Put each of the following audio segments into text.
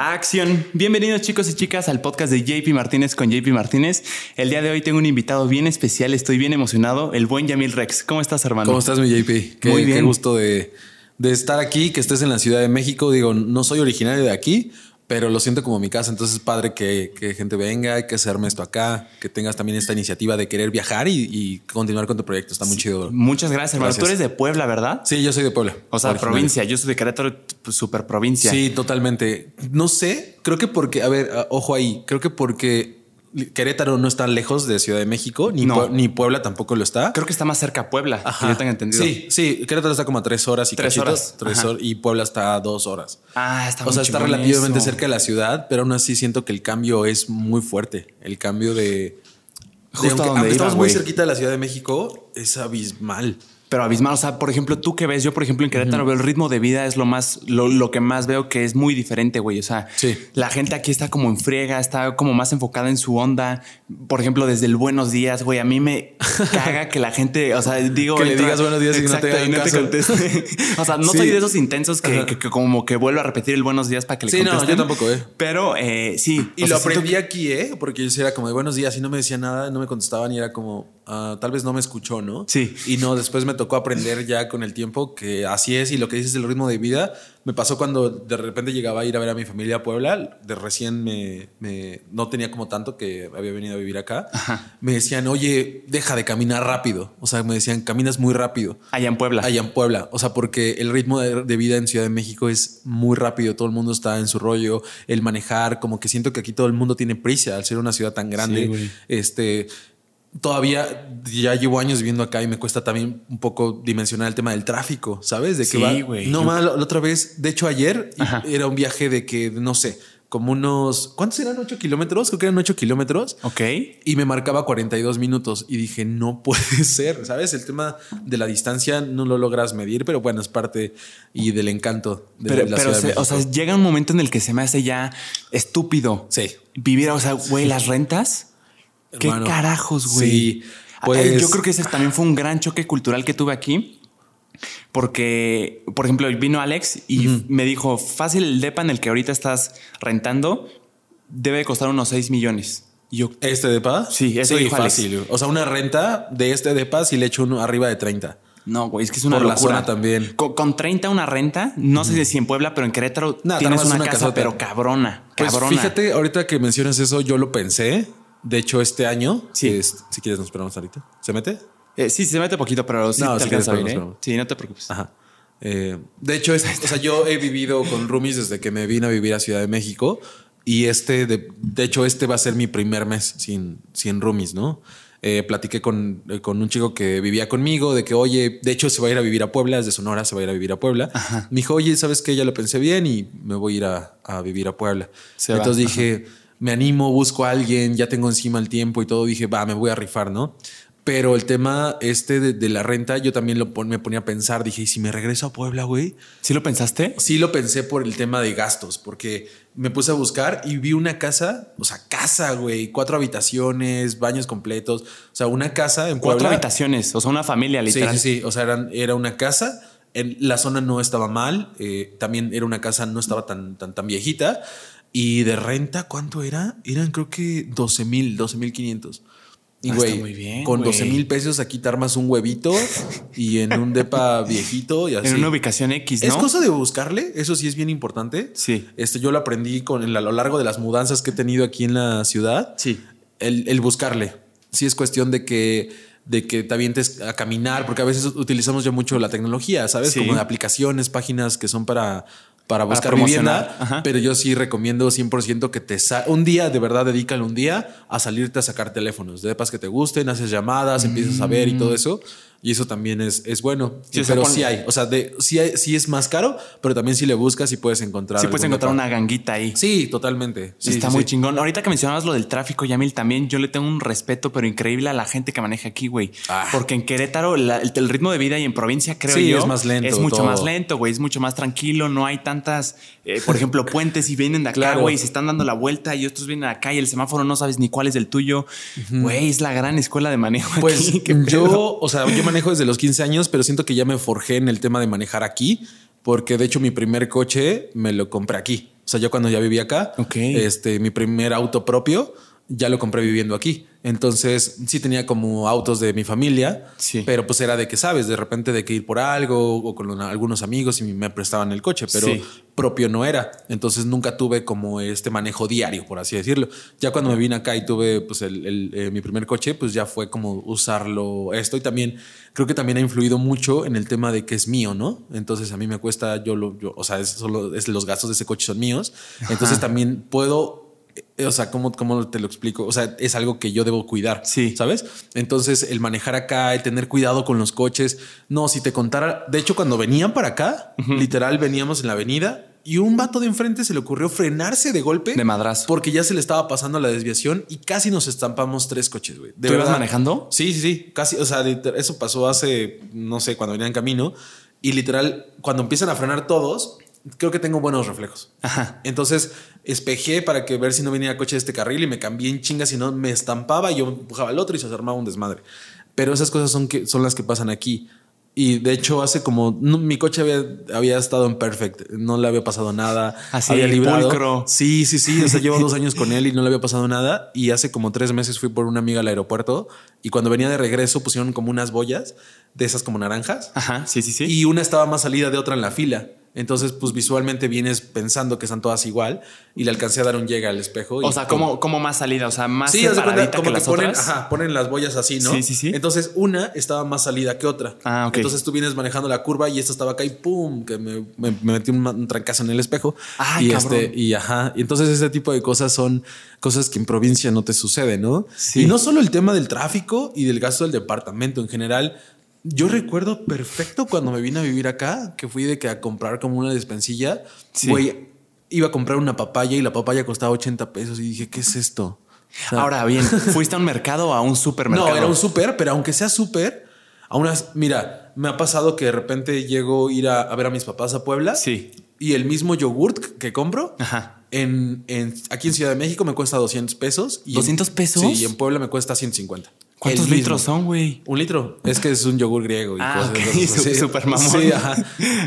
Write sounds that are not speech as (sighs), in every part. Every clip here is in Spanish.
Acción. Bienvenidos chicos y chicas al podcast de JP Martínez con JP Martínez. El día de hoy tengo un invitado bien especial, estoy bien emocionado, el buen Yamil Rex. ¿Cómo estás, hermano? ¿Cómo estás, mi JP? Qué, Muy bien. qué gusto de, de estar aquí, que estés en la Ciudad de México. Digo, no soy originario de aquí, pero lo siento como mi casa. Entonces es padre que, que gente venga, que se arme esto acá, que tengas también esta iniciativa de querer viajar y, y continuar con tu proyecto. Está muy chido. Muchas gracias, hermano. Tú eres de Puebla, ¿verdad? Sí, yo soy de Puebla. O sea, provincia. Yo soy de Querétaro, pues, super provincia. Sí, totalmente. No sé, creo que porque, a ver, ojo ahí, creo que porque Querétaro no está lejos de Ciudad de México, ni, No. Pue- ni Puebla tampoco lo está. Creo que está más cerca a Puebla, que yo entendido. Sí, sí, Querétaro está como a tres horas y Tres horas. tres Ajá. horas, y Puebla está a dos horas. Ah, está o sea, está relativamente eso. cerca de la ciudad, pero aún así siento que el cambio es muy fuerte. El cambio de. de Justo a aunque, donde aunque iba, estamos muy cerquita de la Ciudad de México, es abismal. Pero abismal, o sea, por ejemplo, tú que ves, yo por ejemplo en Querétaro veo el ritmo de vida es lo más, lo, lo que más veo que es muy diferente, güey. O sea, Sí. la gente aquí está como en friega, está como más enfocada en su onda. Por ejemplo, desde el buenos días, güey, a mí me (laughs) caga que la gente, o sea, digo, Que le digas buenos días y no te Exacto, y no te conteste. (laughs) o sea, no Sí. soy de esos intensos que, que- que como que vuelvo a repetir el buenos días para que le Sí, no, contesten. yo tampoco, eh. Pero eh, sí. Y o lo sea, aprendí aquí, ¿eh? Porque yo era como de buenos días y no me decía nada, no me contestaban y era como, ah, tal vez no me escuchó, ¿no? Sí. Y no, después me tocó aprender ya con el tiempo que así es y lo que dices del ritmo de vida. Me pasó cuando de repente llegaba a ir a ver a mi familia a Puebla, de recién me, me- no tenía como tanto que había venido a vivir acá. Me decían, oye, deja de caminar rápido. O sea, me decían, caminas muy rápido. Allá en Puebla. Allá en Puebla. O sea, porque el ritmo de, de vida en Ciudad de México es muy rápido. Todo el mundo está en su rollo. El manejar, como que siento que aquí todo el mundo tiene prisa al ser una ciudad tan grande. güey. este. Todavía ya llevo años viviendo acá y me cuesta también un poco dimensionar el tema del tráfico, ¿sabes? De que Sí, va. güey. No más, la otra vez, de hecho, ayer Ajá. era un viaje de que, no sé, como unos. ¿Cuántos eran? ¿8 kilómetros? Creo que eran 8 kilómetros. Ok. Y me marcaba 42 minutos y dije, no (laughs) puede ser, ¿sabes? El tema de la distancia no lo logras medir, pero bueno, es parte y del encanto de Pero, la pero Ciudad de o sea, llega un momento en el que se me hace ya estúpido. Sí. Vivir, o sea, güey, (laughs) las rentas. ¿Qué carajos, güey? sí, pues- Yo creo que ese también fue un gran choque cultural que tuve aquí. Porque, por ejemplo, vino Alex y me dijo, fácil el depa en el que ahorita estás rentando debe costar unos 6 millones. Y yo, ¿Este depa? Sí, eso sí, dijo Alex. fácil. O sea, una renta de este depa si le echo uno arriba de 30. no, güey, es que es una Por la locura. zona también. Con, con 30 una renta, no sé si en Puebla, pero en Querétaro Nah, tienes una, una casa, casota. pero cabrona, Pues cabrona. fíjate, ahorita que mencionas eso, yo lo pensé. De hecho, este año, Sí. es- si quieres, nos esperamos ahorita. ¿Se mete? Eh, sí, se mete poquito, pero sí No, te si quieres, ¿eh? Sí, no te preocupes. Ajá. Eh, de hecho, es- o sea, yo he vivido con roomies desde que me vine a vivir a Ciudad de México y este, de, de hecho, este va a ser mi primer mes sin, sin roomies, ¿no? Eh, platiqué con, eh, con un chico que vivía conmigo de que, oye, de hecho se va a ir a vivir a Puebla, es de Sonora, se va a ir a vivir a Puebla. Me dijo, oye, ¿sabes qué? Ya lo pensé bien y me voy a ir a, a vivir a Puebla. Se va. Entonces dije, me animo, busco a alguien, ya tengo encima el tiempo y todo. Dije, va, me voy a rifar, ¿no? Pero el tema este de, de la renta, yo también lo pon- me ponía a pensar. Dije, ¿y si me regreso a Puebla, güey? ¿Sí lo pensaste? Sí lo pensé por el tema de gastos, porque me puse a buscar y vi una casa, o sea, casa, güey, cuatro habitaciones, baños completos, o sea, una casa en Cuatro Puebla. habitaciones, o sea, una familia Sí, literal. sí, sí, o sea, eran- era una casa, en, la zona no estaba mal, eh, también era una casa, no estaba tan, tan, tan viejita, y de renta, ¿cuánto era? Eran creo que 12 mil, 12 mil 500. Y Ah, güey, con güey. 12 mil pesos aquí te armas un huevito y en un depa (laughs) viejito y así. En una ubicación X, ¿no? Es cosa de buscarle, eso sí es bien importante. Sí. Este, yo lo aprendí con, a lo largo de las mudanzas que he tenido aquí en la ciudad. Sí. El, el buscarle. Sí es cuestión de que, de que te avientes a caminar, porque a veces utilizamos ya mucho la tecnología, ¿sabes? Sí. Como de aplicaciones, páginas que son para, para buscar promocionar. vivienda. Ajá. Pero yo sí recomiendo 100% que te sa un día, de verdad, dedícale un día a salirte a sacar teléfonos. De depas que te gusten, haces llamadas, empiezas a ver y todo eso. Y eso también es, es bueno. Sí, pero sí hay. O sea, de, sí, hay- sí es más caro, pero también si le buscas y puedes encontrar. Sí puedes encontrar una ganguita ahí. Sí, totalmente. Sí, Está muy chingón. Ahorita que mencionabas lo del tráfico, Yamil, también yo le tengo un respeto, pero increíble a la gente que maneja aquí, güey. Ah. Porque en Querétaro la- el, el ritmo de vida y en provincia, creo yo, es más lento Es mucho todo. más lento, güey. Es mucho más tranquilo. No hay tantas, eh, por ejemplo, (laughs) puentes y vienen de acá, Claro. güey, se están dando la vuelta y otros vienen acá y el semáforo no sabes ni cuál es el tuyo. Güey, es la gran escuela de manejo. Pues (laughs) yo, o sea, yo manejo desde los 15 años, pero siento que ya me forjé en el tema de manejar aquí, porque de hecho mi primer coche me lo compré aquí. O sea, yo cuando ya vivía acá, este, mi primer auto propio, ya lo compré viviendo aquí. Entonces, sí tenía como autos de mi familia, Sí. pero pues era de que, ¿sabes? De repente de que ir por algo o con una- algunos amigos y me prestaban el coche, pero Sí. propio no era. Entonces nunca tuve como este manejo diario, por así decirlo. Ya cuando me vine acá y tuve pues el, el, eh, mi primer coche, pues ya fue como usarlo esto y también creo que también ha influido mucho en el tema de que es mío, ¿no? Entonces a mí me cuesta, yo lo, yo- o sea, es solo es los gastos de ese coche son míos. Entonces también puedo o sea, ¿cómo, ¿cómo te lo explico? O sea, es algo que yo debo cuidar. Sí. ¿Sabes? Entonces, el manejar acá, el tener cuidado con los coches. No, si te contara. De hecho, cuando venían para acá, literal veníamos en la avenida y un vato de enfrente se le ocurrió frenarse de golpe. De madrazo. Porque ya se le estaba pasando la desviación y casi nos estampamos tres coches, güey. ¿Tú ibas manejando? Sí, sí, sí. Casi. O sea, eso pasó hace, no sé, cuando venía en camino. Y literal, cuando empiezan a frenar todos, creo que tengo buenos reflejos. Ajá. Entonces espejé para que ver si no venía coche de este carril y me cambié en chinga, si no me estampaba y yo empujaba al otro y se armaba un desmadre. Pero esas cosas son, que, son las que pasan aquí. Y de hecho, hace como no, mi coche había, había estado en perfect, no le había pasado nada. Así, había librado. pulcro. Sí, sí, sí. O sea, llevo (laughs) dos años con él y no le había pasado nada. Y hace como tres meses fui por una amiga al aeropuerto y cuando venía de regreso pusieron como unas boyas de esas como naranjas Ajá, sí, sí, sí. y una estaba más salida de otra en la fila. Entonces, pues visualmente vienes pensando que están todas igual y le alcancé a dar un llega al espejo. y o sea, ¿cómo, ¿cómo más salida? O sea, más Sí, separadita como que que, las ponen, otras. ajá, ponen las boyas así, ¿no? Sí, sí, sí. Entonces, una estaba más salida que otra. Ah, ok. Entonces tú vienes manejando la curva y esta estaba acá y pum, que me, me- me metí un, trancazo en el espejo. Ay, y cabrón. este, y ajá. Y entonces ese tipo de cosas son cosas que en provincia no te suceden, ¿no? Sí. Y no solo el tema del tráfico y del gasto del departamento en general. Yo recuerdo perfecto cuando me vine a vivir acá, que fui de que a comprar como una despensilla, Sí. güey, iba a comprar una papaya y la papaya costaba 80 pesos y dije, ¿qué es esto? O sea, Ahora bien, (laughs) ¿fuiste a un mercado o a un supermercado? no, era un súper, pero aunque sea súper, aún así, mira, me ha pasado que de repente llego a ir a, a ver a mis papás a Puebla. Sí. Y el mismo yogurt que compro Ajá. En, en- aquí en Ciudad de México me cuesta 200 pesos. Y en- ¿200 pesos? Sí, y en Puebla me cuesta 150. ¿Cuántos El mismo. litros son, güey? Un litro. Es que es un yogur griego y Ah, cosas ok. de esas. Su- (laughs) super mamón. Sí, ajá.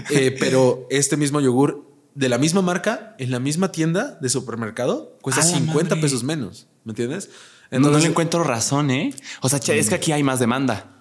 Eh, pero este mismo yogur de la misma marca, en la misma tienda de supermercado, cuesta ¡A la 50 madre! pesos menos. ¿Me entiendes? no, no le encuentro razón, ¿eh? O sea, es que aquí hay más demanda.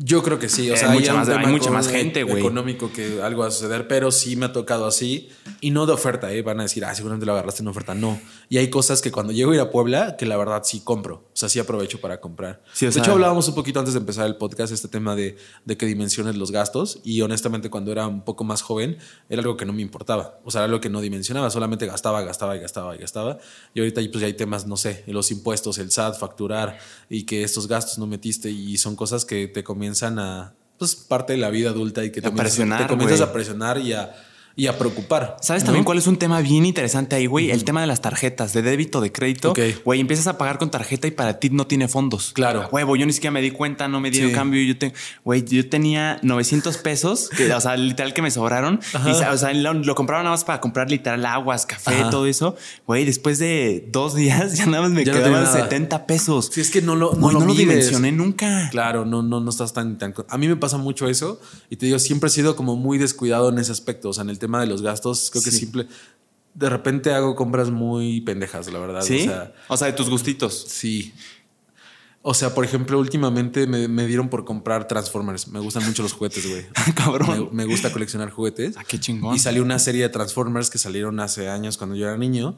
Yo creo que sí. O Hay sea, mucha un más- hay mucha más gente, güey. Económico que algo va a suceder, pero sí me ha tocado así y no de oferta. ¿eh? Van a decir, ah, seguramente lo agarraste en oferta. No. Y hay cosas que cuando llego a ir a Puebla, que la verdad sí compro. O sea, sí aprovecho para comprar. Sí, de sea- hecho, hablábamos un poquito antes de empezar el podcast, este tema de, de que dimensiones los gastos. Y honestamente, cuando era un poco más joven, era algo que no me importaba. O sea, era algo que no dimensionaba. Solamente gastaba, gastaba y gastaba y gastaba. Y ahorita pues, ya hay temas, no sé, los impuestos, el SAT, facturar y que estos gastos no metiste. Y son cosas que te comienzan a pues parte de la vida adulta y que te, A comienzas- presionar, te comienzas a presionar y a, y a preocupar. ¿Sabes ¿no? también cuál es un tema bien interesante ahí, güey? El tema de las tarjetas de débito, de crédito. Ok. Güey, empiezas a pagar con tarjeta y para ti no tiene fondos. Claro. Huevo, yo ni siquiera me di cuenta, no me dieron Sí. cambio. Yo te, güey, yo tenía 900 pesos, que, o sea, literal que me sobraron. Ajá. Y, o sea, lo, lo compraba nada más para comprar literal aguas, café, Ajá. todo eso. Güey, después de dos días (laughs) ya nada más me Ya no quedaban nada. 70 pesos. Si es que no lo, no Güey, lo no lo dimensioné nunca. Claro, no, no, no estás tan, tan. A mí me pasa mucho eso y te digo, siempre he sido como muy descuidado en ese aspecto. O sea, en el tema de los gastos, creo que Sí. simple. De repente hago compras muy pendejas, la verdad. ¿Sí? O sea, O sea, de tus gustitos. sí. O sea, por ejemplo, últimamente me, me dieron por comprar Transformers. Me gustan mucho los juguetes, güey. (laughs) Cabrón. Me, me gusta coleccionar juguetes. Ah, qué chingón. Y salió una serie de Transformers que salieron hace años cuando yo era niño.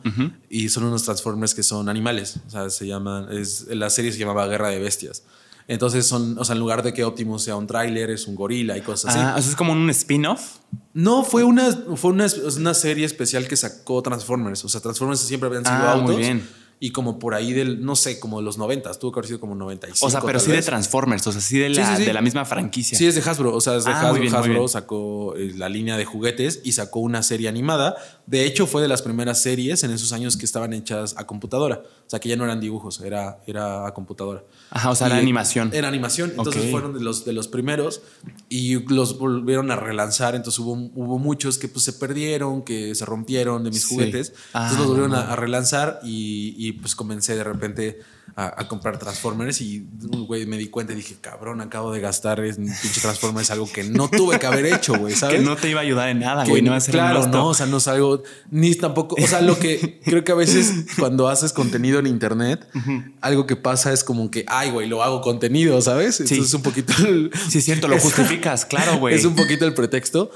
Y son unos Transformers que son animales. O sea, se llaman. Es, la serie se llamaba Guerra de Bestias. Entonces son, o sea, en lugar de que Optimus sea un tráiler, es un gorila y cosas así. Ah, o sea, es como un spin-off. No, fue una, fue una, una serie especial que sacó Transformers. O sea, Transformers siempre habían sido Ah, muy autos. bien. Y como por ahí del, no sé, como de los 90, tuvo que haber sido como 95. O sea, pero sí de. Transformers, o sea, sí de la, Sí, sí, sí. De la misma franquicia. Sí, es de Hasbro. O sea, es de Ah, Hasbro. muy bien, muy Hasbro sacó eh, la línea de juguetes y sacó una serie animada. De hecho, fue de las primeras series en esos años que estaban hechas a computadora. O sea, que ya no eran dibujos, era, era a computadora. Ajá, o sea, era Y- animación. Era animación. Entonces fueron de los, de los primeros y los volvieron a relanzar. Entonces hubo, hubo muchos que pues, se perdieron, que se rompieron de mis Sí. juguetes. Ah, Entonces los volvieron a, a relanzar y, y pues comencé de repente a, a comprar Transformers y, güey, me di cuenta y dije, cabrón, acabo de gastar en pinche Transformers algo que no tuve que haber hecho, güey, (laughs) ¿sabes? Que no te iba a ayudar en nada, güey. No va a ser un claro, no, o sea, no es algo, ni tampoco, o sea, lo que creo que a veces cuando haces contenido en internet, algo que pasa es como que, ay, güey, lo hago contenido, ¿sabes? Entonces es un poquito... el- Sí, es cierto, lo es- justificas, claro, güey. Es un poquito el pretexto,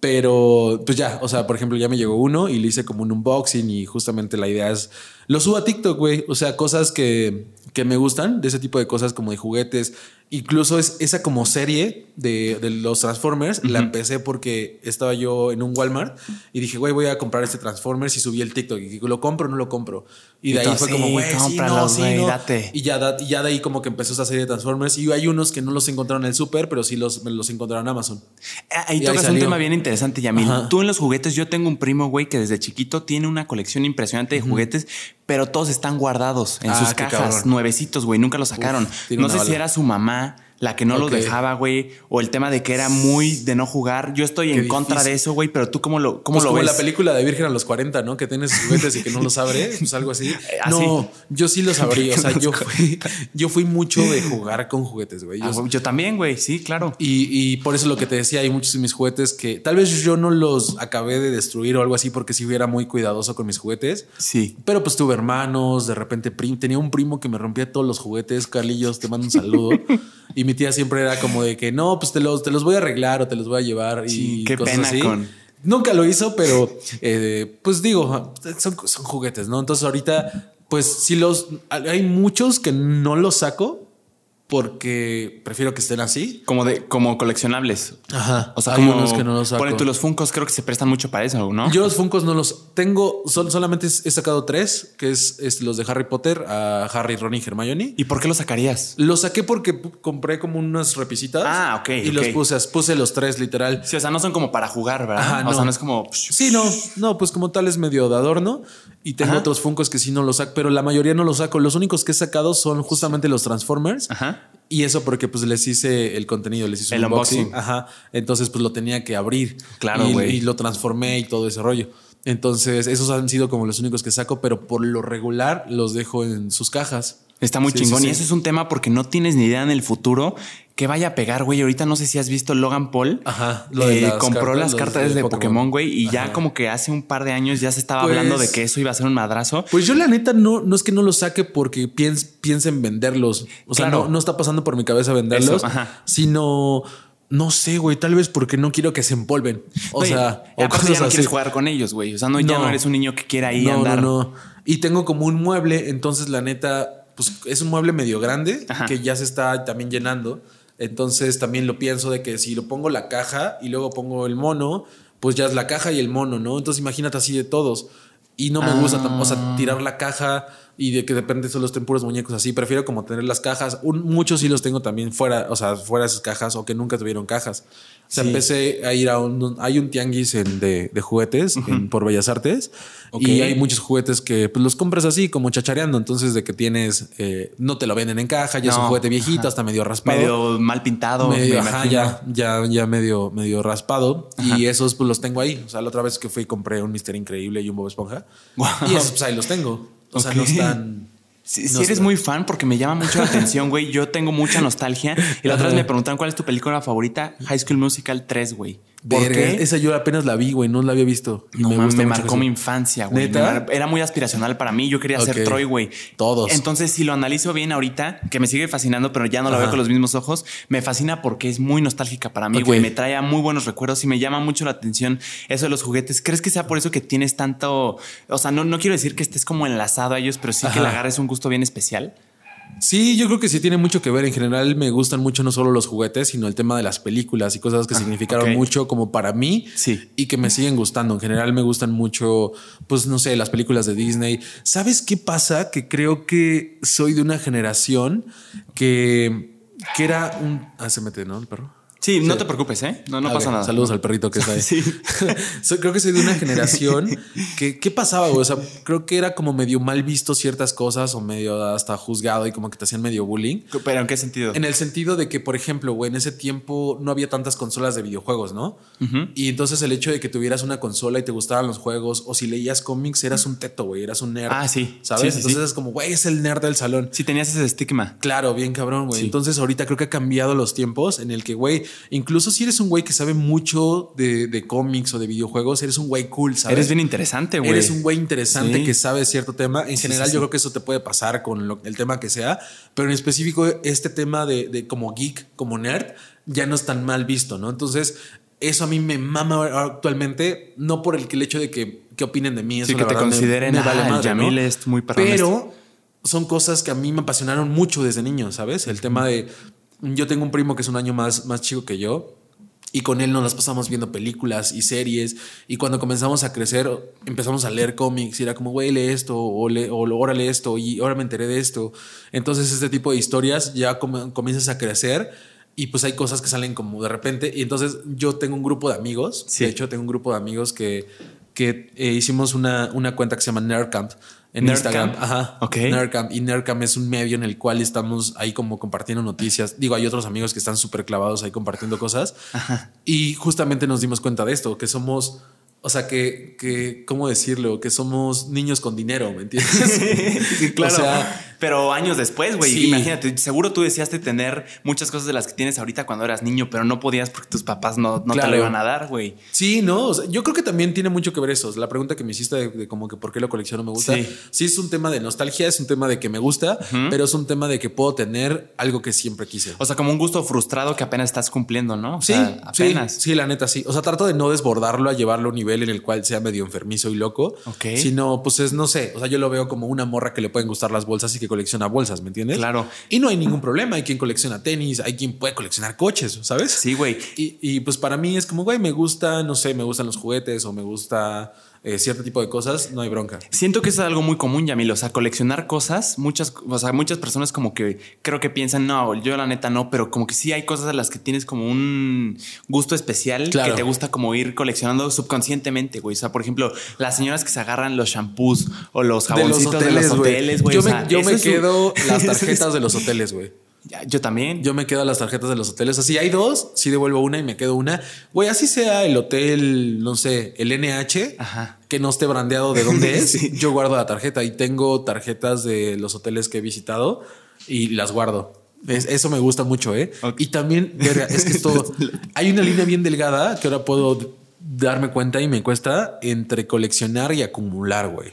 pero pues ya, o sea, por ejemplo, ya me llegó uno y le hice como un unboxing y justamente la idea es, lo subo a TikTok, güey, o sea, cosas que, que me gustan, de ese tipo de cosas como de juguetes, incluso es esa como serie de, de los Transformers, la empecé porque estaba yo en un Walmart y dije, güey, voy a comprar este Transformers y subí el TikTok y digo, ¿lo compro o no lo compro? Y, Y de ahí fue sí, como, güey, sí, no, sí, no. Y ya, da- ya de ahí como que empezó esa serie de Transformers y hay unos que no los encontraron en el súper, pero sí los, los encontraron en Amazon. Ah, Ahí Y ahí tocas un tema bien interesante, Yamil. Ajá. Tú en los juguetes, yo tengo un primo, güey, que desde chiquito tiene una colección impresionante de juguetes, pero todos están guardados en Ah, sus cajas, cabrón. nuevecitos, güey, nunca los sacaron. no sé si era su mamá la que no los dejaba, güey, o el tema de que era muy de no jugar. Yo estoy Qué en contra de eso, güey, pero tú cómo lo, cómo Pues lo como ves? la película de Virgen a los 40, ¿no? Que tienes juguetes y que no los abre, (laughs) pues algo así. así. No, yo sí los abrí. O sea, yo fui, yo fui mucho de jugar con juguetes, güey. Ah, Yo- güey, yo también, güey, sí, claro. y, y por eso lo que te decía, hay muchos de mis juguetes que tal vez yo no los acabé de destruir o algo así porque si hubiera muy cuidadoso con mis juguetes. Sí. Pero pues tuve hermanos, de repente prim- tenía un primo que me rompía todos los juguetes, Carlillos, te mando un saludo. y (laughs) mi tía siempre era como de que no, pues te los, te los voy a arreglar o te los voy a llevar. Y Sí, qué cosas pena así. con- Nunca lo hizo, pero eh, pues digo, son, son juguetes, ¿no? Entonces ahorita, pues si los, hay muchos que no los saco porque prefiero que estén así. Como de, como coleccionables. Ajá. O sea, hay como unos que no los saco. Ponen tú los Funcos, creo que se prestan mucho para eso, ¿no? Yo los Funcos no los tengo, sol- solamente he sacado tres, que es, es los de Harry Potter, a Harry, Ron y Hermione. ¿Y por qué los sacarías? Los saqué porque compré como unas repisitas. Ah, ok, Y los puse, puse los tres literal. Sí, o sea, no son como para jugar, ¿verdad? Ajá, O no. sea, no es como. Sí, no, no, pues como tal es medio de adorno. Y tengo Ajá. otros Funcos que sí no los saco, pero la mayoría no los saco. Los únicos que he sacado son justamente los Transformers. Ajá. Y eso porque pues les hice el contenido, les hice El un unboxing. unboxing. Ajá. Entonces pues lo tenía que abrir. Claro, Y- güey. Y, lo transformé y todo ese rollo. Entonces esos han sido como los únicos que saco, pero por lo regular los dejo en sus cajas. Está muy Sí, chingón. sí, Y eso es un tema porque no tienes ni idea en el futuro que vaya a pegar, güey. Ahorita no sé si has visto Logan Paul. Ajá, lo Eh, las compró cartas, las cartas de de, Pokémon. Güey. Y ya como que hace un par de años ya se estaba Pues- hablando de que eso iba a ser un madrazo. Pues yo la neta no, no es que no los saque porque piense, piense en venderlos. O sea, Claro. no, no está pasando por mi cabeza venderlos, Eso, sino... No sé, güey, tal vez porque no quiero que se empolven. O sea, o cosas ya no así. quieres jugar con ellos, güey. O sea, no, ya No. eres un niño que quiera ahí no, andar. No, no. Y tengo como un mueble, entonces la neta, pues es un mueble medio grande Ajá. que ya se está también llenando. Entonces también lo pienso de que si lo pongo la caja y luego pongo el mono, pues ya es la caja y el mono, ¿no? Entonces imagínate así de todos. Y no me gusta, tam- o Ah. sea, tirar la caja y de que de repente solo estén puros muñecos así. Prefiero como tener las cajas. Un- muchos sí los tengo también fuera, o sea, fuera de esas cajas o que nunca tuvieron cajas. O sea, Sí. empecé a ir a un, hay un tianguis en- de, de juguetes en- por Bellas Artes Ok. y hay muchos juguetes que pues, los compras así como chachareando. Entonces de que tienes, eh, no te lo venden en caja, ya es un No, juguete viejito, ajá. hasta medio raspado. Medio mal pintado. Medio, me ajá, ya, ya, ya medio, medio raspado. Y esos pues los tengo ahí. O sea, la otra vez que fui compré un Mister Increíble y un Bob Esponja. Guau. Y esos pues ahí los tengo. O sea, no están. Si, no si eres muy fan, porque me llama mucho la atención, güey. Yo tengo mucha nostalgia. Y la otra vez me preguntaron cuál es tu película favorita. High School Musical 3, güey. ¿Por Verga, qué? Esa yo apenas la vi, güey. No la había visto. No, gusta me mucho marcó eso. mi infancia, güey. Me Era muy aspiracional para mí. Yo quería ser. Troy, güey. Todos. Entonces, si lo analizo bien ahorita, que me sigue fascinando, pero ya no lo Ajá. veo con los mismos ojos, me fascina porque es muy nostálgica para mí, Ok. güey. Me trae a muy buenos recuerdos y me llama mucho la atención eso de los juguetes. ¿Crees que sea por eso que tienes tanto? O sea, no, no quiero decir que estés como enlazado a ellos, pero sí que le agarres un gusto bien especial. Sí, yo creo que sí tiene mucho que ver. En general me gustan mucho no solo los juguetes, sino el tema de las películas y cosas que significaron mucho como para mí Sí. y que me siguen gustando. En general me gustan mucho, pues no sé, las películas de Disney. ¿Sabes qué pasa? Que creo que soy de una generación que, que era un... Ah, se mete, ¿no? El perro. Sí, no te preocupes, ¿eh? No, no A pasa ver, nada. Saludos al perrito que está ahí. (laughs) Sí. (laughs) Creo que soy de una generación (laughs) que, ¿qué pasaba? güey? O sea, creo que era como medio mal visto ciertas cosas o medio hasta juzgado y como que te hacían medio bullying. ¿Pero en qué sentido? En el sentido de que, por ejemplo, güey, en ese tiempo no había tantas consolas de videojuegos, ¿no? Y entonces el hecho de que tuvieras una consola y te gustaban los juegos o si leías cómics, eras un teto, güey, eras un nerd. Ah, sí. ¿Sabes? Sí, sí, entonces sí. es como, güey, es el nerd del salón. Si tenías ese estigma. Claro, bien cabrón, güey. Sí. Entonces ahorita creo que ha cambiado los tiempos en el que, güey, incluso si eres un güey que sabe mucho de, de cómics o de videojuegos, eres un güey cool, ¿sabes? Eres bien interesante, güey. Eres un güey interesante Sí. que sabe cierto tema. En Sí, general, sí, yo creo que eso te puede pasar con lo- el tema que sea, pero en específico, este tema de, de como geek, como nerd, ya no es tan mal visto, ¿no? Entonces, eso a mí me mama actualmente, no por el, el hecho de que, que opinen de mí, eso Sí, que te verdad me- consideren, me vale "Ah, es muy Pero son cosas que a mí me apasionaron mucho desde niño, ¿sabes? El tema de. Yo tengo un primo que es un año más, más chico que yo. Y con él nos las pasamos viendo películas y series. Y cuando comenzamos a crecer, empezamos a leer cómics. Y era como, güey, lee esto, o, lee, o ahora lee esto, y ahora me enteré de esto. Entonces, este tipo de historias ya com- comienzas a crecer. Y pues hay cosas que salen como de repente. Y entonces yo tengo un grupo de amigos. Sí. De hecho, tengo un grupo de amigos que, que eh, hicimos una, una cuenta que se llama Nerdcamp en Nerdcamp. Instagram. Ajá. Ok. Nerdcamp. Y Nerdcamp es un medio en el cual estamos ahí como compartiendo noticias. Digo, hay otros amigos que están súper clavados ahí compartiendo cosas. Y justamente nos dimos cuenta de esto, que somos, o sea, que, que ¿cómo decirlo? Que somos niños con dinero, ¿me entiendes? (laughs) Sí, claro. O sea, pero años después, güey. Sí. Imagínate, seguro tú deseaste tener muchas cosas de las que tienes ahorita cuando eras niño, pero no podías porque tus papás no, no te lo iban a dar, güey. Sí, no, o sea, yo creo que también tiene mucho que ver eso. La pregunta que me hiciste de, de como que por qué lo colecciono me gusta. Sí. Sí. es un tema de nostalgia, es un tema de que me gusta, pero es un tema de que puedo tener algo que siempre quise. O sea, como un gusto frustrado que apenas estás cumpliendo, ¿no? O Sí, sea, apenas. sí, sí, la neta sí. O sea, trato de no desbordarlo a llevarlo a un nivel en el cual sea medio enfermizo y loco. Ok. Sino, pues es, no sé, o sea, yo lo veo como una morra que le pueden gustar las bolsas y que colecciona bolsas, ¿me entiendes? Claro. Y no hay ningún problema. Hay quien colecciona tenis, hay quien puede coleccionar coches, ¿sabes? Sí, güey. Y, y, pues para mí es como, güey, me gusta, no sé, me gustan los juguetes o me gusta eh, cierto tipo de cosas, no hay bronca. Siento que eso es algo muy común, Yamil. O sea, coleccionar cosas, muchas, o sea, muchas personas como que creo que piensan, no, yo la neta no, pero como que sí hay cosas a las que tienes como un gusto especial Claro. que te gusta como ir coleccionando subconscientemente, güey. O sea, por ejemplo, las señoras que se agarran los shampoos o los jaboncitos de los hoteles, güey. Yo o sea, me, yo me quedo las (laughs) tarjetas de los hoteles, güey. Yo también. Yo me quedo las tarjetas de los hoteles. Así hay dos, sí devuelvo una y me quedo una. Güey, así sea el hotel, no sé, el NH, Ajá. que no esté brandeado de dónde es. (laughs) Sí. Yo guardo la tarjeta y tengo tarjetas de los hoteles que he visitado y las guardo. Es- eso me gusta mucho, ¿eh? Y también, es que esto. (laughs) hay una línea bien delgada que ahora puedo darme cuenta y me cuesta entre coleccionar y acumular, güey.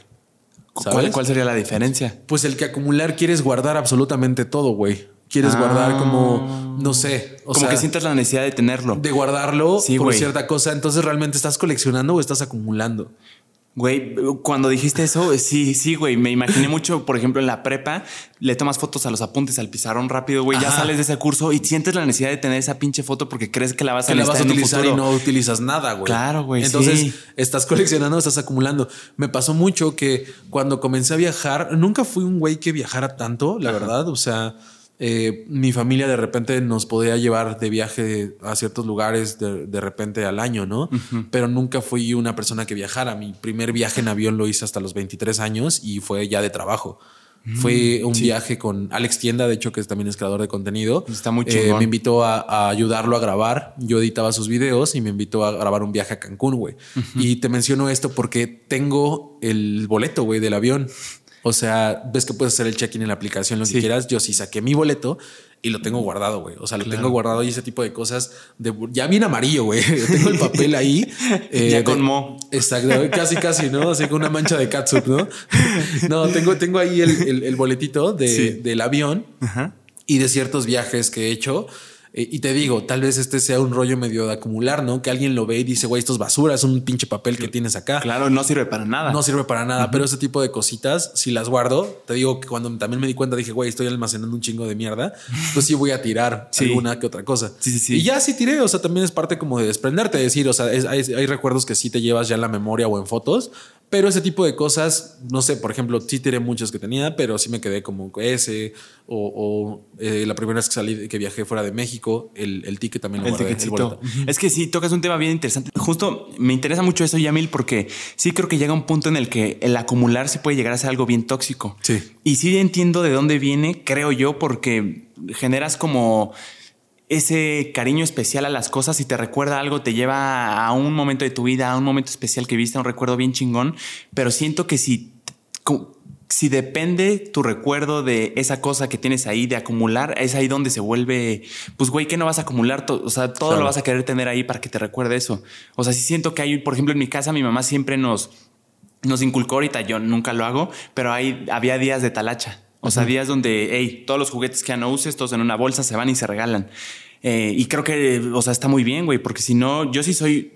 ¿Cuál, cuál sería la diferencia? Pues el que acumular quieres guardar absolutamente todo, güey. Quieres Ah. guardar como, no sé, o como sea, que sientas la necesidad de tenerlo. de guardarlo Sí, por cierta cosa. Entonces, ¿realmente estás coleccionando o estás acumulando? Güey, cuando dijiste eso, sí, sí, güey, me imaginé mucho, por ejemplo, en la prepa, le tomas fotos a los apuntes al pizarrón rápido, güey, ya sales de ese curso y sientes la necesidad de tener esa pinche foto porque crees que la vas a la vas a utilizar y no utilizas nada, güey. Claro, güey, Entonces, sí. estás coleccionando estás acumulando. Me pasó mucho que cuando comencé a viajar, nunca fui un güey que viajara tanto, la verdad. O sea, eh, mi familia de repente nos podía llevar de viaje a ciertos lugares de, de repente al año, ¿no? Pero nunca fui una persona que viajara. Mi primer viaje en avión lo hice hasta los 23 años y fue ya de trabajo. Fue un viaje con Alex Tienda, de hecho, que también es creador de contenido. Está muy Eh, me invitó a, a ayudarlo a grabar. Yo editaba sus videos y me invitó a grabar un viaje a Cancún, güey. Y te menciono esto porque tengo el boleto, güey, del avión. O sea, ves que puedes hacer el check-in en la aplicación, lo Sí. que quieras. Yo sí saqué mi boleto y lo tengo guardado, güey. O sea, lo tengo guardado y ese tipo de cosas de ya bien amarillo, güey. (laughs) tengo el papel ahí. (laughs) eh, Ya de- con mo. Exacto, casi, casi, ¿no? Así con una mancha de catsup, ¿no? (laughs) No, tengo, tengo ahí el, el- el boletito de- Sí. del avión Ajá. y de ciertos viajes que he hecho. Eh, y te digo, tal vez este sea un rollo medio de acumular, ¿no? Que alguien lo ve y dice, güey, esto es basura, es un pinche papel que tienes acá. Claro, no sirve para nada. No sirve para nada, pero ese tipo de cositas, si las guardo, te digo que cuando también me di cuenta, dije, güey, estoy almacenando un chingo de mierda, pues sí voy a tirar (laughs) Sí. alguna que otra cosa. Sí, sí, sí. Y ya sí tiré, o sea, también es parte como de desprenderte, decir, o sea, es- hay, hay recuerdos que sí te llevas ya en la memoria o en fotos, Pero ese tipo de cosas, no sé, por ejemplo, sí tiré muchas que tenía, pero sí me quedé como ese. O, o eh, la primera vez que salí, que viajé fuera de México, el, el ticket también lo El guardé, boleto. Es que sí, tocas un tema bien interesante. Justo me interesa mucho eso, Yamil, porque sí creo que llega un punto en el que el acumular se puede llegar a ser algo bien tóxico. Sí. Y sí entiendo de dónde viene, creo yo, porque generas como ese cariño especial a las cosas y te recuerda algo, te lleva a un momento de tu vida, a un momento especial que viste, a un recuerdo bien chingón. Pero siento que si, si depende tu recuerdo de esa cosa que tienes ahí, de acumular, es ahí donde se vuelve, pues güey, que no vas a acumular? O sea, todo Claro. lo vas a querer tener ahí para que te recuerde eso. O sea, sí siento que hay, por ejemplo, en mi casa, mi mamá siempre nos, nos inculcó ahorita, yo nunca lo hago, pero hay, había días de talacha. O sea, días donde, hey, todos los juguetes que ya no uses, todos en una bolsa se van y se regalan. Eh, y creo que, o sea, está muy bien, güey, porque si no, yo sí soy,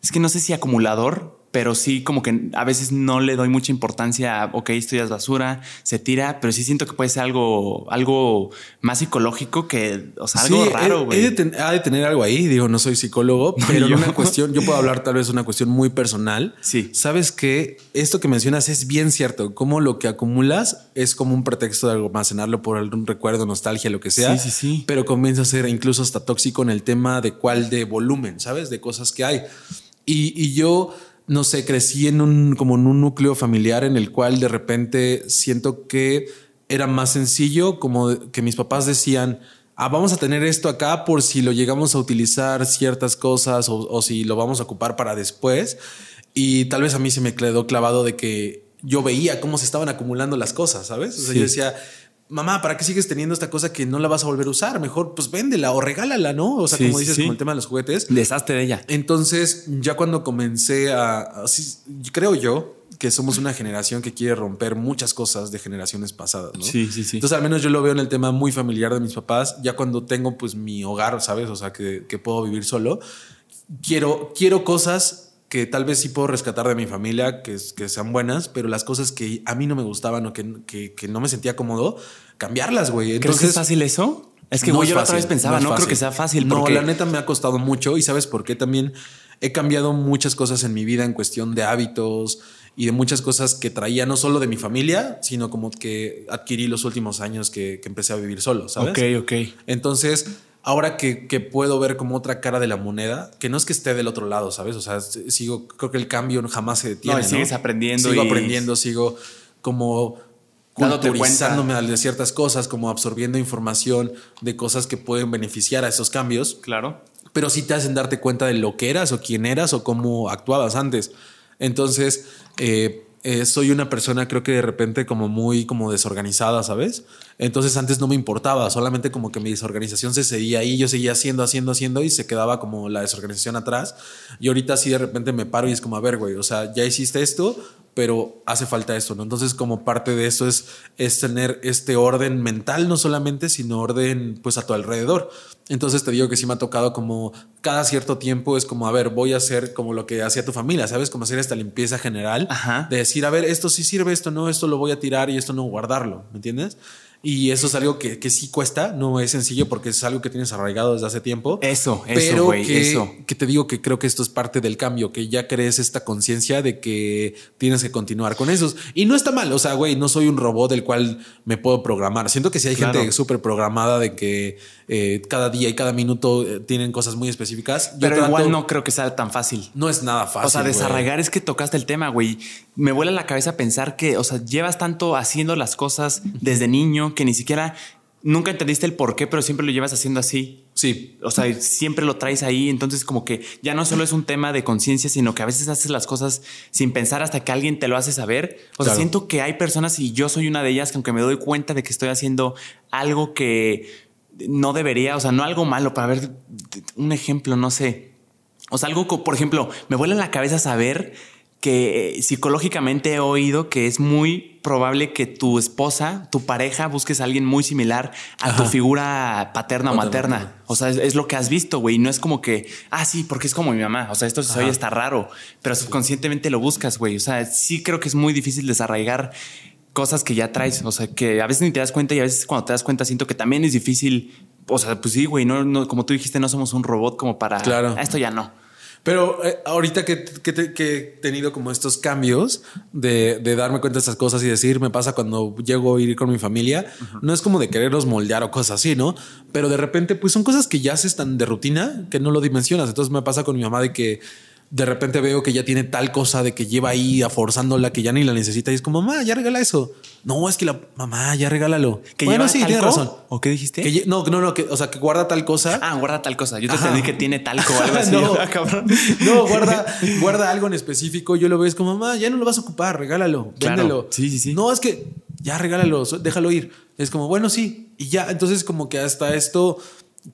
es que no sé si acumulador, pero sí como que a veces no le doy mucha importancia a, ok, esto ya es basura, se tira, pero sí siento que puede ser algo, algo más psicológico que, o sea, algo Sí, raro, güey. ha de tener algo ahí. Digo, no soy psicólogo, pero yo. una cuestión, yo puedo hablar tal vez una cuestión muy personal. Sí. Sabes que esto que mencionas es bien cierto. Como lo que acumulas es como un pretexto de almacenarlo por algún recuerdo, nostalgia, lo que sea. Sí, sí, sí. Pero comienza a ser incluso hasta tóxico en el tema de cuál de volumen, sabes, de cosas que hay. Y, y yo no sé, crecí en un como en un núcleo familiar en el cual de repente siento que era más sencillo, como que mis papás decían, ah, vamos a tener esto acá por si lo llegamos a utilizar ciertas cosas o, o si lo vamos a ocupar para después. Y tal vez a mí se me quedó clavado de que yo veía cómo se estaban acumulando las cosas, ¿sabes? O sea, Sí. yo decía, mamá, ¿para qué sigues teniendo esta cosa que no la vas a volver a usar? Mejor pues véndela o regálala, ¿no? O sea, Sí, como dices, sí. como el tema de los juguetes. Deshazte de ella. Entonces, ya cuando comencé a, así, creo yo que somos una generación que quiere romper muchas cosas de generaciones pasadas, ¿no? Sí, sí, sí. Entonces, al menos yo lo veo en el tema muy familiar de mis papás, ya cuando tengo pues mi hogar, ¿sabes? O sea, que, que puedo vivir solo, quiero, quiero cosas que tal vez sí puedo rescatar de mi familia, que, que sean buenas, pero las cosas que a mí no me gustaban o que, que, que no me sentía cómodo, cambiarlas, güey. ¿Crees que es fácil eso? Es que, no güey, yo la otra vez pensaba, es no, creo que sea fácil. No, porque la neta me ha costado mucho y sabes por qué también he cambiado muchas cosas en mi vida en cuestión de hábitos y de muchas cosas que traía no solo de mi familia, sino como que adquirí los últimos años que, que empecé a vivir solo, ¿sabes? Ok, ok. Entonces, ahora que, que puedo ver como otra cara de la moneda, que no es que esté del otro lado, ¿sabes? O sea, sigo, creo que el cambio jamás se detiene. No, y ¿no? sigues aprendiendo Sigo y- aprendiendo, sigo como culturizándome de ciertas cosas, como absorbiendo información de cosas que pueden beneficiar a esos cambios Claro. pero sí te hacen darte cuenta de lo que eras o quién eras o cómo actuabas antes. Entonces, eh, eh, soy una persona creo que de repente como muy como desorganizada, ¿sabes? Entonces antes no me importaba, solamente como que mi desorganización se seguía ahí, yo seguía haciendo, haciendo, haciendo y se quedaba como la desorganización atrás. Y ahorita sí de repente me paro y es como, a ver, güey, o sea, ya hiciste esto, pero hace falta esto, ¿no? Entonces como parte de eso es, es tener este orden mental, no solamente, sino orden pues a tu alrededor. Entonces te digo que sí me ha tocado como cada cierto tiempo es como, a ver, voy a hacer como lo que hacía tu familia, ¿sabes? Como hacer esta limpieza general Ajá. de decir, a ver, esto sí sirve, esto no, esto lo voy a tirar y esto no guardarlo, ¿me entiendes? Y eso es algo que, que sí cuesta, no es sencillo porque es algo que tienes arraigado desde hace tiempo. Eso, eso, pero güey, que, eso. que te digo que creo que esto es parte del cambio, que ya crees esta conciencia de que tienes que continuar con esos. Y no está mal, o sea, güey, no soy un robot del cual me puedo programar. Siento que si hay Claro. gente súper programada de que eh, cada día y cada minuto eh, tienen cosas muy específicas. Yo Pero trato- igual no creo que sea tan fácil. No es nada fácil. o sea, desarraigar es que tocaste el tema, güey. Me vuela la cabeza pensar que, o sea, llevas tanto haciendo las cosas desde niño que ni siquiera nunca entendiste el por qué, pero siempre lo llevas haciendo así. Sí, O sea, siempre lo traes ahí. Entonces, como que ya no solo es un tema de conciencia, sino que a veces haces las cosas sin pensar hasta que alguien te lo hace saber. O sea, siento que hay personas y yo soy una de ellas que aunque me doy cuenta de que estoy haciendo algo que no debería, o sea, no algo malo, para ver un ejemplo, no sé. O sea, algo, por ejemplo, me vuela la cabeza saber que eh, psicológicamente he oído que es muy probable que tu esposa, tu pareja, busques a alguien muy similar a tu figura paterna o materna. O sea, es, es lo que has visto, güey. No es como que, ah, sí, porque es como mi mamá. O sea, esto se oye está raro, pero subconscientemente lo buscas, güey. O sea, sí creo que es muy difícil desarraigar cosas que ya traes. O sea, que a veces ni te das cuenta y a veces cuando te das cuenta siento que también es difícil. O sea, pues sí, güey, no, no, como tú dijiste, no somos un robot como para Claro. "Ah, esto ya no. Pero eh, ahorita que, que he tenido como estos cambios de, de darme cuenta de estas cosas y decir, me pasa cuando llego a ir con mi familia, no es como de quererlos moldear o cosas así, ¿no? Pero de repente, pues son cosas que ya se están de rutina que no lo dimensionas. Entonces me pasa con mi mamá de que de repente veo que ya tiene tal cosa de que lleva ahí forzándola que ya ni la necesita y es como, mamá, ya regala eso. No, es que la mamá, ya regálalo. ¿Que bueno, lleva sí, tienes razón. ¿O qué dijiste? Que no, no, no, que, o sea, que guarda tal cosa. Ah, guarda tal cosa. Yo te entendí que tiene talco o algo (laughs) así. no, (laughs) Ah, cabrón. no, guarda, guarda algo en específico. Yo lo veo, es como, mamá, ya no lo vas a ocupar, regálalo, Claro. véndelo. Sí, sí, sí. No, es que ya regálalo, déjalo ir. Es como, bueno, sí. Y ya, entonces como que hasta esto,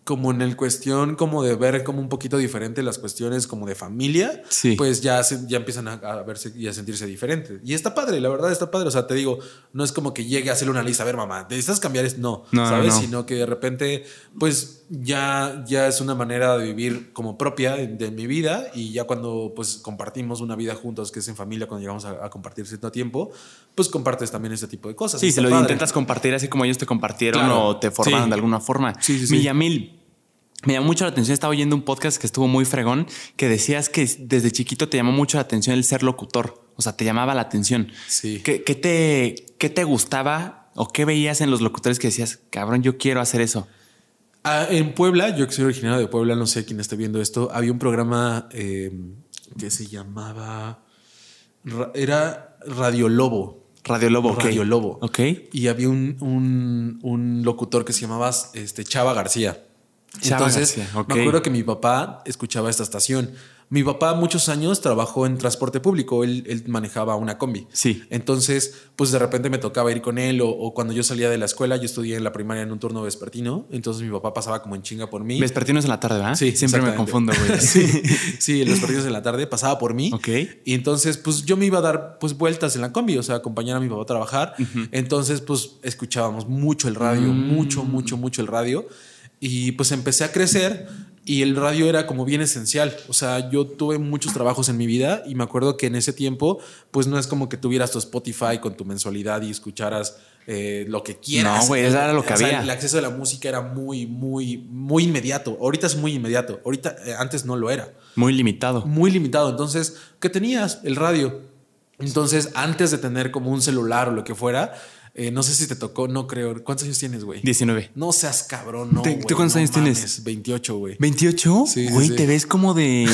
como en el cuestión como de ver como un poquito diferente las cuestiones como de familia, Sí. pues ya, se- ya empiezan a, a verse y a sentirse diferentes. Y está padre, la verdad está padre. O sea, te digo, no es como que llegue a hacerle una lista, a ver, mamá, necesitas cambiar esto, no, No, ¿sabes? no. Sino que de repente, pues ya, ya es una manera de vivir como propia de, de mi vida y ya cuando pues compartimos una vida juntos, que es en familia, cuando llegamos a, a compartir cierto tiempo, pues compartes también este tipo de cosas. Sí, se lo padre. intentas compartir así como ellos te compartieron Claro. o te formaron Sí. de alguna forma. Sí, sí, sí. Millamil, me llamó mucho la atención. Estaba oyendo un podcast que estuvo muy fregón que decías que desde chiquito te llamó mucho la atención el ser locutor. O sea, te llamaba la atención. Sí. ¿Qué, qué te, qué te gustaba o qué veías en los locutores que decías, cabrón, yo quiero hacer eso? Ah, en Puebla, yo que soy originario de Puebla, no sé quién esté viendo esto, había un programa eh, que se llamaba. Ra- Era Radio Lobo. Radio Lobo. ok. Radio Lobo. Ok. Y había un, un- un locutor que se llamaba este, Chava García. Chava Entonces, García, ok. me acuerdo que mi papá escuchaba esta estación. Mi papá muchos años trabajó en transporte público, él, él manejaba una combi. Sí. Entonces, pues de repente me tocaba ir con él o, o cuando yo salía de la escuela, yo estudié en la primaria en un turno vespertino, entonces mi papá pasaba como en chinga por mí. Vespertinos en la tarde, ¿verdad? Sí, Siempre me confundo, güey. (laughs) sí, (laughs) sí, los partidos en la tarde pasaba por mí. Ok. Y entonces, pues yo me iba a dar pues vueltas en la combi, o sea, acompañar a mi papá a trabajar. Entonces, pues escuchábamos mucho el radio, Mm. mucho, mucho, mucho el radio. Y pues empecé a crecer y el radio era como bien esencial. O sea, yo tuve muchos trabajos en mi vida y me acuerdo que en ese tiempo, pues no es como que tuvieras tu Spotify con tu mensualidad y escucharas eh, lo que quieras. No, güey, eso era lo que O sea, había. el acceso a la música era muy, muy, muy inmediato. Ahorita es muy inmediato. Ahorita, eh, antes no lo era. Muy limitado. Muy limitado. Entonces, ¿qué tenías? El radio. Entonces, antes de tener como un celular o lo que fuera, eh, no sé si te tocó, no creo. ¿Cuántos años tienes, güey? 19. No seas cabrón, no. ¿Te- güey, tú cuántos no años tienes? mames, 28, güey. ¿28? Sí, sí, Güey, sí. te ves como de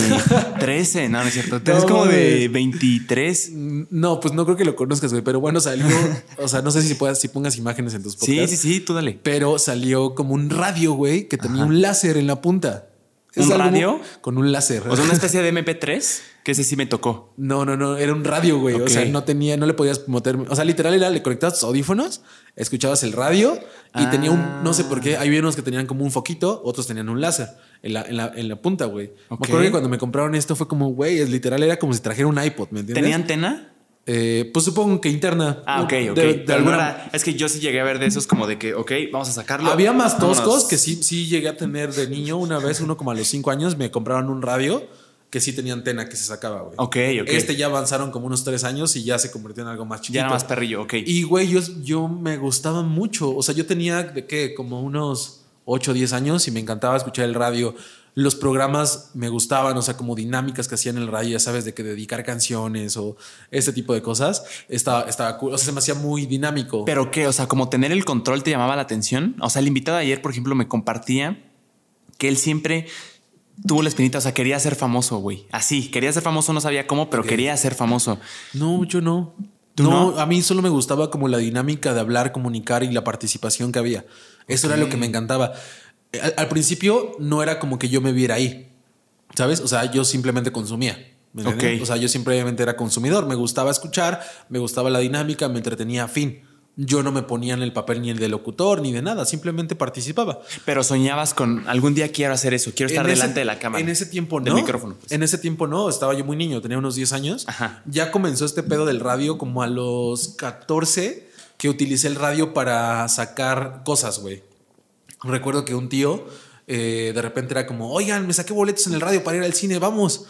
13. No, no es cierto. Te No, ves como de güey. 23. Mm, No, pues no creo que lo conozcas, güey. Pero bueno, salió. (laughs) o sea, no sé si puedas, si pongas imágenes en tus Sí, podcasts. sí, sí, tú dale. Pero salió como un radio, güey, que tenía un láser en la punta. ¿Un radio? Con un láser. O sea, una especie de MP3, (laughs) que ese sí me tocó. No, no, no, era un radio, güey. O sea, no tenía, no le podías meter. O sea, literal era, le conectabas tus audífonos, escuchabas el radio y Ah. tenía un, no sé por qué, hay unos que tenían como un foquito, otros tenían un láser en la, en la, en la punta, güey. Me acuerdo que cuando me compraron esto fue como, güey, es literal, era como si trajera un iPod, ¿me entiendes? ¿Tenía antena? Eh, pues supongo que interna. Ah, ok, ok. De- de alguna- era- es que yo sí llegué a ver de esos como de que, ok, vamos a sacarlo. Había más toscos Vámonos. que sí, sí llegué a tener de niño. Una vez, uno como a los cinco años, me compraron un radio que sí tenía antena que se sacaba, güey. Ok, ok. Este ya avanzaron como unos tres años y ya se convirtió en algo más chiquito. Ya era más perrillo, ok. Y güey, yo, yo me gustaba mucho. O sea, yo tenía de qué, como unos 8 o 10 años y me encantaba escuchar el radio. Los programas me gustaban, o sea, como dinámicas que hacían en el radio, ya sabes, de que dedicar canciones o este tipo de cosas. Estaba, estaba cool. O sea, se me hacía muy dinámico. Pero qué, o sea, como tener el control te llamaba la atención. O sea, el invitado de ayer, por ejemplo, me compartía que él siempre tuvo la espinita, o sea, quería ser famoso, güey. Así, quería ser famoso, no sabía cómo, pero quería ser famoso. No, yo no. ¿Tú no, no? a mí solo me gustaba como la dinámica de hablar, comunicar y la participación que había. Eso era lo que me encantaba. Al, al principio no era como que yo me viera ahí, ¿sabes? O sea, yo simplemente consumía. ¿me entiendes? Ok. O sea, yo simplemente era consumidor. Me gustaba escuchar, me gustaba la dinámica, me entretenía a fin. Yo no me ponía en el papel ni el de locutor ni de nada, simplemente participaba. Pero soñabas con algún día quiero hacer eso, quiero estar En ese- delante de la cámara. En ese tiempo no. Del micrófono. pues. En ese tiempo no. Estaba yo muy niño, tenía unos 10 años. Ajá. Ya comenzó este pedo del radio como a los 14 que utilicé el radio para sacar cosas, güey. Recuerdo que un tío eh, de repente era como, oigan, me saqué boletos en el radio para ir al cine, vamos.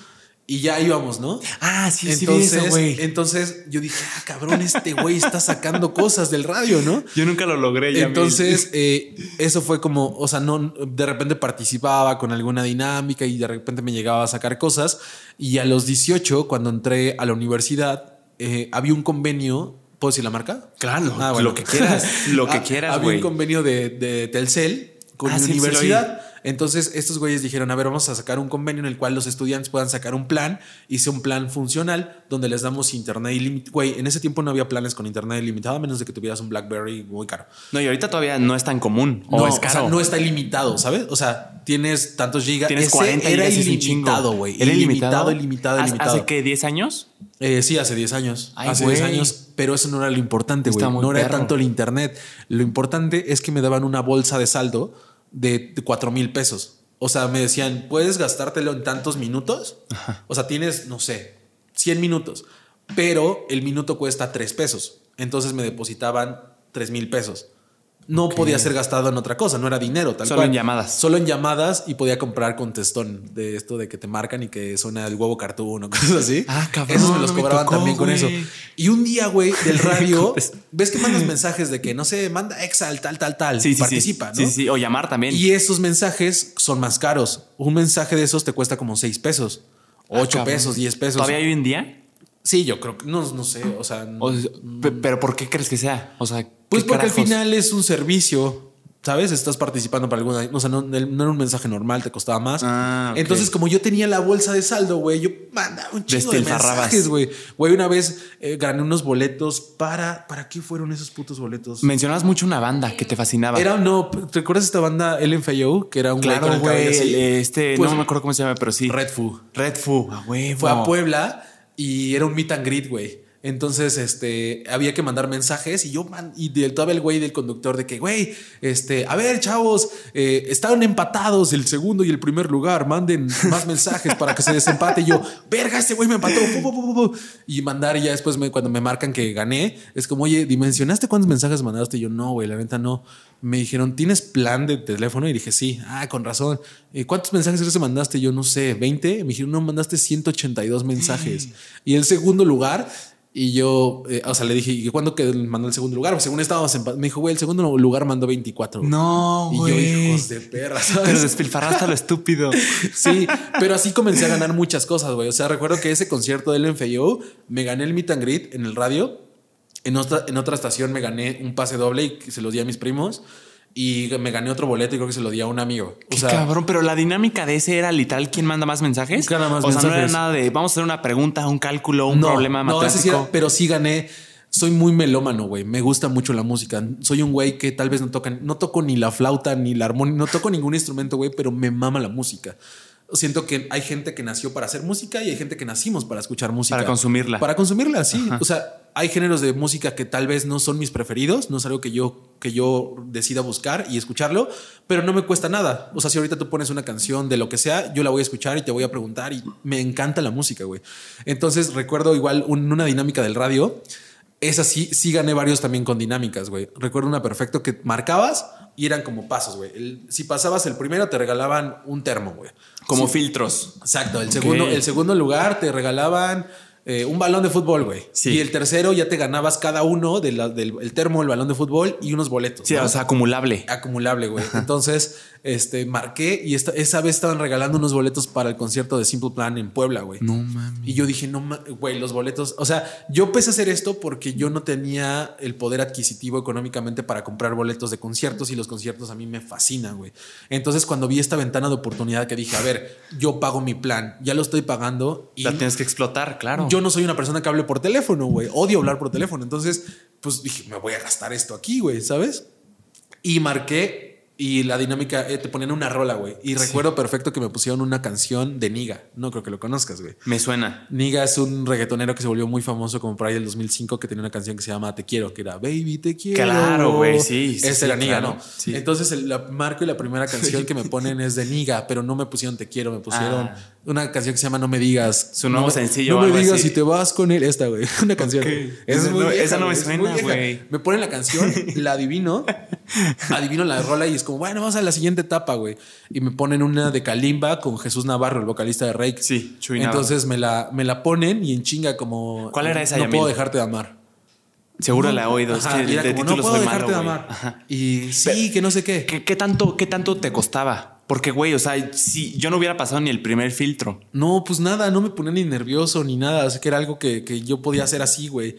Y ya íbamos, ¿no? Ah, sí, sí, Entonces, eso, güey. entonces yo dije, ah, cabrón, este güey está sacando cosas del radio, ¿no? Yo nunca lo logré. ya Entonces, eh, eso fue como, o sea, no, de repente participaba con alguna dinámica y de repente me llegaba a sacar cosas. Y a los 18, cuando entré a la universidad, eh, había un convenio. ¿Puedo decir la marca? Claro, Ah, bueno. lo que quieras, (laughs) lo que quieras, Había un convenio de, de Telcel con Ah, mi sí, sí lo universidad. Entonces, estos güeyes dijeron: A ver, vamos a sacar un convenio en el cual los estudiantes puedan sacar un plan. Hice un plan funcional donde les damos internet ilimitado. Güey, en ese tiempo no había planes con internet ilimitado, a menos de que tuvieras un Blackberry muy caro. No, y ahorita todavía no es tan común. O No, es o sea, caro. no está ilimitado, ¿sabes? O sea, tienes tantos gigas. Tienes Ese 40 era gigas, es un chingo. ilimitado, güey. ¿Era Ilimitado, ilimitado? ilimitado, ¿Hace- ilimitado. ¿Hace qué? ¿10 años? Eh, sí, hace 10 años. Ay, hace 10 güey. años, pero eso no era lo importante, güey. No era perro. tanto el internet. Lo importante es que me daban una bolsa de saldo de 4 mil pesos. O sea, me decían, puedes gastártelo en tantos minutos. O sea, tienes, no sé, 100 minutos, pero el minuto cuesta 3 pesos. Entonces me depositaban 3 mil pesos. No podía ser gastado en otra cosa, no era dinero, tal Solo cual. en llamadas. Solo en llamadas y podía comprar contestón de esto de que te marcan y que suena el huevo cartoon o (laughs) cosas así. Ah, cabrón, Esos me los no me cobraban tocó, también con eso. Y un día, güey, del (laughs) radio, ves que mandas mensajes de que no sé, manda Excel, tal, tal, tal. Sí, sí, participa, sí. ¿no? Sí, sí, O llamar también. Y esos mensajes son más caros. Un mensaje de esos te cuesta como 6 pesos, Ah, 8 cabrón. pesos, 10 pesos. ¿Todavía hoy en día? Sí, yo creo que no, no sé. O sea, O pe- ¿Pero por qué crees que sea? O sea, pues ¿qué porque al final es un servicio. ¿Sabes? Estás participando para alguna. O sea, no, no era un mensaje normal, te costaba más. Ah. Entonces, como yo tenía la bolsa de saldo, güey, yo mandaba un chingo de mensajes, güey. Güey, una vez eh, gané unos boletos para. ¿Para qué fueron esos putos boletos? Mencionabas mucho una banda que te fascinaba. Era, no, ¿te acuerdas esta banda LMFAO? Que era un güey claro, güey. Este, Pues, no me acuerdo cómo se llama, pero sí. Red Foo. Red Fu. A huevo. Fue a Puebla y era un meet and greet, güey. Entonces, este, había que mandar mensajes y yo, man, y del, todavía el güey del conductor de que, güey, este, a ver, chavos, eh, estaban empatados el segundo y el primer lugar, manden más mensajes para que se desempate. Y yo, verga, este güey me empató. pu, pu, pu. Y mandar, y ya después me- cuando me marcan que gané, es como, oye, ¿dimensionaste cuántos mensajes mandaste? Y yo, no, güey, la neta no. Me dijeron, ¿tienes plan de teléfono? Y dije, sí, ah, con razón. Eh, ¿Cuántos mensajes que mandaste? Yo no sé, ¿20? Me dijeron, no, mandaste 182 mensajes. Y el segundo lugar, y yo, eh, o sea, le dije, ¿y cuándo quedó, mandó el segundo lugar? Pues según estábamos en. Me dijo, güey, el segundo lugar mandó 24. güey. No, Y yo, güey. hijos de perra, (laughs) Pero ¿sabes? despilfarraste a lo estúpido. (laughs) Sí, pero así comencé a ganar muchas cosas, güey. O sea, recuerdo que ese concierto del MFAO me gané el meet and greet en el radio. En otra, en otra estación me gané un pase doble y se lo di a mis primos. Y me gané otro boleto y creo que se lo di a un amigo. O sea, cabrón, pero la dinámica de ese era literal quién manda más mensajes. Gana más o sea, no era nada de vamos a hacer una pregunta, un cálculo, un problema no, ese sí matemático. era- pero sí gané. Soy muy melómano, güey. Me gusta mucho la música. Soy un güey que tal vez no toca, no toco ni la flauta ni la armónica, no toco ningún instrumento, güey, pero me mama la música. Siento que hay gente que nació para hacer música y hay gente que nacimos para escuchar música. Para consumirla. Para consumirla, sí. O sea, hay géneros de música que tal vez no son mis preferidos, no es algo que yo, que yo decida buscar y escucharlo, pero no me cuesta nada. O sea, si ahorita tú pones una canción de lo que sea, yo la voy a escuchar y te voy a preguntar y me encanta la música, güey. Entonces recuerdo igual un- una dinámica del radio. Esa sí, sí gané varios también con dinámicas, güey. Recuerdo una perfecto que marcabas y eran como pasos, güey. Si pasabas el primero, te regalaban un termo, güey. Como Sí. filtros. Exacto. El segundo, el segundo lugar te regalaban eh, un balón de fútbol, güey. Sí. Y el tercero ya te ganabas cada uno de la- del el termo, el balón de fútbol y unos boletos. Sí, ¿no? o sea, acumulable. acumulable, güey. Entonces, este, marqué y esta, esa vez estaban regalando unos boletos para el concierto de Simple Plan en Puebla, güey. No mames. Y yo dije, no, güey, los boletos. O sea, yo empecé a hacer esto porque yo no tenía el poder adquisitivo económicamente para comprar boletos de conciertos y los conciertos a mí me fascinan, güey. Entonces, cuando vi esta ventana de oportunidad que dije, a ver, yo pago mi plan, ya lo estoy pagando y La tienes que explotar, claro. yo no soy una persona que hable por teléfono, güey. Odio hablar por teléfono. Entonces, pues dije, me voy a gastar esto aquí, güey, ¿sabes? Y marqué y la dinámica, eh, te ponían una rola, güey. Y recuerdo perfecto que me pusieron una canción de Niga. No creo que lo conozcas, güey. Me suena. Niga es un reggaetonero que se volvió muy famoso como por ahí del 2005 que tenía una canción que se llama Te quiero, que era Baby te quiero. Claro, güey, sí, sí, Esa sí, era Niga, claro, ¿no? sí. Entonces el la marco y la primera (laughs) canción que me ponen es de Niga, pero no me pusieron Te quiero, me pusieron Ah. Una canción que se llama No me digas. Su nuevo no, sencillo No me algo digas así. si te vas con él. Esta, güey. (laughs) Una canción. Es Esa no- vieja, esa no me es suena, güey. Me ponen la canción, la adivino, (laughs) adivino la rola y es como, bueno, vamos a la siguiente etapa, güey. Y me ponen una de Kalimba con Jesús Navarro, el vocalista de Rake. Sí, Chuy. Entonces me la, me la ponen y en chinga como... ¿Cuál era esa, No Yamil? puedo dejarte de amar. Seguro la he oído. Es Ajá, que era de como, no puedo dejarte malo, de amar. Ajá. Y sí, que no sé qué. ¿Qué, qué tanto, ¿Qué tanto te costaba? Porque, güey, o sea, si yo no hubiera pasado ni el primer filtro. No, pues nada, no me ponía ni nervioso ni nada. O sea, que era algo que, que yo podía hacer así, güey.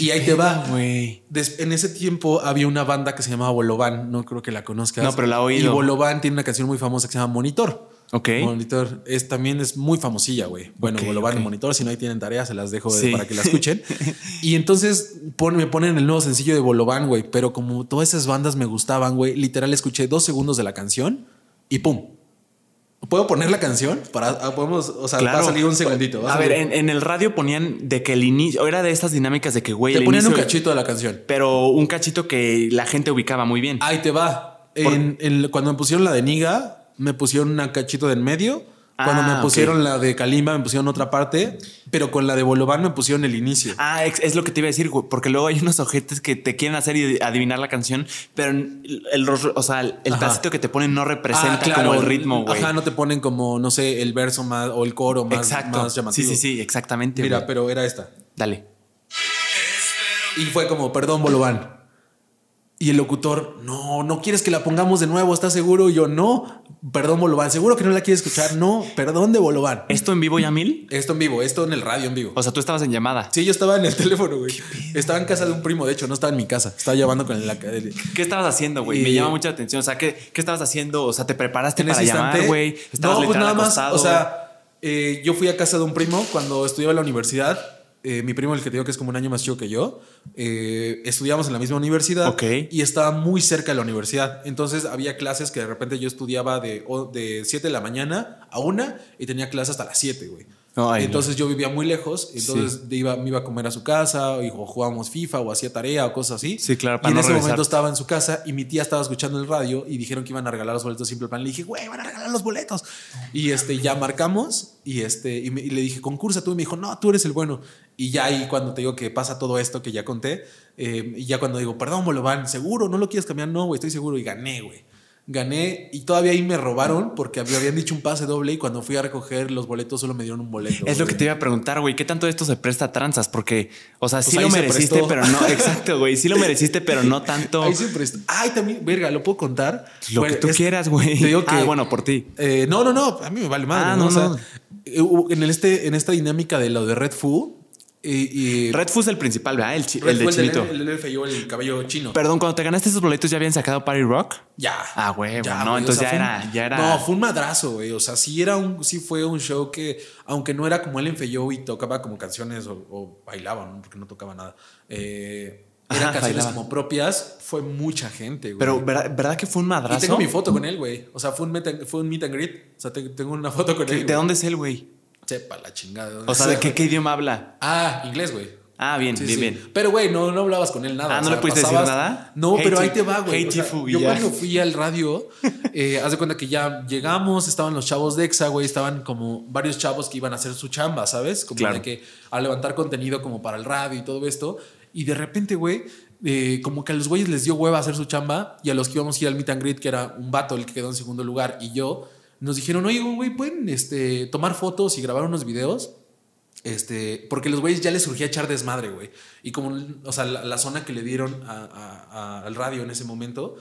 Y ahí te va. en ese tiempo había una banda que se llamaba Bolobán, no creo que la conozcas. No, pero la he oído. Y Bolobán tiene una canción muy famosa que se llama Monitor. Ok. Monitor es, también es muy famosilla, güey. Bueno, Ok, Bolobán ok. y Monitor, si no ahí tienen tareas, se las dejo Sí. para que la escuchen. (laughs) y entonces pon- me ponen el nuevo sencillo de Bolobán, güey. Pero como todas esas bandas me gustaban, güey, literal escuché dos segundos de la canción y pum. ¿Puedo poner la canción? Para, ah, podemos, o sea, va a salir un segundito. A ver, en, en el radio ponían de que el inicio, era de estas dinámicas de que, güey, te ponían un cachito de la canción. Pero un cachito que la gente ubicaba muy bien. Ahí te va. En- en- cuando me pusieron la de Niga, me pusieron un cachito de en medio. Cuando Ah, me pusieron ok. la de Kalimba, me pusieron otra parte. Pero con la de Bolobán me pusieron el inicio. Ah, es lo que te iba a decir, güey, porque luego hay (laughs) unos ojetes que te quieren hacer y adivinar la canción, pero el, el- o sea, el pedacito que te ponen no representa Ah, claro. como el ritmo, güey. Ajá, no te ponen como, no sé, el verso más o el coro más, Exacto. más llamativo. sí, sí, sí, exactamente. Mira, güey. pero era esta. Dale. Y fue como, perdón, Bolobán. Y el locutor, no, no quieres que la pongamos de nuevo, ¿estás seguro? Y yo, no, perdón, Bolobán. ¿Seguro que no la quieres escuchar? No, perdón de Bolobán. ¿Esto en vivo, Yamil? Esto en vivo, esto en el radio en vivo. O sea, tú estabas en llamada. Sí, yo estaba en el (laughs) teléfono, güey. Estaba en casa de un primo, de hecho, no estaba en mi casa. Estaba llevando con la. el- ¿Qué estabas haciendo, güey? Y- Me llama mucha atención. O sea, ¿qué, qué estabas haciendo? O sea, ¿te preparaste En para llamar, güey? Estabas No, pues nada más. acostado. O sea, eh, yo fui a casa de un primo cuando estudiaba en la universidad. Eh, mi primo, el que te digo que es como un año más chico que yo, eh, estudiamos en la misma universidad y estaba muy cerca de la universidad. Entonces había clases que de repente yo estudiaba de, o- de 7 de la mañana a 1 y tenía clases hasta las 7, güey. Ay, entonces yo vivía muy lejos, entonces iba, me iba a comer a su casa y o jugábamos FIFA o hacía tarea o cosas así. Sí, claro, Y para en no ese regresar. momento estaba en su casa y mi tía estaba escuchando el radio y dijeron que iban a regalar los boletos simple plan. Le dije, güey, van a regalar los boletos. Y este, ya marcamos y este, y, me- y le dije, concursa tú. Y me dijo, no, tú eres el bueno. Y ya ahí cuando te digo que pasa todo esto que ya conté, eh, y ya cuando digo, perdón, Bolobán, seguro, no lo quieres cambiar, no, güey, estoy seguro. Y gané, güey. Gané y todavía ahí me robaron porque me habían dicho un pase doble y cuando fui a recoger los boletos solo me dieron un boleto. Es lo que te iba a preguntar, güey. ¿Qué tanto de esto se presta a tranzas? Porque, o sea, sí Pues lo ahí se mereciste, prestó. pero no. (laughs) Exacto, güey. Sí lo mereciste, pero no tanto. Ahí siempre está. Ay, también, verga, ¿lo puedo contar? Lo Bueno, que tú es- quieras, güey. Te digo (laughs) que. Ah, bueno, por ti. Eh, no, no, no. A mí me vale madre. Ah, ¿no? no, O sea, no. eh, en, el este, en esta dinámica de lo de Red Fu. Y, y Red es el principal, ¿verdad? El, chi- el de Chinito. El, el cabello chino. Perdón, cuando te ganaste esos boletos, ¿ya habían sacado Party Rock? Ya. Ah, huevo, Ya, no, güey, entonces ya fue un- era- ya era- No, fue un madrazo, güey. O sea, sí era un, sí fue un show que, aunque no era como él en Feyó y tocaba como canciones o, o bailaba, ¿no? Porque no tocaba nada. eh, eran Ajá, canciones bailaba. como propias. Fue mucha gente, güey. Pero, ¿verdad, verdad que fue un Y madrazo? tengo mi foto con él, güey. O sea, fue un, meet and, fue un meet and greet. O sea, te- tengo una foto con ¿Qué- él. ¿De güey. dónde es él, güey? Sepa la chingada. de dónde O sea, ¿de qué, idioma habla? Ah, inglés, güey. Ah, bien, Sí, bien, sí. bien. Pero, güey, no, no hablabas con él nada. Ah, o ¿no sea, le pudiste decir pasabas- nada? No, Hey, pero ahí te va, güey. hey, O sea, yo cuando fui al radio, eh, (laughs) haz de cuenta que ya llegamos, estaban los chavos de EXA, güey, estaban como varios chavos que iban a hacer su chamba, ¿sabes? Como Claro. de que a levantar contenido como para el radio y todo esto. Y de repente, güey, eh, como que a los güeyes les dio hueva hacer su chamba y a los que íbamos a ir al meet and greet, que era un vato el que quedó en segundo lugar y yo, nos dijeron, oye, güey, ¿pueden este, tomar fotos y grabar unos videos? Este, porque los güeyes ya les surgía echar desmadre, güey. Y como, o sea, la, zona que le dieron al radio en ese momento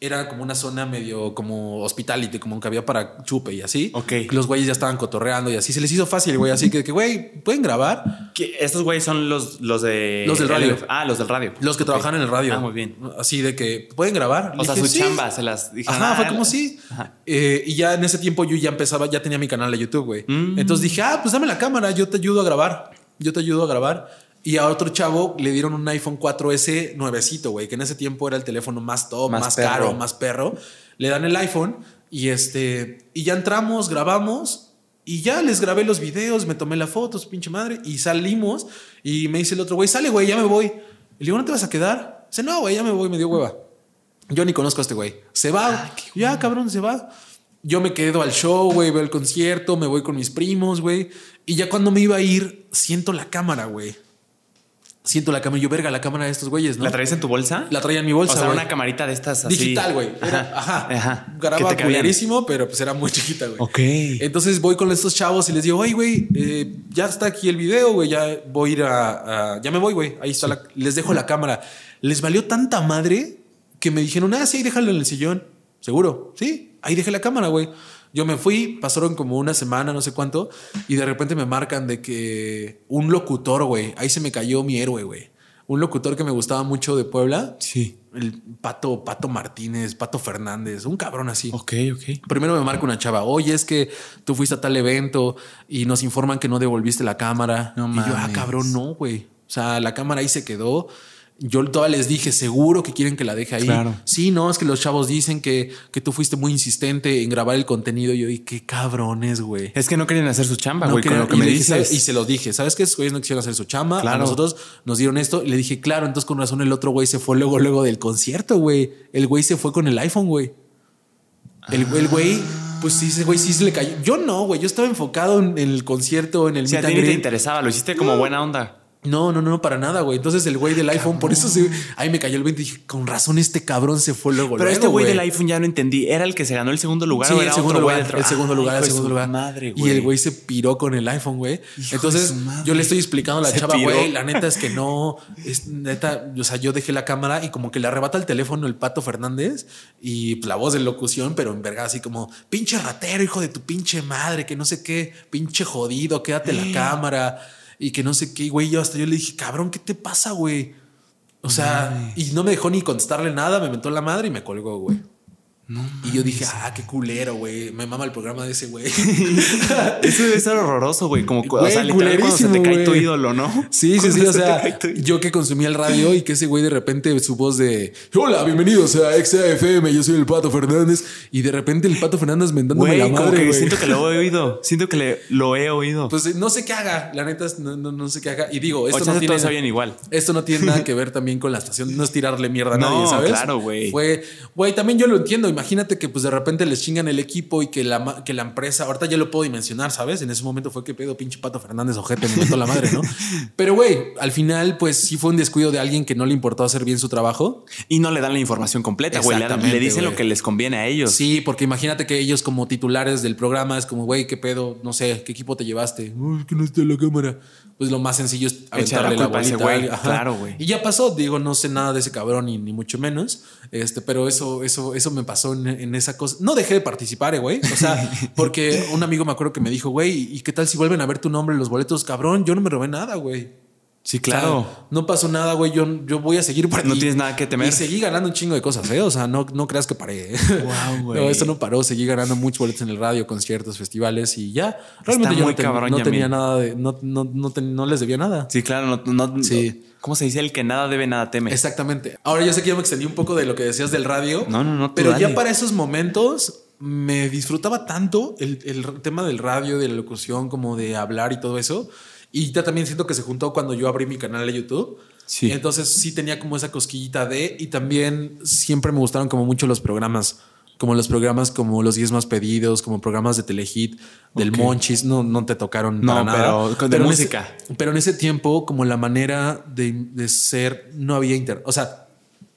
era como una zona medio como hospitality, como que había para chupe y así. Ok. Los güeyes ya estaban cotorreando y así. Se les hizo fácil, güey. Así que, güey, ¿pueden grabar? ¿Qué- Estos güeyes son los, los de. Los del radio. Ah, los del radio. Los que Ok. trabajan en el radio. Ah, muy bien. Así de que, ¿pueden grabar? O sea, dije, su "Sí". chamba se las dijeron. Ajá, fue ah, como sí. Eh, y ya en ese tiempo yo ya empezaba, ya tenía mi canal de YouTube, güey. Mm. Entonces dije, ah, pues dame la cámara, yo te ayudo a grabar. Yo te ayudo a grabar. Y a otro chavo le dieron un iPhone 4S nuevecito, güey, que en ese tiempo era el teléfono más top, Más caro, más perro. Le dan el iPhone y este, y ya entramos, grabamos. Y ya les grabé los videos, me tomé la foto, su pinche madre, y salimos. Y me dice el otro güey, sale, güey, ya me voy. Le digo, ¿no te vas a quedar? Dice, no, güey, ya me voy, me dio hueva. Yo ni conozco a este güey. Se va. Ah, ya, cabrón, se va. yo me quedo al show, güey, veo el concierto, me voy con mis primos, güey. Y ya cuando me iba a ir, siento la cámara, güey. Siento la cámara. Yo, verga, la cámara de estos güeyes, ¿no? ¿La traes en tu bolsa? La traía en mi bolsa. O sea, güey. una camarita de estas así. Digital, güey. Era- Ajá. Ajá. Grababa culerísimo, pero pues era muy chiquita, güey. Ok. Entonces voy con estos chavos y les digo, oye, güey, eh, ya está aquí el video, güey, ya voy a ir a, a- Ya me voy, güey. Ahí está la... Les dejo la cámara. Les valió tanta madre que me dijeron, ah, sí, déjalo en el sillón. ¿Seguro? Sí, ahí dejé la cámara, güey. Yo me fui, pasaron como una semana, no sé cuánto, y de repente me marcan de que un locutor, güey, ahí se me cayó mi héroe, güey. Un locutor que me gustaba mucho de Puebla. Sí. El Pato, Pato Martínez, Pato Fernández, un cabrón así. Ok, ok. Primero me marca una chava, oye, es que tú fuiste a tal evento y nos informan que no devolviste la cámara. No y yo, ah, mames. cabrón, no, güey. O sea, la cámara ahí se quedó. Yo todavía les dije, seguro que quieren que la deje ahí. Claro. Sí, no, es que los chavos dicen que, que tú fuiste muy insistente en grabar el contenido. Y yo, y qué cabrones, güey. Es que no querían hacer su chamba, No güey, con lo que y me dije, dices. Y se los dije, ¿sabes qué? Esos güeyes no quisieron hacer su chamba. A Claro. nosotros nos dieron esto. Y le dije, claro, entonces con razón el otro güey se fue luego, luego del concierto, güey. El güey se fue con el iPhone, güey. El, el güey, pues sí, ese güey sí se le cayó. Yo no, güey. Yo estaba enfocado en, el concierto, en el sea, a ti te interesaba, lo hiciste como buena onda. No, no, no, para nada, güey. Entonces el güey del iPhone, por eso se, ahí me cayó el 20 y dije, con razón este cabrón se fue luego. Pero luego, este güey del iPhone ya no entendí. ¿Era el que se ganó el segundo lugar Sí, o el segundo otro güey lugar, del el segundo Ay, lugar, el segundo lugar. Madre, y el güey se piró con el iPhone, güey. Entonces yo le estoy explicando a la Se chava, piró. güey, la neta es que no, es neta, o sea, yo dejé la cámara y como que le arrebata el teléfono el Pato Fernández y pues, la voz de locución, pero en verga así como, pinche ratero, hijo de tu pinche madre, que no sé qué, pinche jodido, quédate la cámara y que no sé qué, güey. Yo hasta yo le dije, cabrón, ¿qué te pasa, güey? O sea, y no me dejó ni contestarle nada, me mentó la madre y me colgó, güey. Y yo dije, ah, qué culero, güey. Me mama el programa de ese güey. (laughs) Eso debe ser horroroso, güey. Como o sea, literal cuando se te cae tu ídolo, ¿no? Sí, sí, sí. O se sea, yo que consumía el radio y que ese güey de repente su voz de Hola, bienvenidos a XAFM, yo soy el Pato Fernández. Y de repente el Pato Fernández mentándome Güey, la como madre. que güey. siento que lo he oído. (laughs) Siento que le- lo he oído. Pues eh, no sé qué haga, la neta no, no, no sé qué haga. Y digo, esto no tiene, sabían igual. esto no tiene nada (laughs) que ver también con la estación, no es tirarle mierda a No, nadie, ¿sabes? claro, güey. Fue, güey, también yo lo entiendo. Imagínate que pues de repente les chingan el equipo y que la, que la empresa, ahorita ya lo puedo dimensionar, ¿sabes? En ese momento fue que pedo pinche Pato Fernández, ojete, me meto la madre, ¿no? (laughs) Pero güey, al final pues sí fue un descuido de alguien que no le importó hacer bien su trabajo. Y no le dan la información completa, güey. Le, dicen lo que les conviene a ellos. Sí, porque imagínate que ellos como titulares del programa es como, güey, qué pedo, no sé, qué equipo te llevaste. "Uy, es que no está la cámara. Pues lo más sencillo es la aventarle la, culpa a ese bolita. güey, claro, güey. Y ya pasó, digo, no sé nada de ese cabrón ni, ni mucho menos. Este, pero eso, eso, eso me pasó en, en esa cosa. No dejé de participar, eh, güey. O sea, (laughs) porque un amigo me acuerdo que me dijo, güey, ¿y qué tal si vuelven a ver tu nombre en los boletos? Cabrón, yo no me robé nada, güey. Sí, O claro. sea, no pasó nada, güey. Yo, yo voy a seguir por No aquí. tienes nada que temer. Y seguí ganando un chingo de cosas, ¿eh? O sea, no, no creas que paré. Guau, (laughs) güey. No, eso no paró. Seguí ganando muchos boletos en el radio, conciertos, festivales y ya. Realmente yo muy no, ten- cabrón, no tenía nada de. No, no, no, ten- no les debía nada. Sí, claro. No, no- Sí. ¿Cómo se dice? El que nada debe, nada teme. Exactamente. Ahora ya sé que ya me extendí un poco de lo que decías del radio. No, no, no, Pero ya para esos momentos me disfrutaba tanto el, el tema del radio, de la locución, como de hablar y todo eso. Y ya también siento que se juntó cuando yo abrí mi canal de YouTube. Sí. Entonces sí tenía como esa cosquillita de. Y también siempre me gustaron como mucho los programas. Como los programas como los 10 más pedidos, como programas de Telehit, del Ok. Monchis, no, no te tocaron No, para nada. pero con- de música. ese- pero en ese tiempo, como la manera de, de ser, no había internet. O sea,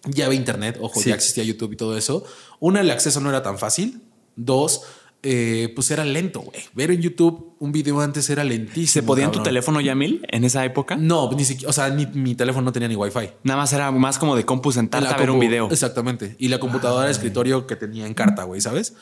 ya había internet, ojo, Sí. ya existía YouTube y todo eso. Una, el acceso no era tan fácil. Dos, eh, pues era lento, güey. Ver en YouTube un video antes era lentísimo. ¿Se podía en tu teléfono, Yamil, en esa época? No, ni siquiera, o sea, ni, mi teléfono no tenía ni wifi. Nada más era más como de compu sentarte a ver un video. Exactamente. Y la computadora de escritorio que tenía en carta, güey, ¿sabes?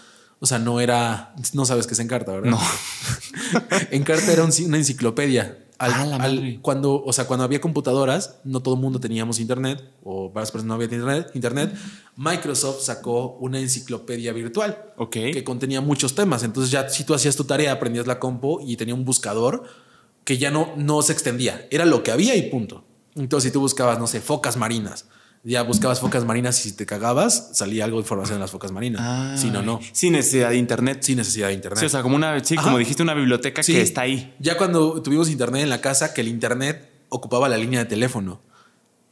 O sea, no era. No sabes qué es Encarta, ¿verdad? No. (laughs) Encarta era un- una enciclopedia. Al- Ah, la al- cuando, o sea, cuando había computadoras, no todo el mundo teníamos internet, o varias personas no había internet, internet. Microsoft sacó una enciclopedia virtual que contenía muchos temas. Entonces, ya si tú hacías tu tarea, aprendías la compo y tenía un buscador que ya no, no se extendía. Era lo que había y punto. Entonces, si tú buscabas, no sé, focas marinas, ya buscabas focas marinas y si te cagabas, salía algo de información de las focas marinas. Ah, si no, no. Sin necesidad de internet. Sin necesidad de internet. Sí, o sea, como una, sí, Ajá. como dijiste, una biblioteca Sí. que está ahí. Ya cuando tuvimos internet en la casa, que el internet ocupaba la línea de teléfono.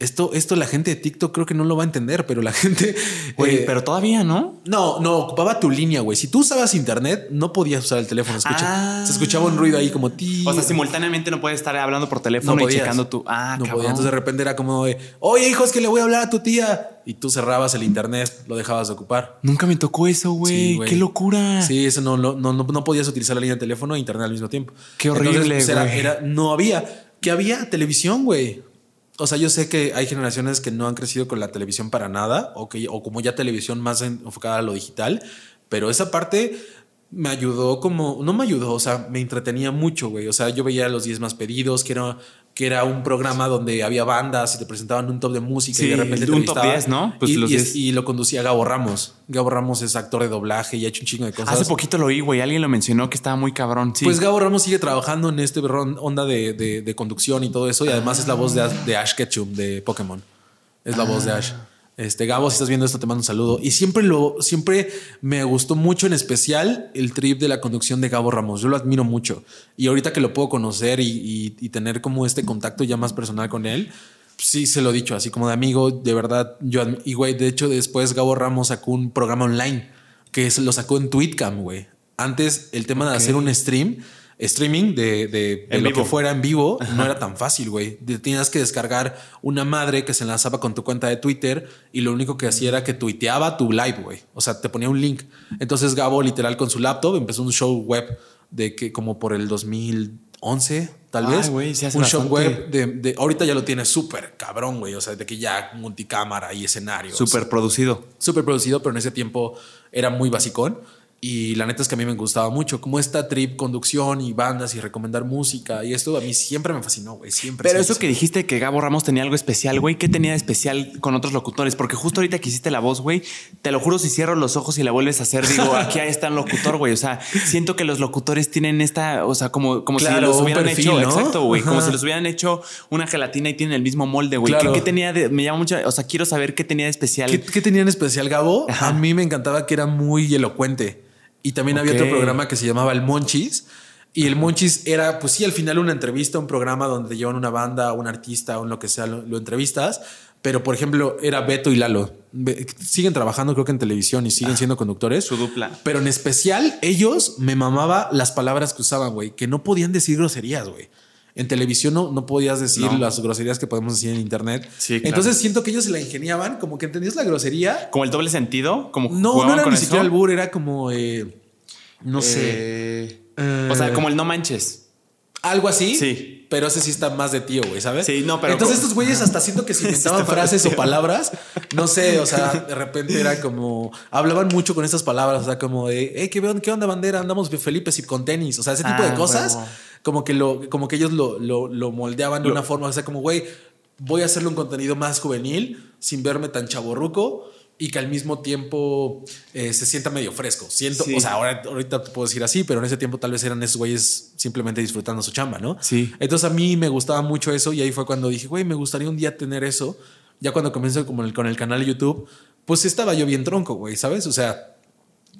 Esto, esto la gente de TikTok creo que no lo va a entender, pero la gente. Güey, eh, pero todavía no. no, no, ocupaba tu línea, güey. Si tú usabas internet, no podías usar el teléfono. Se, escucha- Ah. se escuchaba un ruido ahí como ti. O sea, simultáneamente no puedes estar hablando por teléfono y podías. checando tu. Ah, no podía. Entonces de repente era como de, oye, hijo, es que le voy a hablar a tu tía. Y tú cerrabas el internet, lo dejabas de ocupar. Nunca me tocó eso, güey. Sí. Qué locura. Sí, eso no, no, no, no podías utilizar la línea de teléfono e internet al mismo tiempo. Qué horrible, Entonces, pues, era- no había. Que había televisión, güey. O sea, yo sé que hay generaciones que no han crecido con la televisión para nada, o, que, o como ya televisión más en- enfocada a lo digital, pero esa parte me ayudó como, no me ayudó, o sea, me entretenía mucho, güey. O sea, yo veía los 10 más pedidos, que era, que era un programa donde había bandas y te presentaban un top de música y de repente un top entrevistaban. 10, ¿no? Pues y, los y- 10. y lo conducía Gabo Ramos. Gabo Ramos es actor de doblaje y ha hecho un chingo de cosas. Hace poquito lo oí, güey. Alguien lo mencionó que estaba muy cabrón. Sí. Pues Gabo Ramos sigue trabajando en este onda de, de- de conducción y todo eso. Y además es la voz de, Ash- de Ash Ketchum de Pokémon. Es la voz de Ash. Este Gabo, si estás viendo esto, te mando un saludo. Y siempre lo, siempre me gustó mucho, en especial, el trip de la conducción de Gabo Ramos. Yo lo admiro mucho. Y ahorita que lo puedo conocer y, y- y tener como este contacto ya más personal con él, sí se lo he dicho, así como de amigo, de verdad. Yo y güey, de hecho, después Gabo Ramos sacó un programa online que se lo sacó en Tweetcam, güey. Antes el tema de hacer un stream, streaming de, de- de En lo vivo. que fuera en vivo, no era tan fácil, güey. Tenías que descargar una madre que se enlazaba con tu cuenta de Twitter y lo único que hacía era que tuiteaba tu live, güey. O sea, te ponía un link. Entonces Gabo, literal, con su laptop empezó un show web de que como por el 2011, tal Ay, vez. güey, sí hace un show web de, de- ahorita ya lo tiene súper cabrón, güey. O sea, de que ya multicámara y escenario. Súper producido. súper producido, pero en ese tiempo era muy basicón. Y la neta es que a mí me gustaba mucho, como esta trip, conducción y bandas y recomendar música. Y esto a mí siempre me fascinó, güey. Siempre. Pero siempre, eso que dijiste que Gabo Ramos tenía algo especial, güey, ¿qué tenía de especial con otros locutores? Porque justo ahorita que hiciste la voz, güey, te lo juro, si cierro los ojos y la vuelves a hacer, digo, aquí está el locutor, güey. O sea, siento que los locutores tienen esta, o sea, como, como Claro, si los hubieran perfil, hecho, ¿no? exacto, güey, como si los hubieran hecho una gelatina y tienen el mismo molde, güey. Claro. ¿Qué, qué tenía de, me llama mucho, o sea, quiero saber qué tenía de especial. ¿Qué, qué tenía en especial Gabo? Ajá. A mí me encantaba que era muy elocuente. Y también había otro programa que se llamaba El Monchis. Y el Monchis era, pues sí, al final una entrevista, un programa donde te llevan una banda, un artista, un lo que sea, lo, lo entrevistas. Pero, por ejemplo, era Beto y Lalo. Be- Siguen trabajando, creo que en televisión y siguen siendo conductores. Su dupla. Pero en especial, ellos me mamaba las palabras que usaban, güey, que no podían decir groserías, güey. En televisión no, no podías decir No. las groserías que podemos decir en internet. Sí, claro. Entonces siento que ellos se la ingeniaban, como que entendías la grosería. Como el doble sentido, como No, no era con ni siquiera albur, era como, eh, no sé, Eh, Eh, o sea, como el no manches. algo así. Sí. Pero ese sí está más de tío, güey, ¿sabes? Sí, no, pero Entonces estos güeyes hasta siento que se (laughs) inventaban frases o palabras, no sé, o sea, de repente era como, hablaban mucho con estas palabras, o sea, como de, hey, ¿qué, on- qué onda bandera? Andamos Felipe y con tenis, o sea, ese tipo Ah, de cosas, huevo. Como que lo, como que ellos lo, lo, lo moldeaban de una forma, o sea, como, güey, voy a hacerle un contenido más juvenil, sin verme tan chaborruco. Y que al mismo tiempo eh, se sienta medio fresco. Siento, Sí. o sea, ahora, ahorita te puedo decir así, pero en ese tiempo tal vez eran esos güeyes simplemente disfrutando su chamba, ¿no? Sí. Entonces a mí me gustaba mucho eso y ahí fue cuando dije, güey, me gustaría un día tener eso. Ya cuando comencé como el- con el canal de YouTube, pues estaba yo bien tronco, güey, ¿sabes? O sea,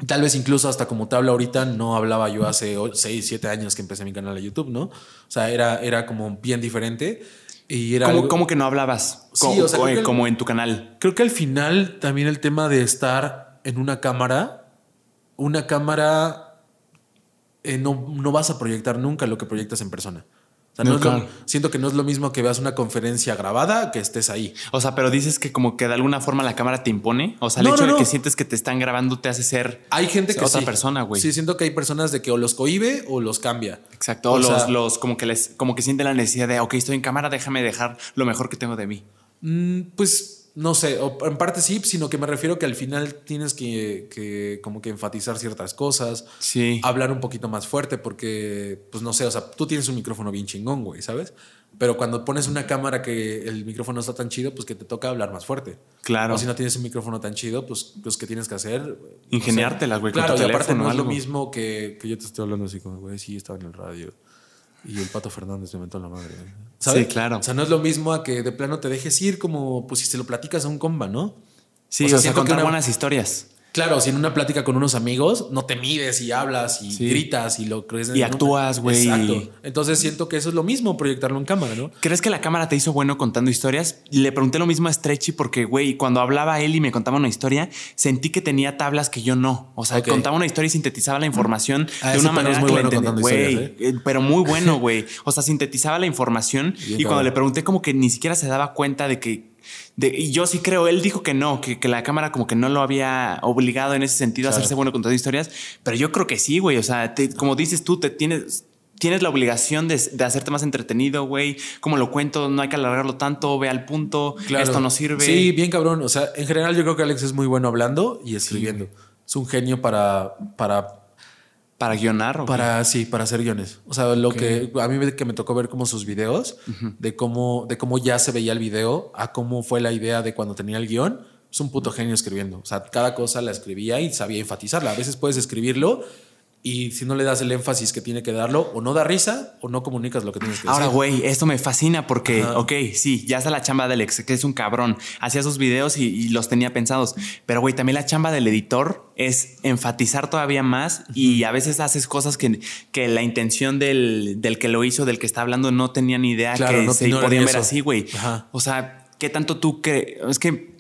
tal vez incluso hasta como te hablo ahorita, no hablaba yo hace 6, 7 años que empecé mi canal de YouTube, ¿no? O sea, era, era como bien diferente y era... ¿Cómo, algo- cómo que no hablabas? Sí, o sea, el- como en tu canal. Creo que al final también el tema de estar en una cámara, una cámara, eh, no, no vas a proyectar nunca lo que proyectas en persona. O sea, no No, es lo- claro. siento que no es lo mismo que veas una conferencia grabada que estés ahí. O sea, pero dices que como que de alguna forma la cámara te impone. O sea, el No, hecho no, de que sientes que te están grabando te hace ser Hay gente que otra sí. persona, güey. Sí, siento que hay personas de que o los cohibe o los cambia. Exacto. O O los, sea- los como que les, como que sienten la necesidad de, ok, estoy en cámara, déjame dejar lo mejor que tengo de mí. Mm, pues no sé, o en parte sí, sino que me refiero que al final tienes que, que como que enfatizar ciertas cosas. Sí. hablar un poquito más fuerte porque, pues no sé, o sea, tú tienes un micrófono bien chingón, güey, ¿sabes? Pero cuando pones una cámara que el micrófono está tan chido, pues que te toca hablar más fuerte. Claro. O si no tienes un micrófono tan chido, pues, pues ¿qué tienes que hacer? Ingeniártelas, güey, con Claro, tu y aparte no es lo mismo que, que yo te estoy hablando así como, güey, sí, estaba en el radio. Y el Pato Fernández me mentó la madre. ¿Sabes? Sí, claro. O sea, no es lo mismo a que de plano te dejes ir como, pues si se lo platicas a un comba, ¿no? Sí, o o sea, que contar una- buenas historias. Claro, si en una plática con unos amigos no te mides y hablas y gritas y lo crees. Y actúas, güey. Exacto. Entonces siento que eso es lo mismo, proyectarlo en cámara, ¿no? ¿Crees que la cámara te hizo bueno contando historias? Le pregunté lo mismo a Stretchy porque, güey, cuando hablaba él y me contaba una historia, sentí que tenía tablas que yo no. O sea, contaba una historia y sintetizaba la información ah, de una manera muy que bueno güey. ¿eh? Eh, pero muy bueno, güey. O sea, sintetizaba la información y cuando le pregunté como que ni siquiera se daba cuenta de que y yo sí creo, él dijo que no, que, la cámara como que no lo había obligado en ese sentido a hacerse bueno con todas historias, pero yo creo que sí, güey. O sea, como dices tú, te tienes, tienes la obligación de, hacerte más entretenido, güey. Como lo cuento, no hay que alargarlo tanto, ve al punto, esto no sirve. Sí, bien cabrón. O sea, en general yo creo que Alex es muy bueno hablando y escribiendo. Es un genio para, para ¿Para guionar? para, sí, para hacer guiones. O sea, lo que a mí que me tocó ver como sus videos, de, cómo, de cómo ya se veía el video, a cómo fue la idea de cuando tenía el guion. Es un puto genio escribiendo. O sea, cada cosa la escribía y sabía enfatizarla. A veces puedes escribirlo y si no le das el énfasis que tiene que darlo, o no da risa o no comunicas lo que tienes que decir. Ahora, güey, esto me fascina porque, ok, sí, ya está la chamba del ex, que es un cabrón. Hacía sus videos y, los tenía pensados. Pero, güey, también la chamba del editor es enfatizar todavía más y a veces haces cosas que, que la intención del, del, que lo hizo, del que está hablando, no tenía ni idea que se podían ver así, güey. O sea, ¿qué tanto tú crees? Es que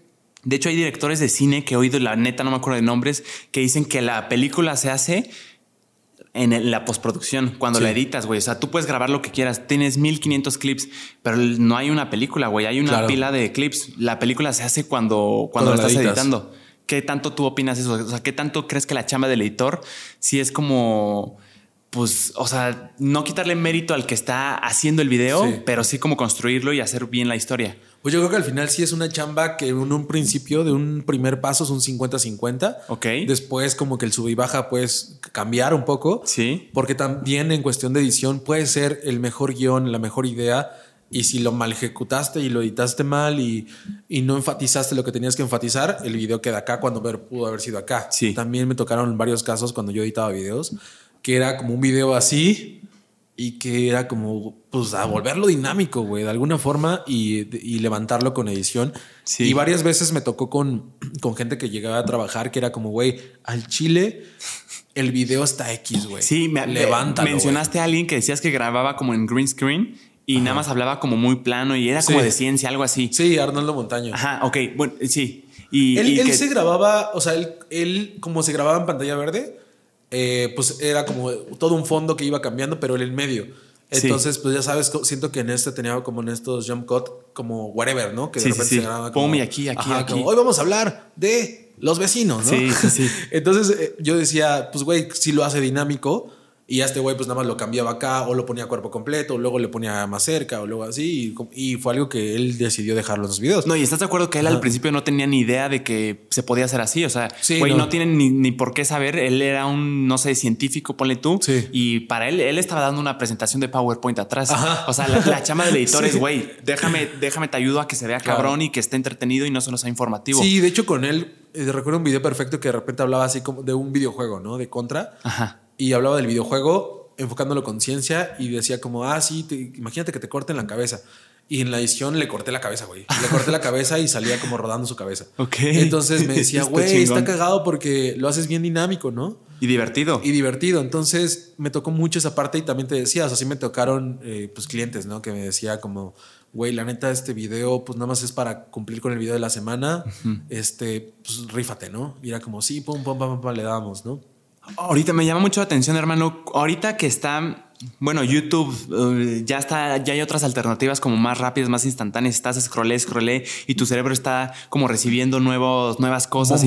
de hecho, hay directores de cine que he oído, la neta, no me acuerdo de nombres, que dicen que la película se hace en la postproducción, cuando la editas, güey. O sea, tú puedes grabar lo que quieras. Tienes 1500 clips, pero no hay una película, güey. Hay una pila de clips. La película se hace cuando, cuando, la estás editando. ¿Qué tanto tú opinas eso? O sea, ¿qué tanto crees que la chamba del editor si es como pues, o sea, no quitarle mérito al que está haciendo el video, pero sí como construirlo y hacer bien la historia. Pues yo creo que al final sí es una chamba que en un principio, de un primer paso, es un 50-50. Ok. Después, como que el sube y baja puedes cambiar un poco. Sí. Porque también en cuestión de edición puede ser el mejor guion, la mejor idea. Y si lo mal ejecutaste y lo editaste mal y, y, no enfatizaste lo que tenías que enfatizar, el video queda acá cuando pudo haber sido acá. Sí. También me tocaron varios casos cuando yo editaba videos, que era como un video así y que era como, pues, a volverlo dinámico, güey, de alguna forma y, levantarlo con edición. Sí. Y varias veces me tocó con, con gente que llegaba a trabajar que era como, güey, al chile el video está X, güey. Sí, me, Levántalo, mencionaste a alguien que decías que grababa como en green screen y nada más hablaba como muy plano y era como de ciencia, algo así. Sí, Arnoldo Montaño. Ajá, ok, bueno, sí. Y, él, se grababa, o sea, él, él como se grababa en pantalla verde, eh, pues era como todo un fondo que iba cambiando, pero en el medio. Entonces, pues ya sabes, siento que en este tenía como en estos jump cut, como whatever, ¿no? Que de repente se grababa como. y aquí, aquí, aquí. Hoy vamos a hablar de los vecinos, ¿no? Sí, sí, sí. (laughs) Entonces eh, yo decía, pues güey, si lo hace dinámico, y a este güey pues nada más lo cambiaba acá o lo ponía cuerpo completo, o luego le ponía más cerca o luego así. Y, fue algo que él decidió dejarlo en los videos. No, y estás de acuerdo que él al principio no tenía ni idea de que se podía hacer así. O sea, güey, no. tiene ni, ni, por qué saber. Él era un, no sé, científico, ponle tú. Sí. Y para él, él estaba dando una presentación de PowerPoint atrás. O sea, la, chama del editor (laughs) es, güey, déjame, (clears throat) déjame te ayudo a que se vea cabrón y que esté entretenido y no solo sea informativo. Sí, de hecho con él eh, recuerdo un video perfecto que de repente hablaba así como de un videojuego, ¿no? De contra. Ajá. Y hablaba del videojuego enfocándolo con ciencia y decía como, ah, sí, imagínate que te corten la cabeza. Y en la edición le corté la cabeza, güey. Le corté la cabeza y salía como rodando su cabeza. (laughs) Ok. Entonces me decía, güey, está cagado porque lo haces bien dinámico, ¿no? Y divertido. Y divertido. Entonces me tocó mucho esa parte y también te decía, o sea, sí me tocaron eh, pues clientes, ¿no? Que me decía como, güey, la neta, este video, pues nada más es para cumplir con el video de la semana. Este, pues rífate, ¿no? Y era como, sí, pum, pum, pum, pum, le damos, ¿no? Ahorita me llama mucho la atención, hermano. Ahorita que está bueno, YouTube eh, ya está, ya hay otras alternativas como más rápidas, más instantáneas. Estás scrollé, scrollé y tu cerebro está como recibiendo nuevos, nuevas cosas y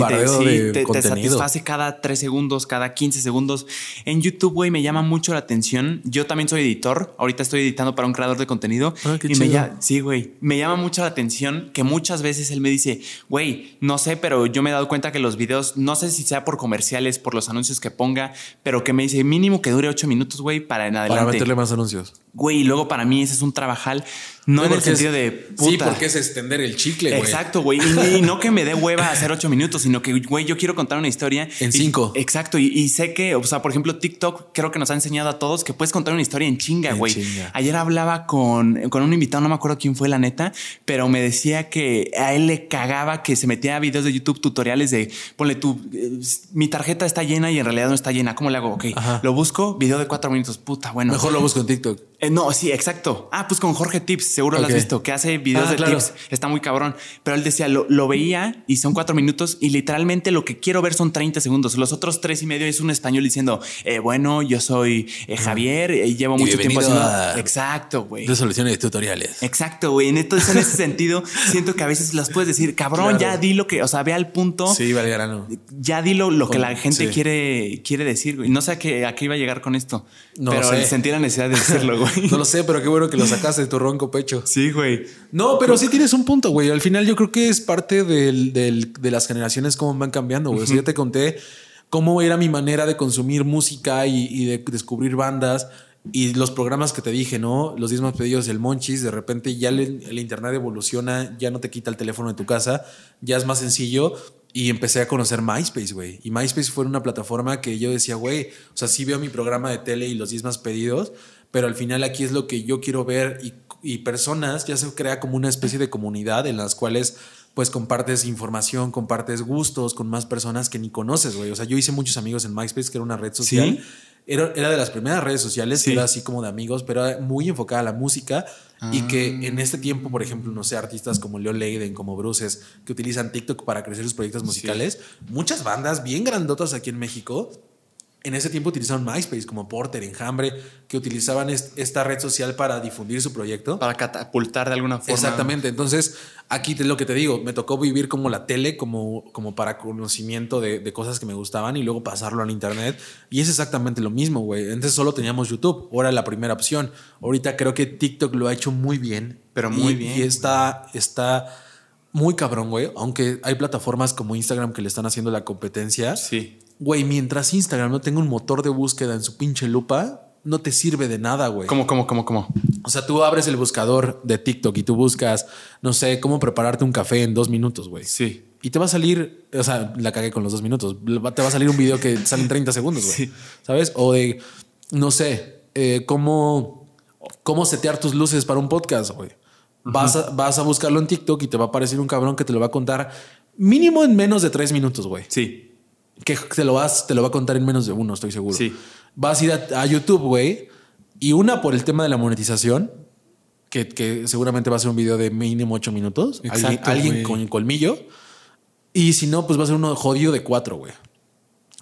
te, satisface cada tres segundos, cada 15 segundos. En YouTube, güey, me llama mucho la atención. Yo también soy editor. Ahorita estoy editando para un creador de contenido. Ah, y me llama, sí, güey, me llama mucho la atención que muchas veces él me dice, güey, no sé, pero yo me he dado cuenta que los videos, no sé si sea por comerciales, por los anuncios que ponga, pero que me dice mínimo que dure ocho minutos, güey, para nada para meterle más anuncios. Güey, y luego para mí ese es un trabajal. No en el es- sentido de puta. Sí, porque es extender el chicle, güey. Exacto, güey. Y, y no que me dé hueva (laughs) hacer ocho minutos, sino que, güey, yo quiero contar una historia. En Y- cinco. exacto. Y, y sé que, o sea, por ejemplo, TikTok creo que nos ha enseñado a todos que puedes contar una historia en chinga, güey. Ayer hablaba con, con un invitado, no me acuerdo quién fue la neta, pero me decía que a él le cagaba que se metía a videos de YouTube tutoriales de, ponle tú, eh, mi tarjeta está llena y en realidad no está llena. ¿Cómo le hago? Ok, Ajá. lo busco, video de cuatro minutos. Puta, bueno. Mejor lo busco en TikTok. Eh, no, sí, exacto. Ah, pues con Jorge Tips, seguro lo has visto, que hace videos Ah, de claro. tips. Está muy cabrón. Pero él decía, lo, lo veía y son cuatro minutos y literalmente lo que quiero ver son 30 segundos. Los otros tres y medio es un español diciendo, eh, bueno, yo soy eh, Javier y llevo Y mucho tiempo haciendo. a- Exacto, güey. Resoluciones de tutoriales. Exacto, güey. Entonces, en ese sentido, (laughs) siento que a veces las puedes decir, cabrón, Claro. ya di lo que, o sea, ve al punto. Sí, Valgrano. Ya di lo, lo que la gente sí. quiere, quiere decir, güey. No sé a qué, a qué iba a llegar con esto. No pero sé. sentí la necesidad de decirlo, (laughs) güey. No lo sé, pero qué bueno que lo sacaste de tu ronco pecho. Sí, güey. No, pero sí tienes un punto, güey. Al final yo creo que es parte del, del- de las generaciones cómo van cambiando, güey. O sea, yo te conté cómo era mi manera de consumir música y, y de descubrir bandas y los programas que te dije, ¿no? Los 10 más pedidos del Monchis, de repente ya el, el internet evoluciona, ya no te quita el teléfono de tu casa, ya es más sencillo. Y empecé a conocer MySpace, güey. Y MySpace fue una plataforma que yo decía, güey, o sea, sí veo mi programa de tele y los 10 más pedidos, pero al final aquí es lo que yo quiero ver y, y personas, ya se crea como una especie de comunidad en las cuales pues compartes información, compartes gustos con más personas que ni conoces, güey. O sea, yo hice muchos amigos en MySpace, que era una red social. ¿Sí? Era, era de las primeras redes sociales Sí. era así como de amigos, pero era muy enfocada a la música y Ah. que en este tiempo, por ejemplo, no sé, artistas como Leo Leiden, como Bruces, que utilizan TikTok para crecer sus proyectos musicales, muchas bandas bien grandotas aquí en México en ese tiempo utilizaron MySpace como Porter, Enjambre, que utilizaban est- esta red social para difundir su proyecto. Para catapultar de alguna forma. Exactamente. Entonces, aquí te lo que te digo, me tocó vivir como la tele, como, como para conocimiento de, de cosas que me gustaban y luego pasarlo al internet. Y es exactamente lo mismo, güey. Antes solo teníamos YouTube, ahora la primera opción. Ahorita creo que TikTok lo ha hecho muy bien. Pero muy Y- bien, Y está, está muy cabrón, güey. Aunque hay plataformas como Instagram que le están haciendo la competencia. Sí. Güey, mientras Instagram no tenga un motor de búsqueda en su pinche lupa, no te sirve de nada, güey. ¿Cómo, cómo, cómo, cómo? O sea, tú abres el buscador de TikTok y tú buscas, no sé, cómo prepararte un café en dos minutos, güey. Sí. Y te va a salir, o sea, la cagué con los dos minutos. Te va a salir un video que sale en 30 segundos, güey. Sí. ¿Sabes? O de, no sé, eh, cómo, cómo setear tus luces para un podcast, güey. Vas, a, vas a buscarlo en TikTok y te va a aparecer un cabrón que te lo va a contar mínimo en menos de tres minutos, güey. Sí. Que te lo, vas, te lo va a contar en menos de uno, estoy seguro. Sí. Vas a ir a, a YouTube, güey. Y una por el tema de la monetización, que, que seguramente va a ser un video de mínimo ocho minutos. Exacto, alguien alguien con colmillo. Y si no, pues va a ser uno jodido de cuatro, güey.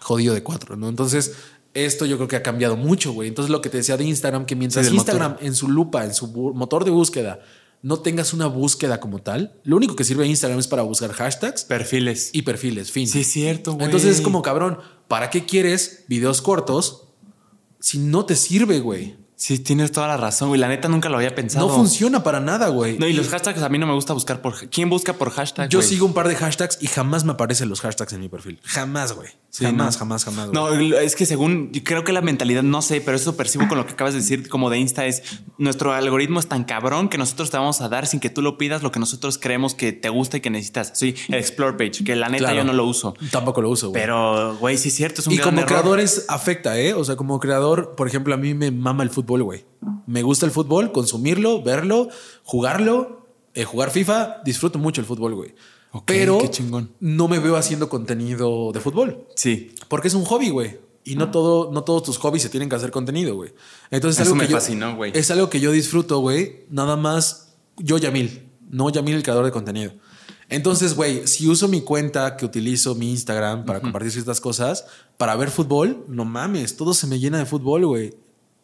Jodido de cuatro, ¿no? Entonces, esto yo creo que ha cambiado mucho, güey. Entonces, lo que te decía de Instagram, que mientras Sí, Instagram en su lupa, en su motor de búsqueda, no tengas una búsqueda como tal, lo único que sirve Instagram es para buscar hashtags Perfiles. y perfiles, fin. Sí, es cierto. Entonces es como cabrón, ¿para qué quieres videos cortos si no te sirve, güey? Sí, tienes toda la razón, güey. La neta nunca lo había pensado. No funciona para nada, güey. No, y los hashtags a mí no me gusta buscar por. ¿Quién busca por hashtag? Yo güey? sigo un par de hashtags y jamás me aparecen los hashtags en mi perfil. Jamás, güey. Sí, jamás, no. jamás, jamás, güey. No, es que según yo creo que la mentalidad, no sé, pero eso percibo con lo que acabas de decir, como de Insta, es nuestro algoritmo es tan cabrón que nosotros te vamos a dar sin que tú lo pidas lo que nosotros creemos que te gusta y que necesitas. Sí, el Explore page, que la neta Claro. yo no lo uso. Tampoco lo uso, güey. Pero, güey, sí es cierto, es un Y gran como error. creadores afecta, ¿eh? O sea, como creador, por ejemplo, a mí me mama el fútbol, güey. Me gusta el fútbol, consumirlo, verlo, jugarlo, eh, jugar FIFA. Disfruto mucho el fútbol, güey. Pero qué chingón. no me veo haciendo contenido de fútbol. Sí. Porque es un hobby, güey. Y no todo, no todos tus hobbies se tienen que hacer contenido, güey. Entonces es Eso algo me que fascinó, güey. Es algo que yo disfruto, güey. Nada más yo, Yamil. No Yamil, el creador de contenido. Entonces, güey, si uso mi cuenta que utilizo mi Instagram para compartir ciertas cosas, para ver fútbol, no mames, todo se me llena de fútbol, güey.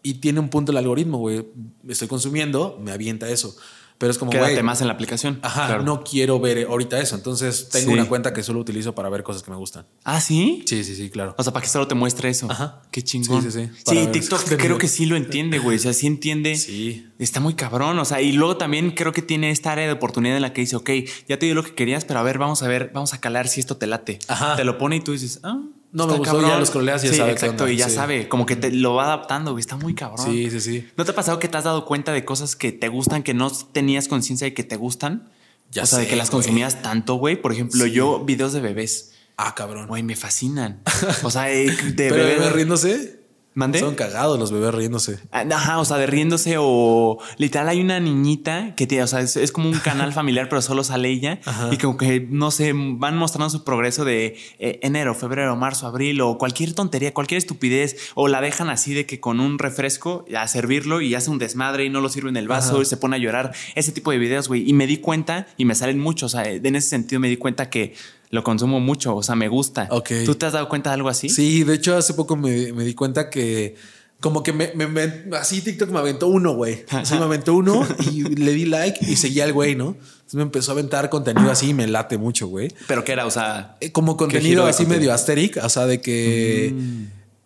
Y tiene un punto el algoritmo, güey. Estoy consumiendo, me avienta eso. Pero es como, Quédate más en la aplicación. Ajá, Claro. no quiero ver ahorita eso. Entonces tengo Sí. una cuenta que solo utilizo para ver cosas que me gustan. Ah, sí. Sí, sí, sí, claro. O sea, para que solo te muestre eso. Ajá. Qué chingón. Sí, sí, sí. Sí, Para TikTok creo que sí lo entiende, güey. O sea, sí entiende. Sí. Está muy cabrón. O sea, y luego también creo que tiene esta área de oportunidad en la que dice, ok, ya te dio lo que querías, pero a ver, vamos a ver, vamos a calar si esto te late. Ajá. Te lo pone y tú dices, ah, No me gustó, ya los scrolleas y ya sí, sabe Exacto, y ya sí. sabe, como que te lo va adaptando, güey. Está muy cabrón. Sí, sí, sí. ¿No te ha pasado que te has dado cuenta de cosas que te gustan, que no tenías conciencia de que te gustan? Ya o sea, de que las güey. consumías tanto, güey. Por ejemplo, Sí. yo videos de bebés, Ah, cabrón. güey, me fascinan. (laughs) O sea, eh, de Pero bebés. bebés riéndose. ¿Mandé? Son cagados los bebés riéndose. Ah, Ajá, o sea, de riéndose o literal hay una niñita que tiene, o sea, es, es como un canal familiar, pero solo sale ella Ajá. y como que, no sé, van mostrando su progreso de eh, enero, febrero, marzo, abril o cualquier tontería, cualquier estupidez o la dejan así de que con un refresco a servirlo y hace un desmadre y no lo sirve en el vaso Ajá. y se pone a llorar. Ese tipo de videos, güey. Y me di cuenta y me salen muchos, o sea, en ese sentido me di cuenta que lo consumo mucho, o sea, me gusta. Ok. ¿Tú te has dado cuenta de algo así? Sí, de hecho, hace poco me, me di cuenta que como que me, me- me- así TikTok me aventó uno, güey. Sí, me aventó uno y le di like y seguía al güey, ¿no? Entonces me empezó a aventar contenido así y me late mucho, güey. Pero que era, o sea, Eh, Como contenido así contenido? medio asteric, o sea, de que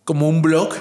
como un blog.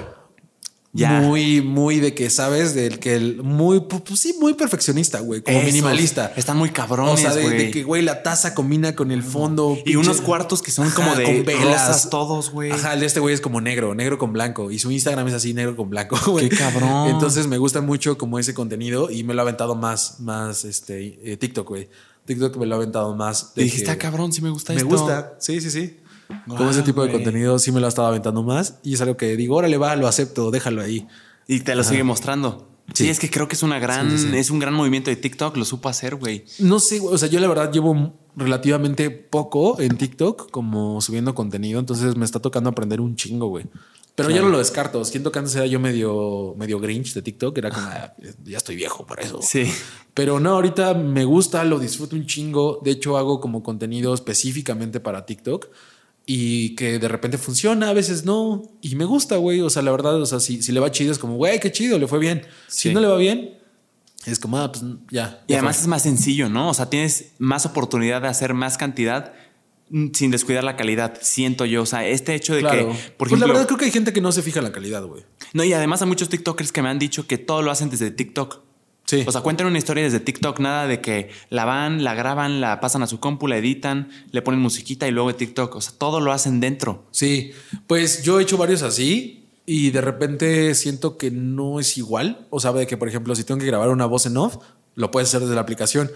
Ya. Muy, muy de que sabes, del que el muy, pues sí, muy perfeccionista, güey, como esos minimalista. Están muy cabrones, o sea, de, que, güey, la taza combina con el fondo. Y pinche- unos cuartos que son como de con velas. rosas todos, güey. Ajá, el de este güey es como negro, negro con blanco. Y su Instagram es así, negro con blanco. (laughs) güey. Qué cabrón. Entonces me gusta mucho como ese contenido y me lo ha aventado más, más este eh, TikTok, güey. TikTok me lo ha aventado más. De que está cabrón, sí me gusta Me esto. gusta, sí, sí, sí. Como Guau, ese tipo de güey. contenido sí me lo ha estado aventando más y es algo que digo, órale, va, lo acepto, déjalo ahí. Y te lo sigue mostrando. Sí. Sí. es que creo que es una gran, Sí, sí, es un gran movimiento de TikTok, lo supo hacer, güey. No sé, o sea, yo la verdad llevo relativamente poco en TikTok como subiendo contenido, entonces me está tocando aprender un chingo, güey. Pero ya Claro. no lo descarto. Siento que antes era yo medio, medio grinch de TikTok. Era como, "Ah, ya estoy viejo por eso. Sí. Pero no, ahorita me gusta, lo disfruto un chingo. De hecho, hago como contenido específicamente para TikTok y que de repente funciona, a veces no. Y me gusta, güey. O sea, la verdad, o sea, si, si le va chido es como, güey, qué chido, le fue bien. Sí. Si no le va bien, es como, ah, pues ya. Y ya además fue. es más sencillo, ¿no? O sea, tienes más oportunidad de hacer más cantidad mm, sin descuidar la calidad, siento yo. O sea, este hecho de Claro. que, por pues la verdad creo que hay gente que no se fija en la calidad, güey. no, y además hay muchos TikTokers que me han dicho que todo lo hacen desde TikTok. Sí. O sea, cuentan una historia desde TikTok, nada de que la van, la graban, la pasan a su compu, la editan, le ponen musiquita y luego de TikTok. O sea, todo lo hacen dentro. Sí, pues yo he hecho varios así y de repente siento que no es igual. O sea, de que, por ejemplo, si tengo que grabar una voz en off, lo puedes hacer desde la aplicación.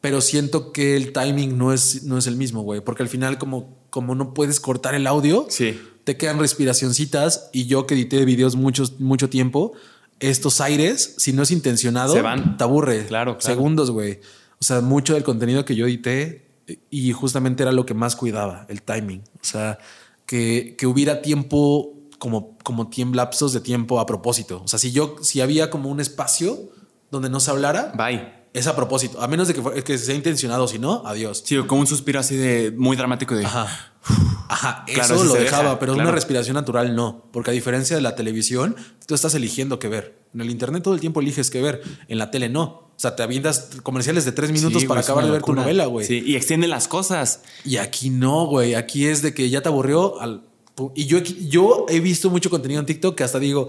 Pero siento que el timing no es, no es el mismo, güey. Porque al final, como, como no puedes cortar el audio, Sí. te quedan respiracioncitas. Y yo que edité videos muchos, mucho tiempo, estos aires, si no es intencionado, Se van. te aburre. Claro, claro. Segundos, güey. O sea, mucho del contenido que yo edité y justamente era lo que más cuidaba, el timing. O sea, que, que hubiera tiempo como, como lapsos de tiempo a propósito. O sea, si yo, si había como un espacio donde no se hablara, Bye. Es a propósito. A menos de que, fue- que sea intencionado, si no, adiós. Sí, como un suspiro así de muy dramático de. Ajá. Ajá, eso lo dejaba, deja, pero claro. una respiración natural no, porque a diferencia de la televisión, tú estás eligiendo qué ver. En el internet todo el tiempo eliges qué ver, en la tele no. O sea, te avientas comerciales de tres minutos Sí, para güey, acabar de ver tu novela, güey. Sí, y extienden las cosas. Y aquí no, güey. Aquí es de que ya te aburrió. al- y yo, yo he visto mucho contenido en TikTok que hasta digo,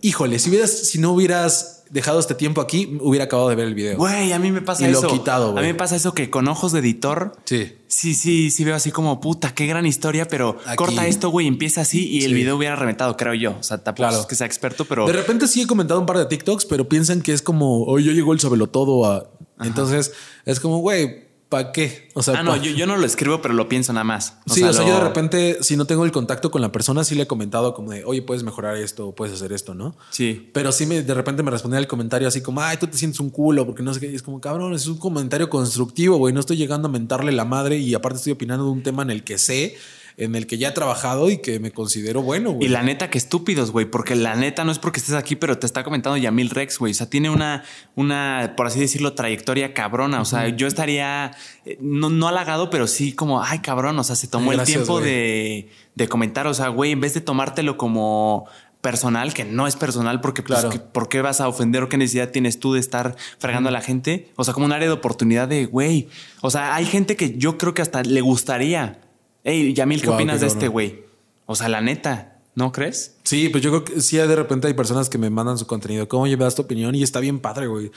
híjole, si hubieras, si no hubieras dejado este tiempo aquí, hubiera acabado de ver el video. Güey, a mí me pasa Y lo eso. quitado, a güey. mí me pasa eso que con ojos de editor. Sí. Sí, sí, sí veo así como puta, qué gran historia, pero Aquí. corta esto, güey, empieza así y el video hubiera reventado, creo yo. O sea, tampoco Claro. es que sea experto, pero De repente sí he comentado un par de TikToks, pero piensan que es como, hoy ya llegó el sabelotodo a. Entonces es como, güey, ¿para qué? O sea, ah, no, yo, yo no lo escribo, pero lo pienso nada más. sí, o sea, lo- yo de repente, si no tengo el contacto con la persona, sí le he comentado como de, oye, puedes mejorar esto, puedes hacer esto, ¿no? Sí. Pero sí me, de repente me respondía el comentario así como, ay, tú te sientes un culo, porque no sé qué. Y es como, cabrón, es un comentario constructivo, güey. No estoy llegando a mentarle la madre y aparte estoy opinando de un tema en el que sé, en el que ya he trabajado y que me considero bueno, güey. Y la neta, que estúpidos, güey, porque la neta no es porque estés aquí, pero te está comentando Yamil Rex, güey. O sea, tiene una, una, por así decirlo, trayectoria cabrona. O sea, yo estaría eh, no, no halagado, pero sí como, ay, cabrón. O sea, se tomó el tiempo de, de comentar. O sea, güey, en vez de tomártelo como personal, que no es personal, porque pues, Claro. que- ¿por qué vas a ofender o qué necesidad tienes tú de estar fregando a la gente? O sea, como un área de oportunidad de, güey. O sea, hay gente que yo creo que hasta le gustaría. Hey, Yamil, ¿qué opinas qué de este güey? O sea, la neta, ¿no crees? Sí, pues yo creo que sí, de repente hay personas que me mandan su contenido. ¿Cómo llevas tu opinión? Y está bien padre, güey.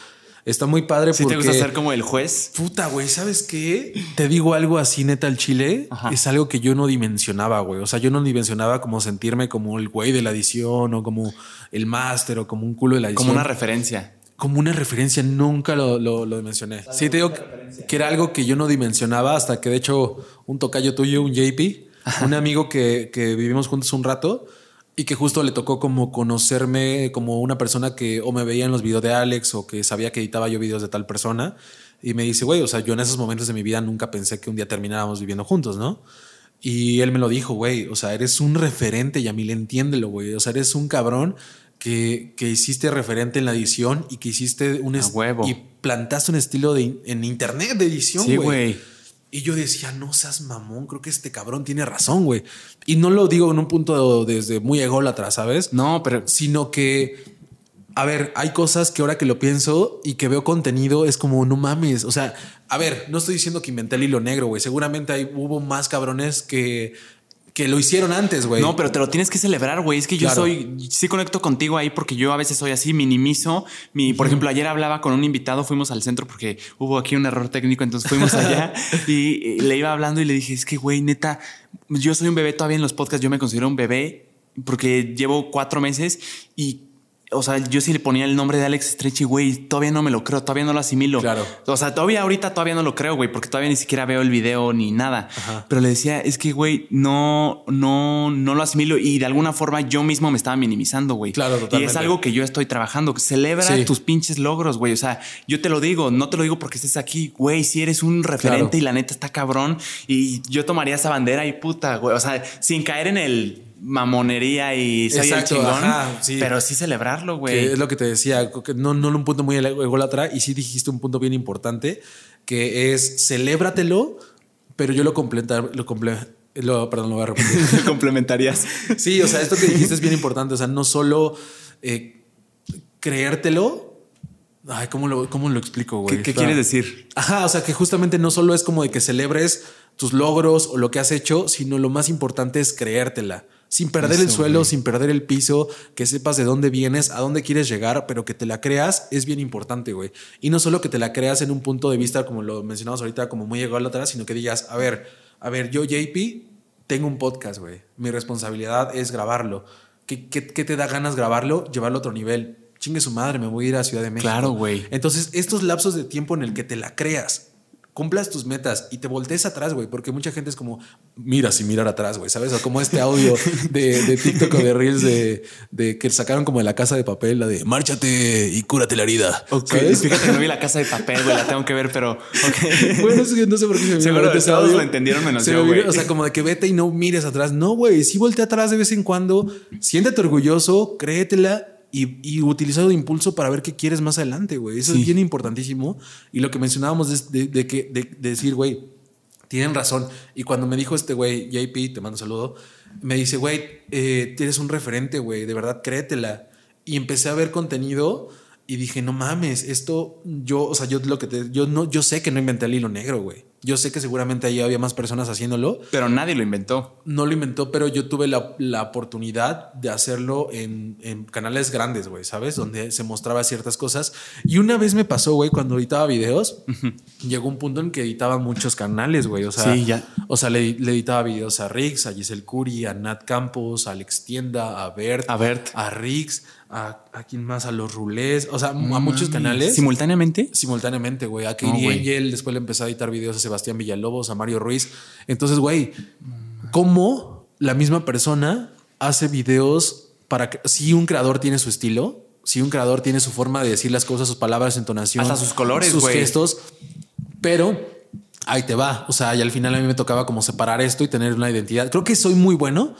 Está muy padre ¿Sí porque... te gusta ser como el juez? Puta, güey, ¿sabes qué? Te digo algo así neta al chile. Ajá. Es algo que yo no dimensionaba, güey. O sea, yo no dimensionaba como sentirme como el güey de la edición o como el máster o como un culo de la edición. Como una referencia. Como una referencia, nunca lo, lo, lo mencioné. Sí, te digo que, que era algo que yo no dimensionaba hasta que de hecho un tocayo tuyo, un JP, un amigo que, que vivimos juntos un rato y que justo le tocó como conocerme como una persona que o me veía en los videos de Alex o que sabía que editaba yo videos de tal persona y me dice, güey, o sea, yo en esos momentos de mi vida nunca pensé que un día termináramos viviendo juntos, ¿no? Y él me lo dijo, güey, o sea, eres un referente, Yamil, entiéndelo, güey, o sea, eres un cabrón que, que hiciste referente en la edición y que hiciste un... Huevo. Y plantaste un estilo de, en internet de edición, Sí, güey. güey. Y yo decía, no seas mamón, creo que este cabrón tiene razón, güey. Y no lo digo en un punto desde muy ególatra, ¿sabes? No, pero Sino que, a ver, hay cosas que ahora que lo pienso y que veo contenido es como, no mames. O sea, a ver, no estoy diciendo que inventé el hilo negro, güey. Seguramente hay, hubo más cabrones que, que lo hicieron antes, güey. No, pero te lo tienes que celebrar, güey. Es que yo Claro. soy, sí conecto contigo ahí porque yo a veces soy así, minimizo. Mi, por ejemplo, ayer hablaba con un invitado, fuimos al centro porque hubo aquí un error técnico, entonces fuimos allá (laughs) y, y le iba hablando y le dije, es que, güey, neta, yo soy un bebé todavía en los podcasts, yo me considero un bebé porque llevo cuatro meses y... O sea, yo sí le ponía el nombre de Alex Stretchy, güey, todavía no me lo creo, todavía no lo asimilo. Claro. O sea, todavía ahorita todavía no lo creo, güey, porque todavía ni siquiera veo el video ni nada. Ajá. Pero le decía, es que, güey, no, no, no lo asimilo y de alguna forma yo mismo me estaba minimizando, güey. Claro, Y totalmente. es algo que yo estoy trabajando. Celebra Sí. tus pinches logros, güey. O sea, yo te lo digo, no te lo digo porque estés aquí, güey. Si eres un referente Claro. y la neta está cabrón y yo tomaría esa bandera y puta, güey. O sea, sin caer en el mamonería y soy Exacto, el chingón, ajá, sí. pero sí celebrarlo, güey. es lo que te decía, no, no un punto muy ególatra y sí dijiste un punto bien importante que es celébratelo, pero yo lo complementar, lo lo, perdón, lo voy a repetir. (laughs) complementarías. sí, o sea, esto que dijiste es bien importante, o sea, no solo eh, creértelo. Ay, ¿cómo lo, cómo lo explico, güey? ¿Qué, qué quieres decir? Ajá, o sea, que justamente no solo es como de que celebres tus logros o lo que has hecho, sino lo más importante es creértela. Sin perder el suelo, güey. sin perder el piso, que sepas de dónde vienes, a dónde quieres llegar, pero que te la creas es bien importante, güey. Y no solo que te la creas en un punto de vista, como lo mencionamos ahorita, como muy ególatra, sino que digas, a ver, a ver, yo, JP, tengo un podcast, güey. Mi responsabilidad es grabarlo. ¿Qué, qué, qué te da ganas grabarlo? Llevarlo a otro nivel. Chingue su madre, me voy a ir a Ciudad de México. Claro, güey. Entonces, estos lapsos de tiempo en el que te la creas, cumplas tus metas y te voltees atrás, güey, porque mucha gente es como, mira sin mirar atrás, güey, ¿sabes? O como este audio de, de TikTok o de Reels de, de que sacaron como de la casa de papel, la de márchate y cúrate la herida. Ok, ¿sabes? fíjate que no vi la casa de papel, güey, la tengo que ver, pero. (laughs) Bueno, es que no sé por qué se me Seguro todos audio. lo entendieron menos Se yo, me güey. O sea, como de que vete y no mires atrás. No, güey, sí voltea atrás de vez en cuando. Siéntate orgulloso, créetela y, y utiliza el impulso para ver qué quieres más adelante, güey. Eso Sí. es bien importantísimo. Y lo que mencionábamos es de, de que, de, de decir, güey, tienen razón. Y cuando me dijo este güey, JP, te mando un saludo, me dice, güey, eh, tienes un referente, güey, de verdad, créetela. Y empecé a ver contenido y dije, no mames, esto yo, o sea, yo lo que te, yo no, yo sé que no inventé el hilo negro, güey. Yo sé que seguramente ahí había más personas haciéndolo. Pero nadie lo inventó. No lo inventó, pero yo tuve la, la oportunidad de hacerlo en, en canales grandes, güey, ¿sabes? Donde se mostraba ciertas cosas. Y una vez me pasó, güey, cuando editaba videos, llegó un punto en que editaba muchos canales, güey. O sea, Sí, ya. O sea, le, le editaba videos a Rix, a Giselle Curi, a Nat Campos, a Alex Tienda, a Bert, A Bert. a Rix, a, a quién más, a los Rulés, o sea, a muchos canales. ¿Simultáneamente? Simultáneamente, güey. A No, Katie güey. Angel, después le empecé a editar videos a Sebastián Villalobos, a Mario Ruiz. Entonces, güey, ¿cómo la misma persona hace videos para que si un creador tiene su estilo, si un creador tiene su forma de decir las cosas, sus palabras, su entonación, Hasta sus colores, sus güey. gestos, pero ahí te va. O sea, y al final a mí me tocaba como separar esto y tener una identidad. Creo que soy muy bueno.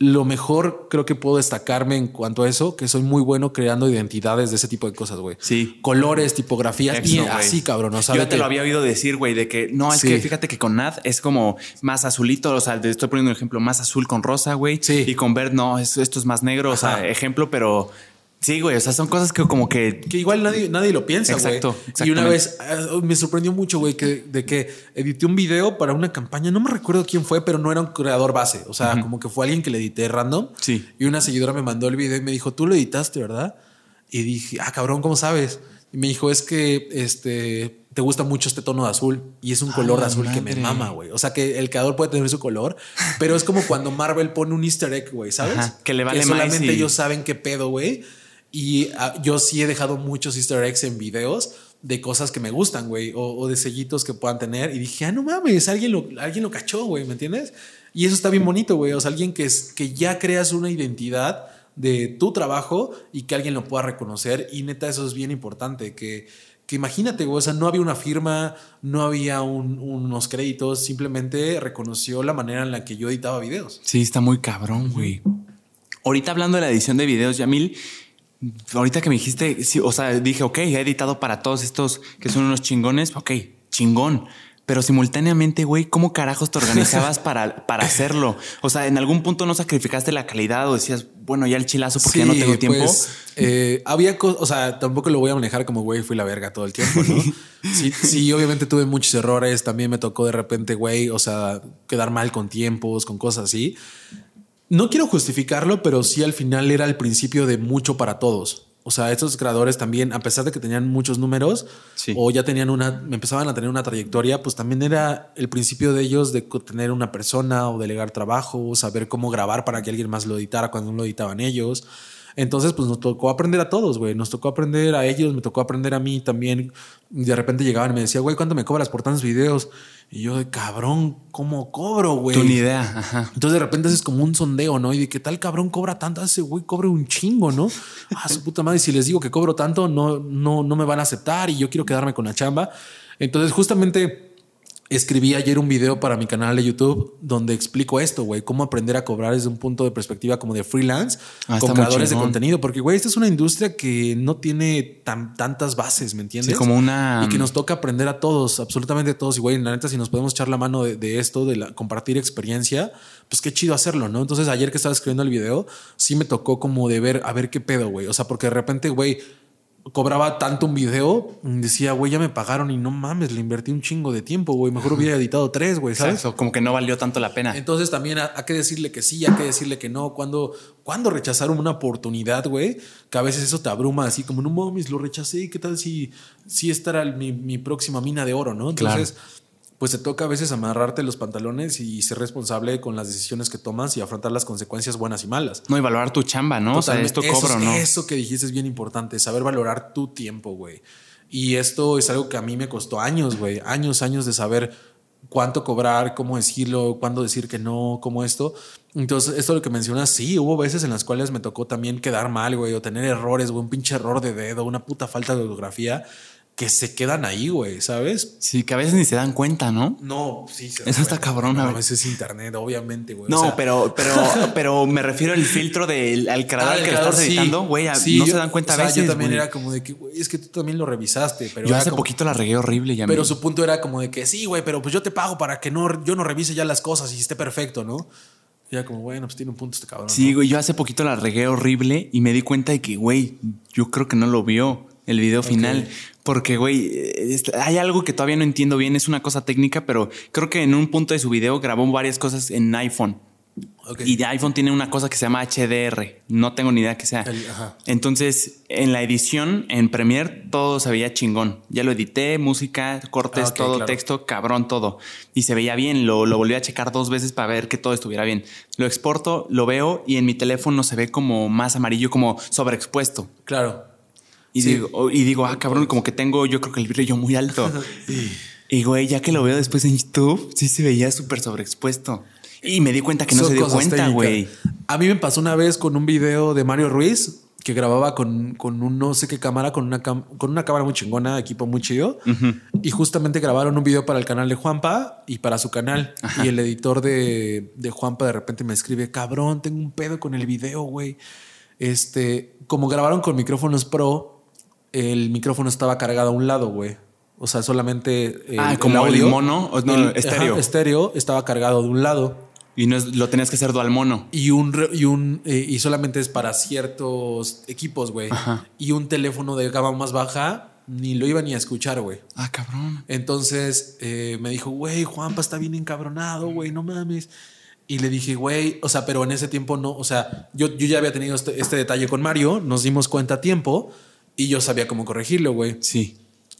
Lo mejor creo que puedo destacarme en cuanto a eso, que soy muy bueno creando identidades de ese tipo de cosas, güey. Sí. Colores, tipografías y así, cabrón. O sea, Yo te que- lo había oído decir, güey, de que no, es Sí. que fíjate que con Nad es como más azulito. O sea, te estoy poniendo un ejemplo más azul con rosa, güey. Sí. Y con verde, no, es- esto es más negro. O sea, ejemplo, pero sí, güey. O sea, son cosas que como que que igual nadie, nadie lo piensa, güey. Exacto, Y una vez eh, me sorprendió mucho, güey, que, de que edité un video para una campaña. No me recuerdo quién fue, pero no era un creador base. O sea, como que fue alguien que le edité random. Sí. Y una seguidora me mandó el video y me dijo, tú lo editaste, ¿verdad? Y dije, ah, cabrón, ¿cómo sabes? Y Y me dijo, es que este te gusta mucho este tono de azul y es un color de azul que me mama, güey. O sea que el creador puede tener su color, pero es como cuando Marvel pone un easter egg, güey, ¿sabes? que le vale que solamente ellos saben qué pedo, güey. Y ah, yo sí he dejado muchos easter eggs en videos de cosas que me gustan, güey, o, de sellitos que puedan tener. Y dije, ah, no mames, alguien lo, alguien lo cachó, güey, ¿me entiendes? Y eso está bien bonito, güey. O sea, alguien que, es, que ya creas una identidad de tu trabajo y que alguien lo pueda reconocer. Y neta, eso es bien importante, que, que imagínate, güey, o sea, no había una firma, no había unos créditos, simplemente reconoció la manera en la que yo editaba videos. Sí, está muy cabrón, güey. Ahorita hablando de la edición de videos, Yamil, ahorita que me dijiste, sí, o sea, dije, ok, he editado para todos estos que son unos chingones, ok, chingón. Pero simultáneamente, güey, ¿cómo carajos te organizabas (laughs) para, para hacerlo? O sea, ¿en algún punto no sacrificaste la calidad o decías, bueno, ya el chilazo porque ya no tengo tiempo? Pues, eh, había cosas, o sea, tampoco lo voy a manejar como, güey, fui la verga todo el tiempo, ¿no? (laughs) sí, sí, obviamente tuve muchos errores. También me tocó de repente, güey, o sea, quedar mal con tiempos, con cosas así. No quiero justificarlo, pero sí al final era el principio de mucho para todos. O sea, estos creadores también, a pesar de que tenían muchos números o ya tenían una, empezaban a tener una trayectoria, pues también era el principio de ellos de tener una persona o delegar trabajo, saber cómo grabar para que alguien más lo editara cuando no lo editaban ellos. Entonces, pues nos tocó aprender a todos, güey. Nos tocó aprender a ellos, me tocó aprender a mí también. De repente llegaban y me decía, güey, ¿cuánto me cobras por tantos videos? Y yo, de cabrón, ¿cómo cobro, güey? Tu ni idea. Ajá. Entonces de repente es como un sondeo, ¿no? Y de qué tal cabrón cobra tanto, ese güey cobra un chingo, ¿no? Ah, su puta madre, si les digo que cobro tanto, no, no, no me van a aceptar y yo quiero quedarme con la chamba. Entonces, justamente Escribí ayer un video para mi canal de YouTube donde explico esto, güey, cómo aprender a cobrar desde un punto de perspectiva como de freelance ah, con creadores de contenido, porque, güey, esta es una industria que no tiene tan, tantas bases, ¿me entiendes? como una... Y que nos toca aprender a todos, absolutamente a todos. Y, güey, la neta, si nos podemos echar la mano de, esto, de la, compartir experiencia, pues qué chido hacerlo, ¿no? Entonces, ayer que estaba escribiendo el video, sí me tocó como de ver, a ver qué pedo, güey. O sea, porque de repente, güey, cobraba tanto un video, decía, güey, ya me pagaron y no mames, le invertí un chingo de tiempo, güey. Mejor hubiera editado tres, güey, ¿sabes? como que no valió tanto la pena. Entonces también hay que decirle que sí, hay que decirle que no. Cuando, cuando rechazaron una oportunidad, güey, que a veces eso te abruma así como, no mames, lo rechacé. ¿Qué tal si, si esta era mi, mi próxima mina de oro, no? Entonces pues te toca a veces amarrarte los pantalones y ser responsable con las decisiones que tomas y afrontar las consecuencias buenas y malas. No, y valorar tu chamba, ¿no? O sea, esto cobro, ¿no? Eso que dijiste es bien importante, saber valorar tu tiempo, güey. Y esto es algo que a mí me costó años, güey, años, años de saber cuánto cobrar, cómo decirlo, cuándo decir que no, cómo esto. Entonces, esto lo que mencionas, sí, hubo veces en las cuales me tocó también quedar mal, güey, o tener errores, güey, un pinche error de dedo, una puta falta de ortografía que se quedan ahí, güey, ¿sabes? Sí, que a veces ni se dan cuenta, ¿no? No, sí. Eso está cabrón. a veces es internet, obviamente, güey. No, pero, pero, (laughs) pero me refiero al filtro del al creador ah, que lo estás editando, güey, no se dan cuenta a veces. Yo también era como de que, güey, es que tú también lo revisaste, pero. Yo hace poquito la regué horrible ya. Pero su punto era como de que sí, güey, pero pues yo te pago para que no, yo no revise ya las cosas y esté perfecto, ¿no? Y era como, bueno, pues tiene un punto este cabrón. Sí, güey, yo hace poquito la regué horrible y me di cuenta de que, güey, yo creo que no lo vio el video final. Porque, güey, hay algo que todavía no entiendo bien. Es una cosa técnica, pero creo que en un punto de su video grabó varias cosas en iPhone. Y de iPhone tiene una cosa que se llama HDR. No tengo ni idea que sea. Entonces, en la edición, en Premiere, todo se veía chingón. Ya lo edité, música, cortes, ah, todo, texto, cabrón, todo. Y se veía bien. Lo, lo volví a checar dos veces para ver que todo estuviera bien. Lo exporto, lo veo y en mi teléfono se ve como más amarillo, como sobreexpuesto. Claro. Y, digo, y digo, ah, cabrón, como que tengo, yo creo que el brillo muy alto. (laughs) y güey, ya que lo veo después en YouTube, sí se veía súper sobreexpuesto. Y me di cuenta que no se dio cuenta, güey. A mí me pasó una vez con un video de Mario Ruiz que grababa con, con un no sé qué cámara, con una, con una cámara muy chingona, equipo muy chido. Y justamente grabaron un video para el canal de Juanpa y para su canal. Y el editor de, de Juanpa de repente me escribe, cabrón, tengo un pedo con el video, güey. Este, como grabaron con micrófonos pro, el micrófono estaba cargado a un lado, güey. O sea, solamente ah, como el mono, no, estéreo. estéreo estaba cargado de un lado. Y no lo tenías que hacer dual mono. Y un y un eh, y solamente es para ciertos equipos, güey. Y un teléfono de gama más baja ni lo iba ni a escuchar, güey. Ah, cabrón. Entonces eh, me dijo, güey, Juanpa está bien encabronado, güey, no mames. Y le dije, güey, o sea, pero en ese tiempo no, o sea, yo, yo ya había tenido este, este detalle con Mario, nos dimos cuenta a tiempo Y yo sabía cómo corregirlo, güey. Sí.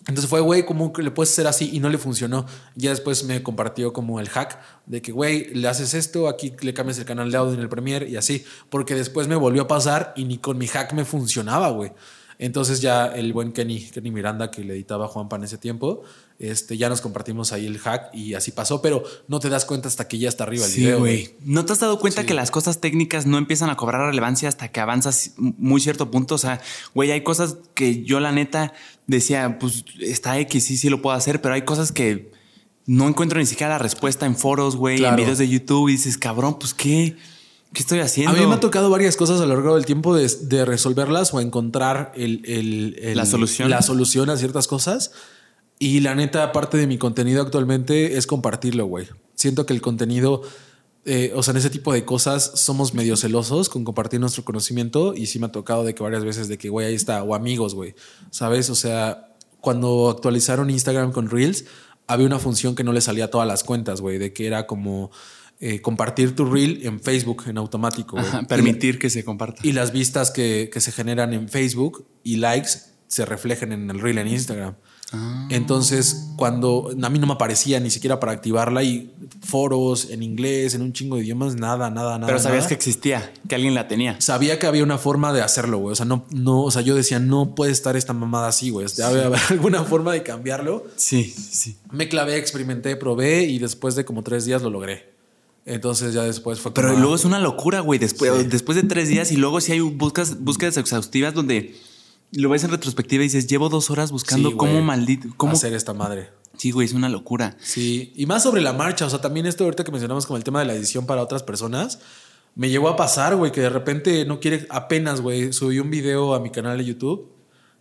Entonces fue, güey, ¿cómo le puedes hacer así? Y no le funcionó. Ya después me compartió como el hack de que, güey, le haces esto, aquí le cambias el canal de audio en el Premiere y así. Porque después me volvió a pasar y ni con mi hack me funcionaba, güey. Entonces ya el buen Kenny, Kenny Miranda, que le editaba Juanpa en ese tiempo, este, ya nos compartimos ahí el hack y así pasó, pero no te das cuenta hasta que ya está arriba el Sí, video, güey. ¿No te has dado cuenta que las cosas técnicas no empiezan a cobrar relevancia hasta que avanzas muy cierto punto? O sea, güey, hay cosas que yo la neta decía, pues está X, sí, sí lo puedo hacer, pero hay cosas que no encuentro ni siquiera la respuesta en foros, güey, Claro. en videos de YouTube y dices, cabrón, pues qué, qué estoy haciendo. A mí me ha tocado varias cosas a lo largo del tiempo de, de resolverlas o encontrar el, el- el- La solución. la solución a ciertas cosas. Y la neta, parte de mi contenido actualmente es compartirlo, güey. Siento que el contenido, eh, o sea, en ese tipo de cosas somos medio celosos con compartir nuestro conocimiento. Y sí me ha tocado de que varias veces de que, güey, ahí está, o amigos, güey. ¿Sabes? O sea, cuando actualizaron Instagram con Reels, había una función que no le salía a todas las cuentas, güey, de que era como eh, compartir tu reel en Facebook en automático. Y permitir que se comparta. y las vistas que, que se generan en Facebook y likes se reflejan en el reel en Instagram. Ah. Entonces, cuando a mí no me aparecía ni siquiera para activarla y foros en inglés, en un chingo de idiomas, nada, nada, nada. pero sabías nada. que existía, que alguien la tenía. Sabía que había una forma de hacerlo, güey. O sea, no, no, o sea, yo decía, no puede estar esta mamada así, güey. Debe haber (laughs) alguna forma de cambiarlo. Sí, sí. Me clavé, experimenté, probé y después de como tres días lo logré. Entonces ya después fue Pero como, luego ah, es una locura, güey. Después, Sí. después de tres días y luego si hay buscas, búsquedas exhaustivas donde lo ves en retrospectiva y dices, llevo dos horas buscando Sí, cómo maldito, cómo. hacer esta madre. Sí, güey, es una locura. Sí, y más sobre la marcha, o sea, también esto ahorita que mencionamos como el tema de la edición para otras personas, me llegó a pasar, güey, que de repente no quiere, apenas, güey, subí un video a mi canal de YouTube,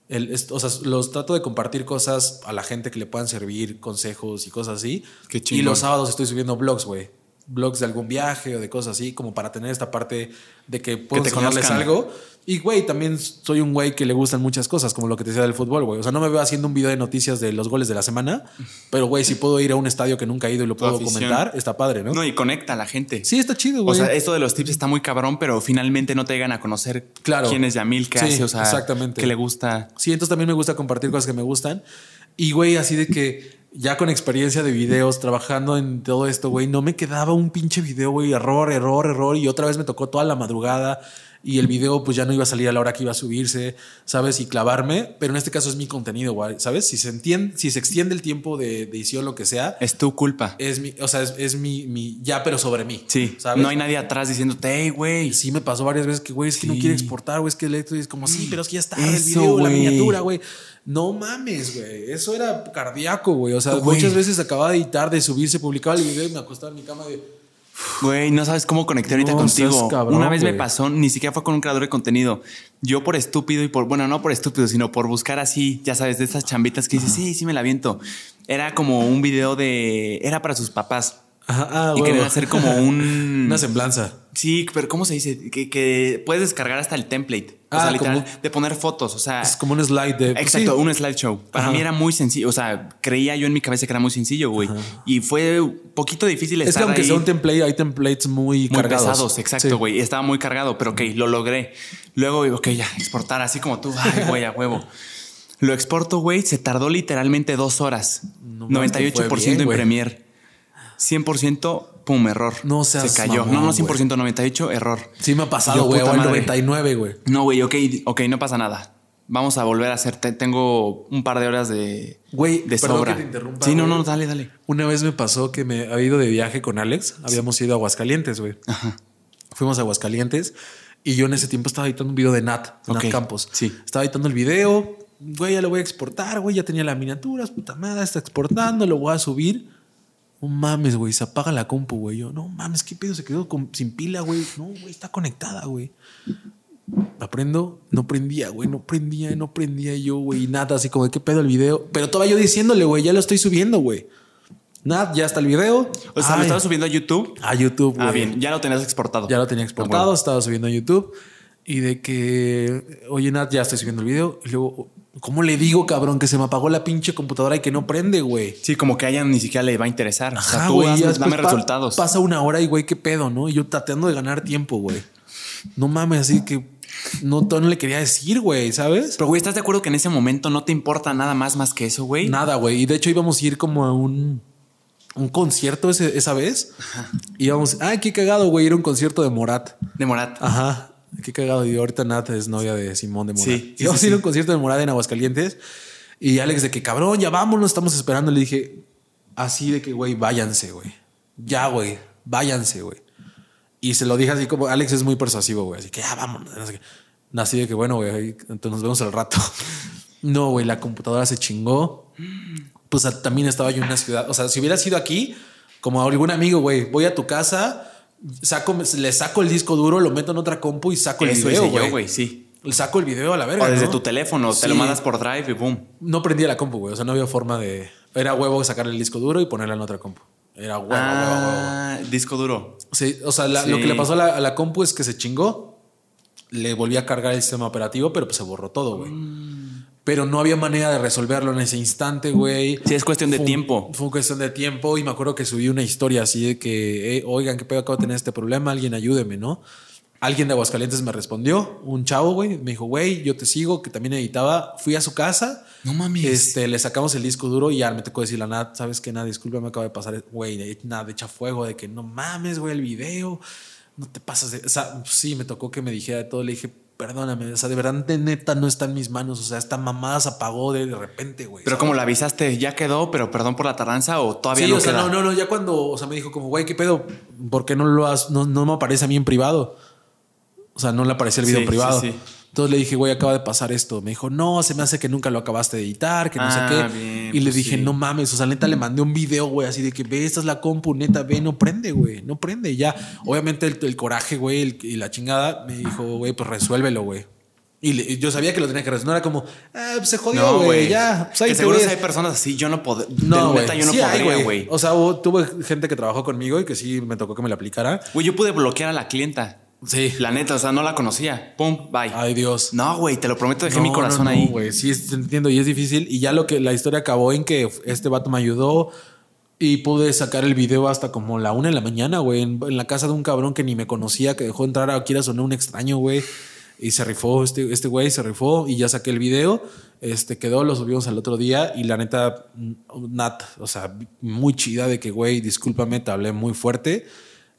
el, es- o sea, los trato de compartir cosas a la gente que le puedan servir, consejos y cosas así. Qué y los sábados estoy subiendo blogs, güey. Blogs de algún viaje o de cosas así, como para tener esta parte de que puedo te enseñarles conozcan. algo. Y, güey, también soy un güey que le gustan muchas cosas, como lo que te decía del fútbol, güey. O sea, no me veo haciendo un video de noticias de los goles de la semana, (laughs) pero, güey, si puedo ir a un estadio que nunca he ido y lo puedo comentar, está padre, ¿no? No, y conecta a la gente. Sí, está chido, O güey. sea, esto de los tips está muy cabrón, pero finalmente no te llegan a conocer Claro. quién es Yamil, qué Sí, hace, o sea, exactamente. qué le gusta. Sí, entonces también me gusta compartir cosas que me gustan. Y, güey, así de que ya con experiencia de videos, trabajando en todo esto, güey, no me quedaba un pinche video, güey, error, error, error. Y otra vez me tocó toda la madrugada y el video pues ya no iba a salir a la hora que iba a subirse, ¿sabes? Y clavarme. Pero en este caso es mi contenido, ¿sabes? Si se entiende, si se extiende el tiempo de, de edición, lo que sea, Es tu culpa. es mi, o sea, es, es mi, mi, ya, pero sobre mí. Sí, ¿sabes? no hay nadie atrás diciéndote, hey, güey. Sí, me pasó varias veces que, güey, es que no quiere exportar, güey, es que el electro es como, sí, pero es que ya está el Eso, video, la miniatura, güey. No mames, güey. Eso era cardíaco, güey. O sea, muchas veces acababa de editar, de subirse, publicaba el video y me acostaba en mi cama de. Güey, no sabes cómo conecté ahorita No, contigo. cabrón, Una vez me pasó, ni siquiera fue con un creador de contenido. Yo por estúpido y por, bueno, no por estúpido, sino por buscar así, ya sabes, de esas chambitas que dices, sí, sí me la viento. Era como un video de, era para sus papás. Ajá, ah, y huevo. querían hacer como (laughs) un... Una semblanza. Sí, pero ¿cómo se dice? Que, que puedes descargar hasta el template. o Ah, sea, literal, como- de poner fotos. O sea, Es como un slide de. pues, Exacto, sí. un slideshow. Para Ajá. mí era muy sencillo. O sea, creía yo en mi cabeza que era muy sencillo, güey. Y fue un poquito difícil Es que estar aunque ahí. sea un template, hay templates muy, Muy cargados. pesados, Sí. exacto, güey. Estaba muy cargado, pero ok, lo logré. Luego, ok, ya, exportar así como tú. Ay, güey, a huevo. Lo exporto, güey. Se tardó literalmente dos horas. No mames, te 98% fue bien, en. Premiere. 100%, pum, error. No seas Se cayó. mamón, no, no, güey. 100%, 98, error. Sí, me ha pasado, güey. puta O el madre. 99, güey. No, güey, ok, ok, no pasa nada. Vamos a volver a hacer. te- tengo un par de horas de, Güey, de sobra. que te interrumpa, sí, no, no, dale, dale. Una vez me pasó que me había ido de viaje con Alex. Habíamos ido a Aguascalientes, güey. Fuimos a Aguascalientes y yo en ese tiempo estaba editando un video de Nat, de Ok, Nat Campos. sí. Estaba editando el video. Güey, ya lo voy a exportar, güey. Ya tenía las miniaturas, puta madre, está exportando, lo voy a subir. No mames, güey, se apaga la compu, güey. Yo, no mames, ¿qué pedo? Se quedó con- sin pila, güey. No, güey, está conectada, güey. Aprendo, no prendía, güey, no prendía, no prendía yo, güey, nada, así como qué pedo el video. Pero todavía yo diciéndole, güey, ya lo estoy subiendo, güey. Nada, ya está el video. O sea, Ay, lo estabas subiendo a YouTube. a YouTube, güey. Ah, bien, ya lo tenías exportado. Ya lo tenía Ah, exportado, bueno. estaba subiendo a YouTube. Y de que, oye, Nat, ya estoy subiendo el video. Y luego, ¿cómo le digo, cabrón, que se me apagó la pinche computadora y que no prende, güey? Sí, como que a ella ni siquiera le va a interesar. o sea, Ajá, tú güey, hazme- dame pa- resultados. Pasa una hora y, güey, qué pedo, ¿no? Y yo tratando de ganar tiempo, güey. No mames, así que no, no le quería decir, güey, ¿sabes? Pero, güey, ¿estás de acuerdo que en ese momento no te importa nada más más que eso, güey? Nada, güey. Y de hecho íbamos a ir como a un, un concierto esa vez. Íbamos, ah, qué cagado, güey, ir a un concierto de Morat. De Morat. Ajá. Qué cagado. Y ahorita Nat es novia de Simón de Morat. Sí, íbamos a ir a un concierto de Morat en Aguascalientes. Y Alex de que, cabrón, ya vámonos, estamos esperando. Le dije, así de que, güey, váyanse, güey. Ya, güey, váyanse, güey. Y se lo dije así como, Alex es muy persuasivo, güey. Así que ya vámonos. Así de que, bueno, güey, entonces nos vemos al rato. (laughs) No, güey, la computadora se chingó. Pues también estaba yo en una ciudad. O sea, si hubiera sido aquí, como algún amigo, güey, voy a tu casa, saco, le saco el disco duro, lo meto en otra compu y saco el video, güey. sí. Le saco el video a la verga. O desde tu teléfono, te lo mandas por drive y boom. No prendía la compu, güey. O sea, no había forma de. Era huevo sacar el disco duro y ponerla en otra compu. Era huevo, ah, huevo, Disco duro. Sí, o sea, lo que le pasó a la, compu es que se chingó. Le volví a cargar el sistema operativo, pero pues se borró todo, güey. Mm. Pero no había manera de resolverlo en ese instante, güey. Sí, es cuestión de tiempo. Fue cuestión de tiempo y me acuerdo que subí una historia así de que, oigan, qué pedo acabo de tener este problema, alguien ayúdeme, ¿no? Alguien de Aguascalientes me respondió, un chavo, güey, me dijo, güey, yo te sigo, que también editaba. Fui a su casa. No mames. Este, le sacamos el disco duro y ya me tocó decirle a Nat, ¿sabes qué? Nada, disculpa, me acaba de pasar, güey, nada, echa fuego, de que no mames, güey, el video, no te pasas de. O sea, sí, me tocó que me dijera de todo. Le dije, perdóname, o sea, de verdad, de neta, no está en mis manos. O sea, esta mamada se apagó de, repente, güey. Pero como la avisaste, ya quedó, pero perdón por la tardanza o todavía sí, no o sea, no, no, no, ya cuando, o sea, me dijo como, güey, ¿qué pedo? ¿Por qué no lo has, no, no me aparece a mí en privado? O sea, no le aparecía el video privado. Entonces le dije, güey, acaba de pasar esto. Me dijo, no, se me hace que nunca lo acabaste de editar, que no sé ah, qué. y le pues dije, no mames, o sea, neta le mandé un video, güey, así de que ve, esta es la compu, neta, ve, no prende, güey, no prende. ya, obviamente el, coraje, güey, y la chingada, me dijo, güey, pues resuélvelo, güey. Y, yo sabía que lo tenía que resolver. No era como, ah, pues se jodió, güey, ya. Pues que seguro hay personas así, yo no puedo. No, neta, yo no podría, güey. O sea, tuve gente que trabajó conmigo y que sí me tocó que me la aplicara. Güey, yo pude bloquear a la clienta. Sí. La neta, o sea, no la conocía. Pum, bye. Ay, Dios. No, güey, te lo prometo, dejé mi corazón no, ahí. güey, sí, entiendo y es difícil. Y ya lo que la historia acabó en que este vato me ayudó y pude sacar el video hasta como la una de la mañana, güey, en, la casa de un cabrón que ni me conocía, que dejó entrar a Kira sonar un extraño, güey. Y se rifó, este, este güey se rifó y ya saqué el video. Este quedó, lo subimos al otro día y la neta, Nat, o sea, muy chida de que, güey, discúlpame, te hablé muy fuerte.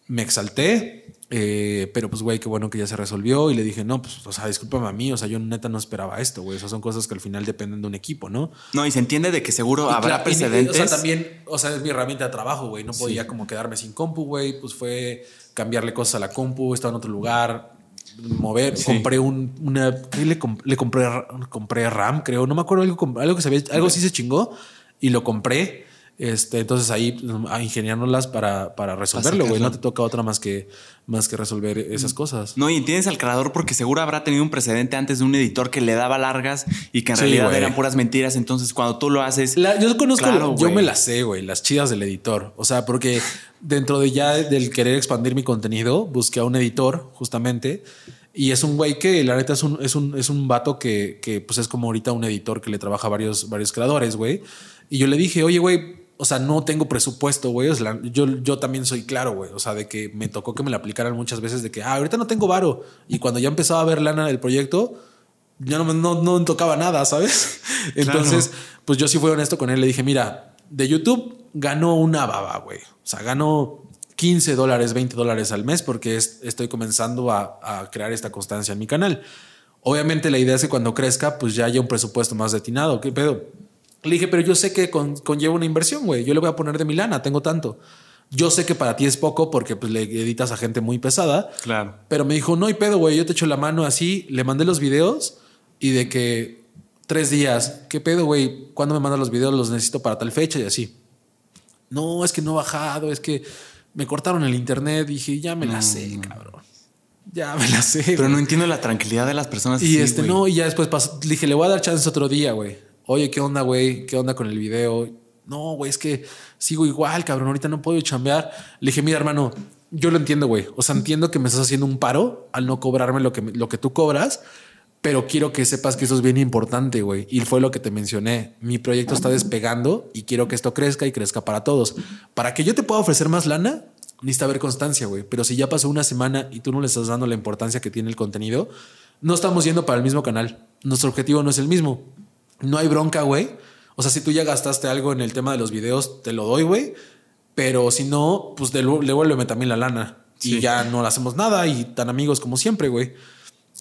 Me exalté, eh, pero pues, güey, qué bueno que ya se resolvió. Y le dije, no, pues, o sea, discúlpame a mí. O sea, yo neta no esperaba esto, güey. O son cosas que al final dependen de un equipo, ¿no? No, y se entiende de que seguro habrá precedentes. o sea, también, o sea, es mi herramienta de trabajo, güey. No podía como quedarme sin compu, güey. Pues fue cambiarle cosas a la compu, estaba en otro lugar, mover. Compré un, una. Le, le, compré, compré RAM, creo. No me acuerdo algo, algo que sabía, algo sí se chingó y lo compré. Este, entonces ahí pues, a ingeniárnoslas para, para resolverlo, güey. No te toca otra más que, más que resolver esas cosas. No, y entiendes al creador porque seguro habrá tenido un precedente antes de un editor que le daba largas y que en realidad eran puras mentiras. Entonces, cuando tú lo haces. yo conozco, yo me las sé, güey, las chidas del editor. O sea, porque dentro de ya del querer expandir mi contenido, busqué a un editor, justamente. Y es un güey que la neta es un, es un, es un vato que, que pues es como ahorita un editor que le trabaja a varios, varios creadores, güey. Y yo le dije, oye, güey, o sea, no tengo presupuesto, güey. yo, yo también soy claro, güey. O sea, de que me tocó que me la aplicaran muchas veces de que, ah, ahorita no tengo varo. Y cuando ya empezaba a ver lana del proyecto, ya no, no, no tocaba nada, ¿sabes? (laughs) Entonces, pues yo sí fui honesto con él. Le dije, mira, de YouTube ganó una baba, güey. O sea, ganó 15 dólares, 20 dólares al mes porque estoy comenzando a, a crear esta constancia en mi canal. Obviamente la idea es que cuando crezca, pues ya haya un presupuesto más destinado. ¿Qué pedo? Le dije, pero yo sé que conlleva una inversión, güey. Yo le voy a poner de mi lana, tengo tanto. Yo sé que para ti es poco porque pues, le editas a gente muy pesada. Claro. Pero me dijo, no hay pedo, güey. Yo te echo la mano así. Le mandé los videos y de que tres días. ¿Qué pedo, güey? ¿Cuándo me mandas los videos? Los necesito para tal fecha y así. No, es que no ha bajado. Es que me cortaron el internet. Dije, ya me la sé, cabrón. Ya me la sé. Pero no entiendo la tranquilidad de las personas. Y este, no, y ya después pasó. dije, le voy a dar chance otro día, güey oye, ¿qué onda, güey? ¿Qué onda con el video? No, güey, es que sigo igual, cabrón, ahorita no puedo chambear. Le dije, mira, hermano, yo lo entiendo, güey. O sea, entiendo que me estás haciendo un paro al no cobrarme lo que, lo que tú cobras, pero quiero que sepas que eso es bien importante, güey. Y fue lo que te mencioné. Mi proyecto está despegando y quiero que esto crezca y crezca para todos. Para que yo te pueda ofrecer más lana, necesita haber constancia, güey. Pero si ya pasó una semana y tú no le estás dando la importancia que tiene el contenido, no estamos yendo para el mismo canal. Nuestro objetivo no es el mismo. No hay bronca, güey. O sea, si tú ya gastaste algo en el tema de los videos, te lo doy, güey. Pero si no, pues devuélveme también la lana. Y ya no le hacemos nada y tan amigos como siempre, güey.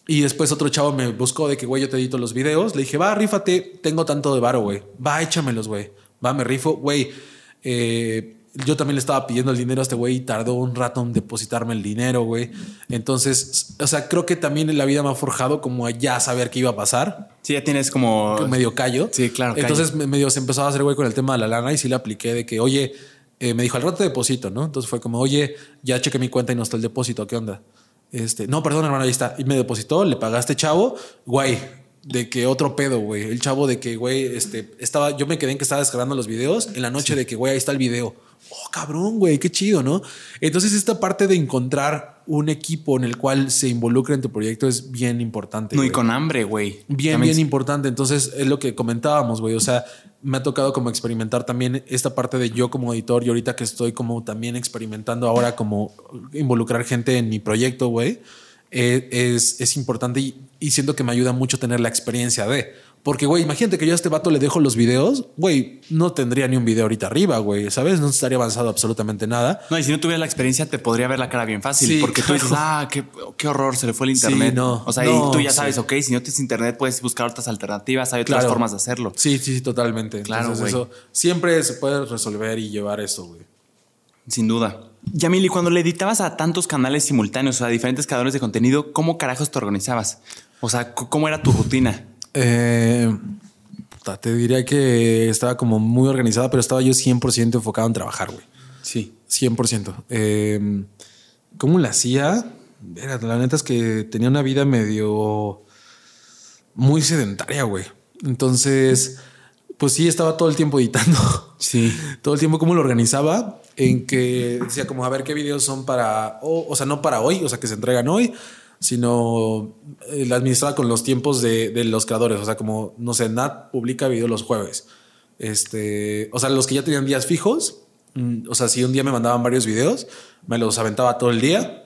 Y después otro chavo me buscó de que, güey, yo te edito los videos. Le dije, va, rífate, tengo tanto de varo, güey. Va, échamelos, güey. Va, me rifo, güey. Eh, yo también le estaba pidiendo el dinero a este güey y tardó un rato en depositarme el dinero, güey. Entonces, o sea, creo que también la vida me ha forjado como a ya saber qué iba a pasar. Sí, ya tienes como... Medio callo. Sí, claro. Entonces medio se empezó a hacer güey con el tema de la lana y sí le apliqué de que, oye, eh, me dijo al rato deposito, ¿no? Entonces fue como, oye, ya chequé mi cuenta y no está el depósito, ¿qué onda? Este, no, perdón, hermano, ahí está. Y me depositó, le pagaste chavo, guay, de que otro pedo, güey. El chavo de que, güey, este, estaba, yo me quedé en que estaba descargando los videos en la noche de que, güey, ahí está el video oh, cabrón, güey, qué chido, ¿no? Entonces esta parte de encontrar un equipo en el cual se involucre en tu proyecto es bien importante. No, y con hambre, güey. Bien, bien importante. Entonces es lo que comentábamos, güey. O sea, me ha tocado como experimentar también esta parte de yo como editor y ahorita que estoy como también experimentando ahora como involucrar gente en mi proyecto, güey. Eh, es, es importante y, y siento que me ayuda mucho tener la experiencia de porque, güey, imagínate que yo a este vato le dejo los videos, güey, no tendría ni un video ahorita arriba, güey, ¿sabes? No estaría avanzado absolutamente nada. No, y si no tuviera la experiencia, te podría ver la cara bien fácil, porque tú dices, ah, qué, horror, se le fue el internet. no, o sea, y tú ya sabes, ok, si no tienes internet, puedes buscar otras alternativas, hay otras formas de hacerlo. Sí, sí, sí, totalmente. Claro, Entonces, eso siempre se puede resolver y llevar eso, güey. Sin duda. Yamili, cuando le editabas a tantos canales simultáneos, a diferentes creadores de contenido, ¿cómo carajos te organizabas? O sea, ¿cómo era tu rutina? Eh, te diría que estaba como muy organizada, pero estaba yo 100% enfocado en trabajar, güey. Sí. 100%. Eh, ¿Cómo la hacía? la neta es que tenía una vida medio muy sedentaria, güey. Entonces, pues sí, estaba todo el tiempo editando. (laughs) Sí. Todo el tiempo, ¿cómo lo organizaba? En que decía, como a ver qué videos son para, o sea, no para hoy, o sea, que se entregan hoy, sino eh, la administraba con los tiempos de, de, los creadores. O sea, como, no sé, Nat publica video los jueves. Este, o sea, los que ya tenían días fijos, mm, o sea, si un día me mandaban varios videos, me los aventaba todo el día.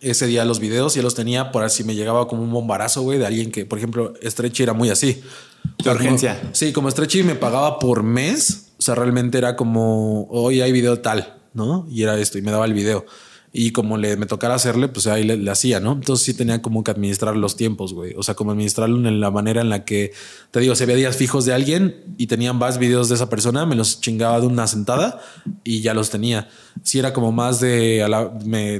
Ese día los videos ya los tenía por así me llegaba como un bombarazo, güey, de alguien que, por ejemplo, Stretchy era muy así. De urgencia. sí, como Stretchy me pagaba por mes, o sea, realmente era como, hoy hay video tal, ¿no? Y era esto, y me daba el video y como le me tocara hacerle, pues ahí le, hacía, ¿no? Entonces sí tenía como que administrar los tiempos, güey. O sea, como administrarlo en la manera en la que, te digo, se veía días fijos de alguien y tenían más videos de esa persona, me los chingaba de una sentada y ya los tenía. Si era como más de,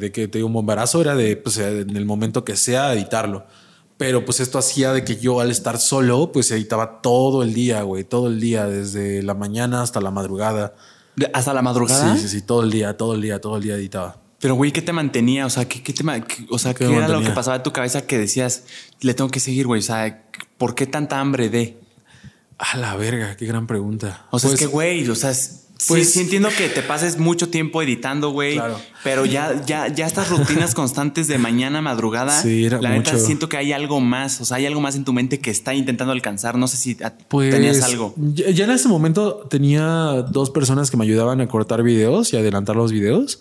de que te digo un bomberazo, era de, pues en el momento que sea, editarlo. Pero pues esto hacía de que yo al estar solo, pues editaba todo el día, güey, todo el día, desde la mañana hasta la madrugada. ¿Hasta la madrugada? Sí, sí, sí, todo el día, todo el día, todo el día editaba. Pero, güey, ¿qué te mantenía? O sea, ¿qué, qué te, o sea, ¿qué, era lo que pasaba en tu cabeza que decías, le tengo que seguir, güey? O sea, ¿por qué tanta hambre de? A la verga, qué gran pregunta. O sea, es pues que, güey, o sea, pues sí, entiendo que te pases mucho tiempo editando, güey. Claro. Pero ya, ya, ya estas rutinas constantes de mañana, madrugada. Sí, era la neta siento que hay algo más. O sea, hay algo más en tu mente que está intentando alcanzar. No sé si pues, tenías algo. Ya, en ese momento tenía dos personas que me ayudaban a cortar videos y adelantar los videos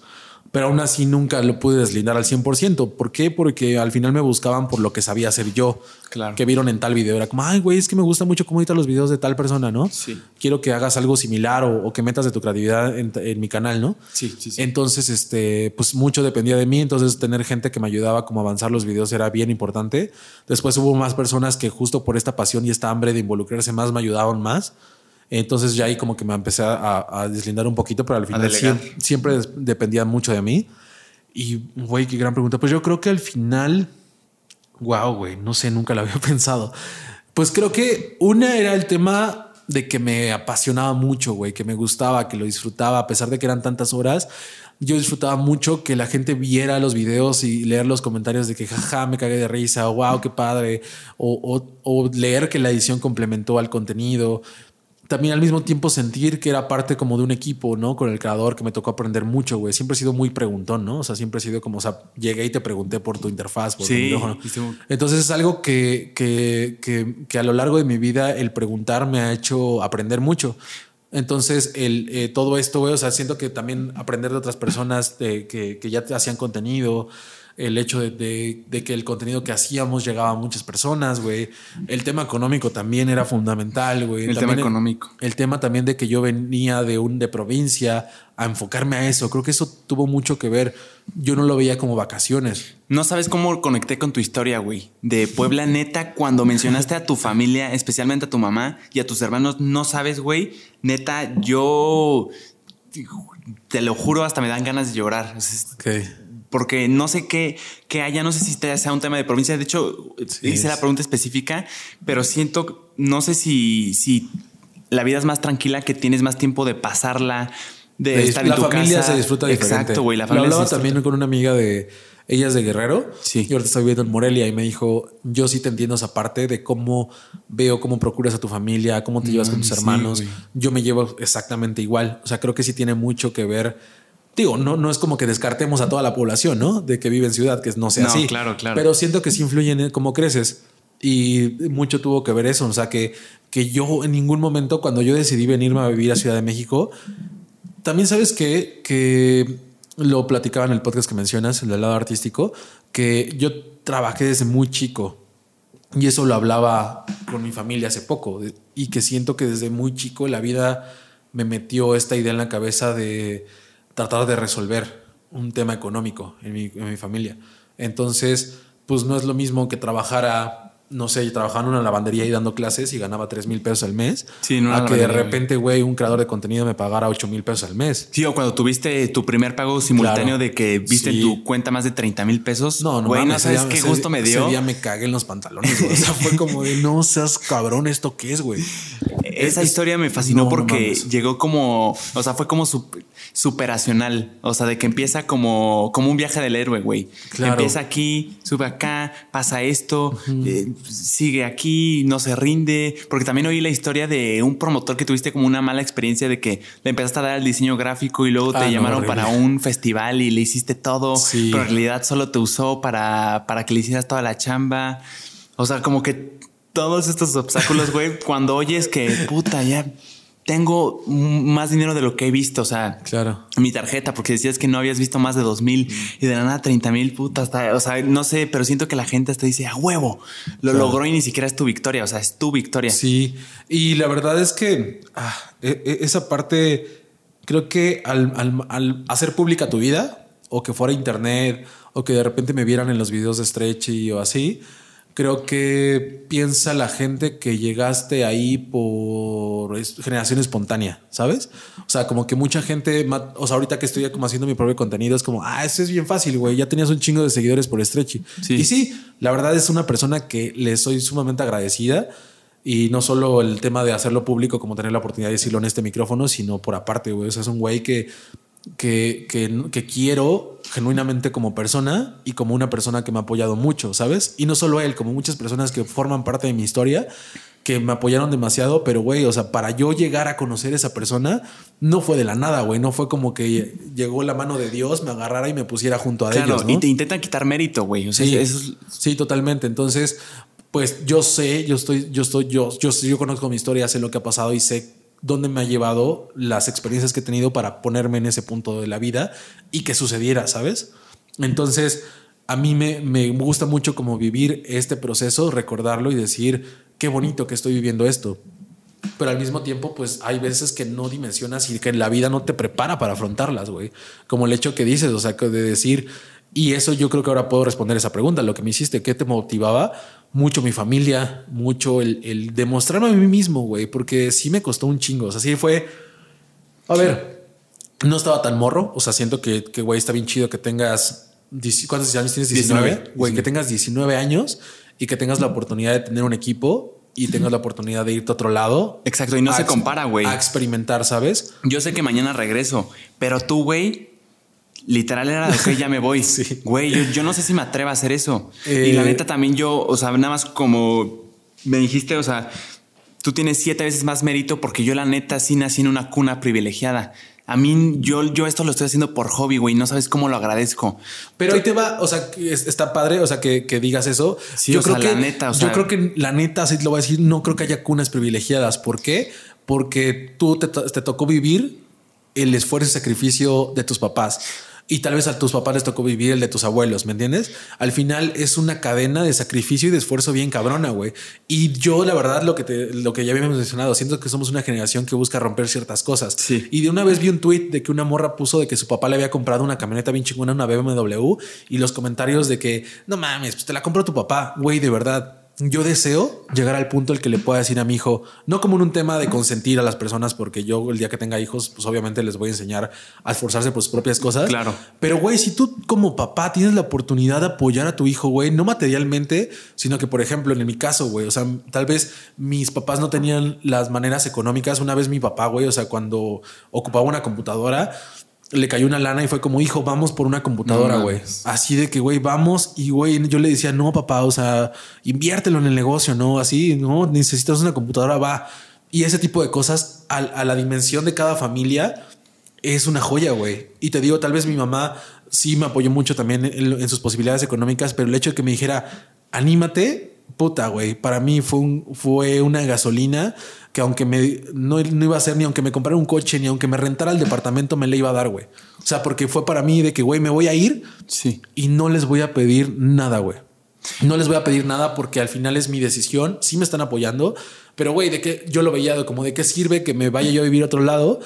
pero aún así nunca lo pude deslindar al 100%. ¿Por qué? Porque al final me buscaban por lo que sabía hacer yo. Claro. Que vieron en tal video. Era como, ay, güey, es que me gusta mucho cómo editas los videos de tal persona, ¿no? Sí. Quiero que hagas algo similar o, que metas de tu creatividad en, mi canal, ¿no? Sí, sí, sí. Entonces, este, pues mucho dependía de mí. Entonces, tener gente que me ayudaba como a avanzar los videos era bien importante. Después hubo más personas que justo por esta pasión y esta hambre de involucrarse más me ayudaban más. Entonces ya ahí como que me empecé a, deslindar un poquito, pero al final siempre, dependía mucho de mí. Y, güey, qué gran pregunta. Pues yo creo que al final, wow, güey, no sé, nunca lo había (laughs) pensado. Pues creo que una era el tema de que me apasionaba mucho, güey, que me gustaba, que lo disfrutaba, a pesar de que eran tantas horas. Yo disfrutaba mucho que la gente viera los videos y leer los comentarios de que jaja, me cagué de risa, wow, qué padre, o, o leer que la edición complementó al contenido también al mismo tiempo sentir que era parte como de un equipo, ¿no? Con el creador que me tocó aprender mucho, güey. Siempre he sido muy preguntón, ¿no? O sea, siempre he sido como, o sea, llegué y te pregunté por tu interfaz, por sí, Entonces es algo que, que, que, que, a lo largo de mi vida el preguntar me ha hecho aprender mucho. Entonces, el, eh, todo esto, güey, o sea, siento que también aprender de otras personas que, que ya te hacían contenido, el hecho de, que el contenido que hacíamos llegaba a muchas personas, güey. El tema económico también era fundamental, güey. El tema económico. El, tema también de que yo venía de un de provincia a enfocarme a eso. Creo que eso tuvo mucho que ver. Yo no lo veía como vacaciones. No sabes cómo conecté con tu historia, güey. De Puebla, neta, cuando mencionaste a tu familia, especialmente a tu mamá y a tus hermanos, no sabes, güey. Neta, yo te lo juro, hasta me dan ganas de llorar. Okay porque no sé qué, qué haya, no sé si sea un tema de provincia. De hecho, hice la pregunta específica, pero siento, no sé si, si la vida es más tranquila, que tienes más tiempo de pasarla, de, estar en tu casa. La familia se disfruta diferente. Exacto, güey. La familia Lo hablaba también con una amiga de ellas de Guerrero. Sí. Y ahorita está viviendo en Morelia y me dijo, yo sí te entiendo esa parte de cómo veo cómo procuras a tu familia, cómo te llevas con tus hermanos. yo me llevo exactamente igual. O sea, creo que sí tiene mucho que ver Digo, no, no es como que descartemos a toda la población, ¿no? De que vive en ciudad, que no sea no, así. Claro, claro. Pero siento que sí influye en cómo creces. Y mucho tuvo que ver eso. O sea, que, que yo en ningún momento, cuando yo decidí venirme a vivir a Ciudad de México, también sabes que, que lo platicaba en el podcast que mencionas, el del lado artístico, que yo trabajé desde muy chico. Y eso lo hablaba con mi familia hace poco. Y que siento que desde muy chico la vida me metió esta idea en la cabeza de tratar de resolver un tema económico en mi, en mi familia. Entonces, pues no es lo mismo que trabajar a no sé, trabajaba en una lavandería y dando clases y ganaba 3 mil pesos al mes. Sí, no a que de repente, güey, un creador de contenido me pagara 8 mil pesos al mes. Sí, o cuando tuviste tu primer pago simultáneo de que viste en tu cuenta más de 30 mil pesos. No, no, güey, no sabes qué gusto me dio. Ese día me cagué en los pantalones. o sea, fue como de no seas cabrón, ¿esto qué es, güey? Esa historia me fascinó porque llegó como, o sea, fue como superacional. O sea, de que empieza como, como un viaje del héroe, güey. Claro. Empieza aquí, sube acá, pasa esto sigue aquí, no se rinde, porque también oí la historia de un promotor que tuviste como una mala experiencia de que le empezaste a dar el diseño gráfico y luego te ah, llamaron para un festival y le hiciste todo, pero en realidad solo te usó para, para que le hicieras toda la chamba. O sea, como que todos estos obstáculos, güey, cuando oyes que puta, ya tengo más dinero de lo que he visto. O sea, claro. mi tarjeta, porque decías que no habías visto más de dos mil y de la nada 30 mil putas. O sea, no sé, pero siento que la gente hasta dice a huevo, lo logró y ni siquiera es tu victoria. O sea, es tu victoria. Sí. Y la verdad es que ah, e, e, esa parte, creo que al, al, hacer pública tu vida o que fuera internet o que de repente me vieran en los videos de Stretchy o así, creo que piensa la gente que llegaste ahí por generación espontánea, ¿sabes? O sea, como que mucha gente, o sea, ahorita que estoy como haciendo mi propio contenido, es como, ah, eso es bien fácil, güey, ya tenías un chingo de seguidores por Stretchy. Y sí, la verdad es una persona que le soy sumamente agradecida. Y no solo el tema de hacerlo público, como tener la oportunidad de decirlo en este micrófono, sino por aparte, güey. O sea, es un güey que que, que, quiero genuinamente como persona y como una persona que me ha apoyado mucho, ¿sabes? Y no solo él, como muchas personas que forman parte de mi historia, que me apoyaron demasiado, pero güey, o sea, para yo llegar a conocer a esa persona, no fue de la nada, güey, no fue como que llegó la mano de Dios, me agarrara y me pusiera junto a ellos. ¿no? Y te intentan quitar mérito, güey. sí, sí, totalmente. Entonces, pues yo sé, yo estoy, yo estoy, yo, yo, yo conozco mi historia, sé lo que ha pasado y sé dónde me ha llevado las experiencias que he tenido para ponerme en ese punto de la vida y que sucediera, ¿sabes? Entonces, a mí me, me gusta mucho como vivir este proceso, recordarlo y decir, qué bonito que estoy viviendo esto. Pero al mismo tiempo, pues hay veces que no dimensionas y que la vida no te prepara para afrontarlas, güey. Como el hecho que dices, o sea, de decir, y eso yo creo que ahora puedo responder esa pregunta, lo que me hiciste, ¿qué te motivaba? Mucho mi familia, mucho el, demostrarme a mí mismo, güey, porque sí me costó un chingo. O sea, sí fue. A ver, no estaba tan morro. O sea, siento que, güey, está bien chido que tengas. ¿Cuántos años tienes? 19. Güey, que tengas 19 años y que tengas la oportunidad de tener un equipo y tengas la oportunidad de irte a otro lado. Exacto. Y no se compara, güey. A experimentar, ¿sabes? Yo sé que mañana regreso, pero tú, güey, Literal era de que ya me voy. (laughs) sí. Güey, yo, no sé si me atrevo a hacer eso. y la eh, neta también yo, o sea, nada más como me dijiste, o sea, tú tienes siete veces más mérito porque yo la neta sí nací en una cuna privilegiada. A mí, yo, yo esto lo estoy haciendo por hobby, güey. No sabes cómo lo agradezco. Pero ahí te va, o sea, está padre, o sea, que, digas eso. Sí, yo creo que la neta, o sea, yo creo que la neta, así lo voy a decir, no creo que haya cunas privilegiadas. ¿Por qué? Porque tú te, te tocó vivir el esfuerzo y sacrificio de tus papás y tal vez a tus papás les tocó vivir el de tus abuelos, ¿me entiendes? Al final es una cadena de sacrificio y de esfuerzo bien cabrona, güey. Y yo, la verdad, lo que, te, lo que ya habíamos mencionado, siento que somos una generación que busca romper ciertas cosas. Sí. Y de una vez vi un tweet de que una morra puso de que su papá le había comprado una camioneta bien chingona, una BMW, y los comentarios de que, no mames, pues te la compró tu papá, güey, de verdad yo deseo llegar al punto el que le pueda decir a mi hijo, no como en un tema de consentir a las personas, porque yo el día que tenga hijos, pues obviamente les voy a enseñar a esforzarse por sus propias cosas. Claro. Pero güey, si tú como papá tienes la oportunidad de apoyar a tu hijo, güey, no materialmente, sino que por ejemplo, en mi caso, güey, o sea, tal vez mis papás no tenían las maneras económicas. Una vez mi papá, güey, o sea, cuando ocupaba una computadora, le cayó una lana y fue como, hijo, vamos por una computadora, güey. Así de que, güey, vamos. Y, güey, yo le decía, no, papá, o sea, inviértelo en el negocio, no, así, no, necesitas una computadora, va. Y ese tipo de cosas a, la dimensión de cada familia es una joya, güey. Y te digo, tal vez mi mamá sí me apoyó mucho también en, sus posibilidades económicas, pero el hecho de que me dijera, anímate, puta, güey, para mí fue, un, fue una gasolina que aunque me no, iba a ser ni aunque me comprara un coche, ni aunque me rentara el departamento, me le iba a dar, güey. O sea, porque fue para mí de que, güey, me voy a ir sí. y no les voy a pedir nada, güey. No les voy a pedir nada porque al final es mi decisión. Sí me están apoyando, pero güey, de que yo lo veía como de qué sirve que me vaya yo a vivir a otro lado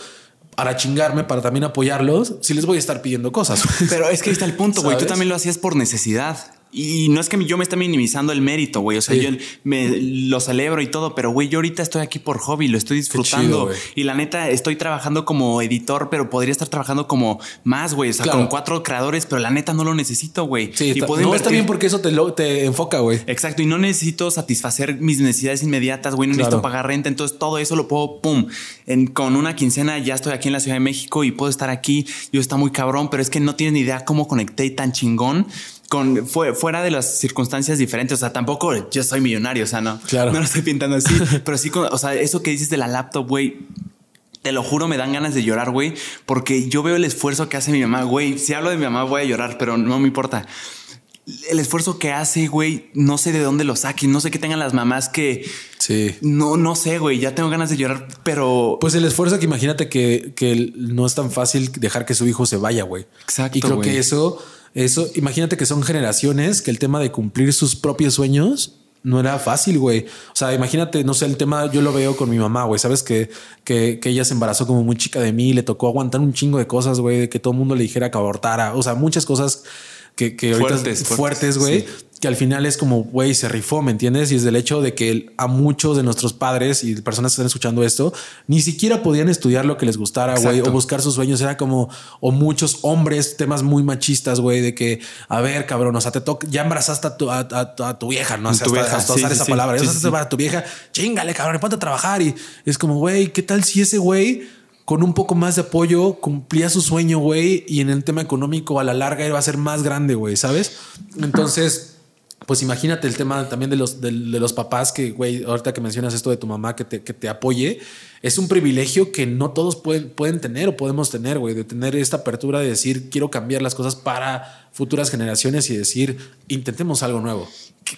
para chingarme, para también apoyarlos, si les voy a estar pidiendo cosas. Pero es que ahí está el punto, güey. Tú también lo hacías por necesidad. Y no es que yo me esté minimizando el mérito, güey. O sea, yo me lo celebro y todo, pero güey, yo ahorita estoy aquí por hobby, lo estoy disfrutando. y la neta, estoy trabajando como editor, pero podría estar trabajando como más, güey. O sea, con cuatro creadores, pero la neta no lo necesito, güey. Sí, y puedo no, está bien porque eso te, lo, te enfoca, güey. Exacto. Y no necesito satisfacer mis necesidades inmediatas, güey. No necesito pagar renta. Entonces, todo eso lo puedo, pum, en, con una quincena ya estoy aquí en la Ciudad de México y puedo estar aquí. Yo está muy cabrón, pero es que no tienes ni idea cómo conecté tan chingón con fuera de las circunstancias diferentes. O sea, tampoco yo soy millonario, o sea, no, claro. no lo estoy pintando así, (laughs) pero sí, con, o sea, eso que dices de la laptop, güey. Te lo juro, me dan ganas de llorar, güey, porque yo veo el esfuerzo que hace mi mamá, güey. Si hablo de mi mamá, voy a llorar, pero no me importa el esfuerzo que hace, güey, no sé de dónde lo saquen, no sé qué tengan las mamás que... Sí. No, no sé, güey, ya tengo ganas de llorar, pero... Pues el esfuerzo que imagínate que, que no es tan fácil dejar que su hijo se vaya, güey. Exacto. Y creo que eso eso, imagínate que son generaciones que el tema de cumplir sus propios sueños no era fácil, güey. O sea, imagínate, no sé, el tema yo lo veo con mi mamá, güey. Sabes que, que, que, ella se embarazó como muy chica de mí, le tocó aguantar un chingo de cosas, güey, de que todo el mundo le dijera que abortara. O sea, muchas cosas que, que fuertes, fuertes, güey que al final es como, güey, se rifó, ¿me entiendes? Y es del hecho de que a muchos de nuestros padres y personas que están escuchando esto, ni siquiera podían estudiar lo que les gustara, güey, o buscar sus sueños. Era como, o muchos hombres, temas muy machistas, güey, de que, a ver, cabrón, o sea, te toca, ya embarazaste a tu, a, tu vieja, ¿no? O sea, hasta, usar esa palabra, a tu vieja, chingale, cabrón, ponte a trabajar. Y es como, güey, ¿qué tal si ese güey con un poco más de apoyo cumplía su sueño, güey, y en el tema económico a la larga iba a ser más grande, güey, ¿sabes? Entonces pues imagínate el tema también de los, de, los papás que, güey, ahorita que mencionas esto de tu mamá que te, que te apoye, es un privilegio que no todos pueden, pueden tener o podemos tener, güey, de tener esta apertura de decir, quiero cambiar las cosas para futuras generaciones y decir, intentemos algo nuevo.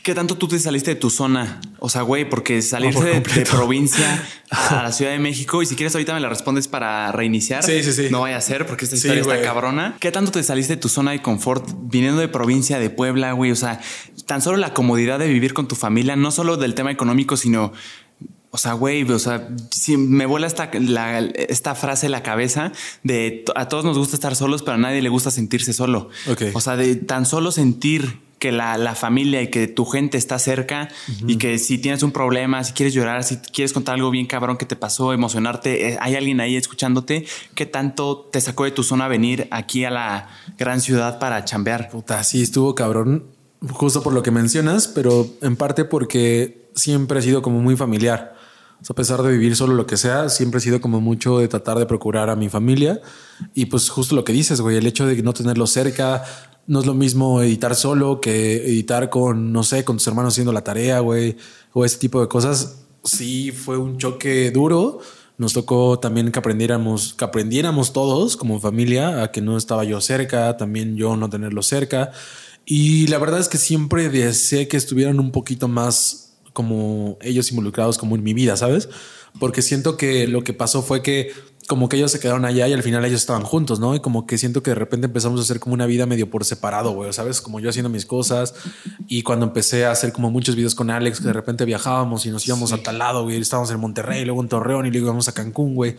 ¿Qué, tanto tú te saliste de tu zona? O sea, güey, porque salirse de, provincia (laughs) a la Ciudad de México y si quieres ahorita me la respondes para reiniciar. Sí, sí, sí. No vaya a ser porque esta historia está cabrona. ¿Qué tanto te saliste de tu zona de confort viniendo de provincia de Puebla, güey? O sea, tan solo la comodidad de vivir con tu familia, no solo del tema económico, sino o sea, güey, o sea, si me vuela esta, esta frase en la cabeza de a todos nos gusta estar solos, pero a nadie le gusta sentirse solo. O sea, de tan solo sentir que la, familia y que tu gente está cerca y que si tienes un problema, si quieres llorar, si quieres contar algo bien cabrón que te pasó, emocionarte, eh, hay alguien ahí escuchándote, ¿qué tanto te sacó de tu zona venir aquí a la gran ciudad para chambear? Puta, sí, estuvo cabrón, justo por lo que mencionas, pero en parte porque siempre he sido como muy familiar a pesar de vivir solo lo que sea, siempre he sido como mucho de tratar de procurar a mi familia. Y pues justo lo que dices, güey, el hecho de no tenerlo cerca, no es lo mismo editar solo que editar con, no sé, con tus hermanos haciendo la tarea, güey, o ese tipo de cosas. Sí, fue un choque duro. Nos tocó también que aprendiéramos, que aprendiéramos todos como familia a que no estaba yo cerca, también yo no tenerlo cerca. Y la verdad es que siempre deseé que estuvieran un poquito más como ellos involucrados como en mi vida, ¿sabes? Porque siento que lo que pasó fue que como que ellos se quedaron allá y al final ellos estaban juntos, ¿no? Y como que siento que de repente empezamos a hacer como una vida medio por separado, güey, ¿sabes? Como yo haciendo mis cosas y cuando empecé a hacer como muchos videos con Alex, que de repente viajábamos y nos íbamos a tal lado, güey, estábamos en Monterrey, luego en Torreón y luego íbamos a Cancún, güey.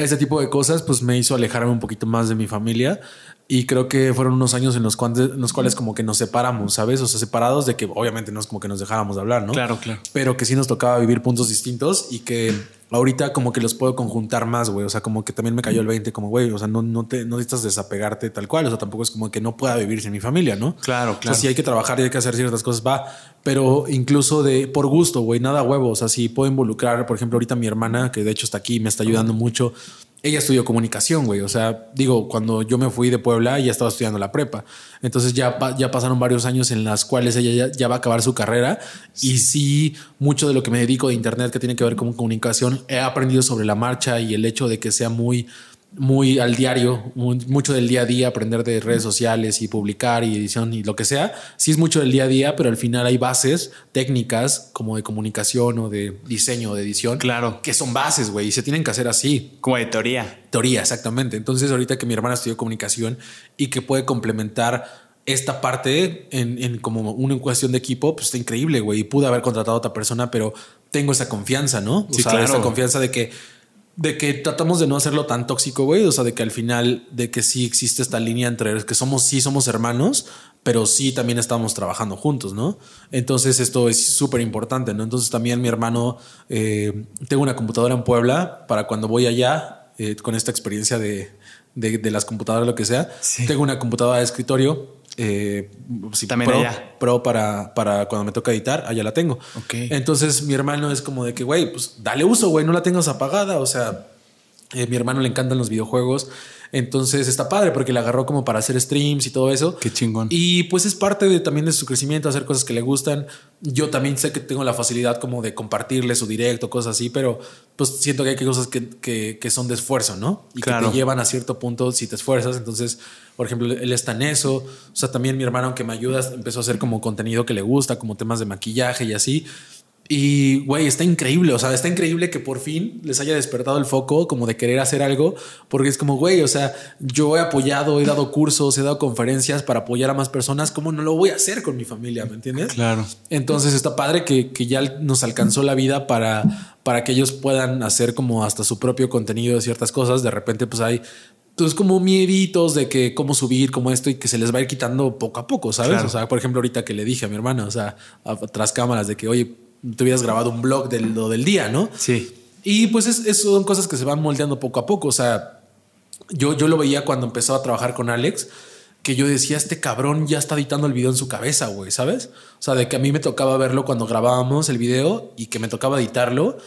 Ese tipo de cosas pues me hizo alejarme un poquito más de mi familia y creo que fueron unos años en los, cuales, los cuales como que nos separamos, ¿sabes? O sea, separados de que obviamente no es como que nos dejáramos de hablar, ¿no? Claro, claro. Pero que sí nos tocaba vivir puntos distintos y que ahorita como que los puedo conjuntar más, güey. O sea, como que también me cayó el 20, como, güey, o sea, no, no, te, no necesitas desapegarte tal cual. O sea, tampoco es como que no pueda vivir sin mi familia, ¿no? Claro, claro. O sea, si hay que trabajar y hay que hacer ciertas cosas, va. Pero incluso de por gusto, güey, nada huevo. O sea, si puedo involucrar, por ejemplo, ahorita mi hermana, que de hecho está aquí, me está ayudando mucho ella estudió comunicación, güey. O sea, digo, cuando yo me fui de Puebla, ella estaba estudiando la prepa. Entonces ya, ya pasaron varios años en las cuales ella ya, va a acabar su carrera. Y sí, mucho de lo que me dedico de Internet que tiene que ver con comunicación, he aprendido sobre la marcha y el hecho de que sea muy muy al diario, mucho del día a día, aprender de redes sociales y publicar y edición y lo que sea. Sí es mucho del día a día, pero al final hay bases técnicas como de comunicación o de diseño o de edición. Claro. Que son bases, güey, y se tienen que hacer así. Como de teoría. Teoría, exactamente. Entonces ahorita que mi hermana estudió comunicación y que puede complementar esta parte en, como una cuestión de equipo, pues está increíble, güey. Y pude haber contratado a otra persona, pero tengo esa confianza, ¿no? Sí, claro. esa confianza de que de que tratamos de no hacerlo tan tóxico, güey. O sea, de que al final, de que sí existe esta línea entre que somos, sí somos hermanos, pero sí también estamos trabajando juntos, ¿no? Entonces esto es súper importante, ¿no? Entonces también mi hermano, eh, tengo una computadora en Puebla para cuando voy allá, eh, con esta experiencia de, de, las computadoras, lo que sea, tengo una computadora de escritorio eh, También pro, allá. pro para, para cuando me toca editar, allá la tengo. Entonces mi hermano es como de que, güey, pues dale uso, güey, no la tengas apagada. O sea, eh, mi hermano le encantan los videojuegos. Entonces está padre porque le agarró como para hacer streams y todo eso. Qué chingón. Y pues es parte de, también de su crecimiento, hacer cosas que le gustan. Yo también sé que tengo la facilidad como de compartirle su directo, cosas así, pero pues siento que hay cosas que, que, son de esfuerzo, ¿no? Y que te llevan a cierto punto si te esfuerzas. Entonces, por ejemplo, él está en eso. O sea, también mi hermano, aunque me ayuda, empezó a hacer como contenido que le gusta, como temas de maquillaje y así. Y, güey, está increíble. O sea, está increíble que por fin les haya despertado el foco como de querer hacer algo, porque es como, güey, o sea, yo he apoyado, he dado cursos, he dado conferencias para apoyar a más personas. ¿Cómo no lo voy a hacer con mi familia? ¿Me entiendes? Claro. Entonces está padre que, que ya nos alcanzó la vida para, para que ellos puedan hacer como hasta su propio contenido de ciertas cosas. De repente, pues hay entonces, como mieditos de que cómo subir, como esto y que se les va a ir quitando poco a poco, ¿sabes? O sea, por ejemplo, ahorita que le dije a mi hermana, o sea, tras cámaras de que, oye, te hubieras grabado un blog de lo del día, ¿no? Sí. Y pues es, son cosas que se van moldeando poco a poco. O sea, yo, yo lo veía cuando empezó a trabajar con Alex, que yo decía, este cabrón ya está editando el video en su cabeza, güey, ¿sabes? O sea, de que a mí me tocaba verlo cuando grabábamos el video y que me tocaba editarlo.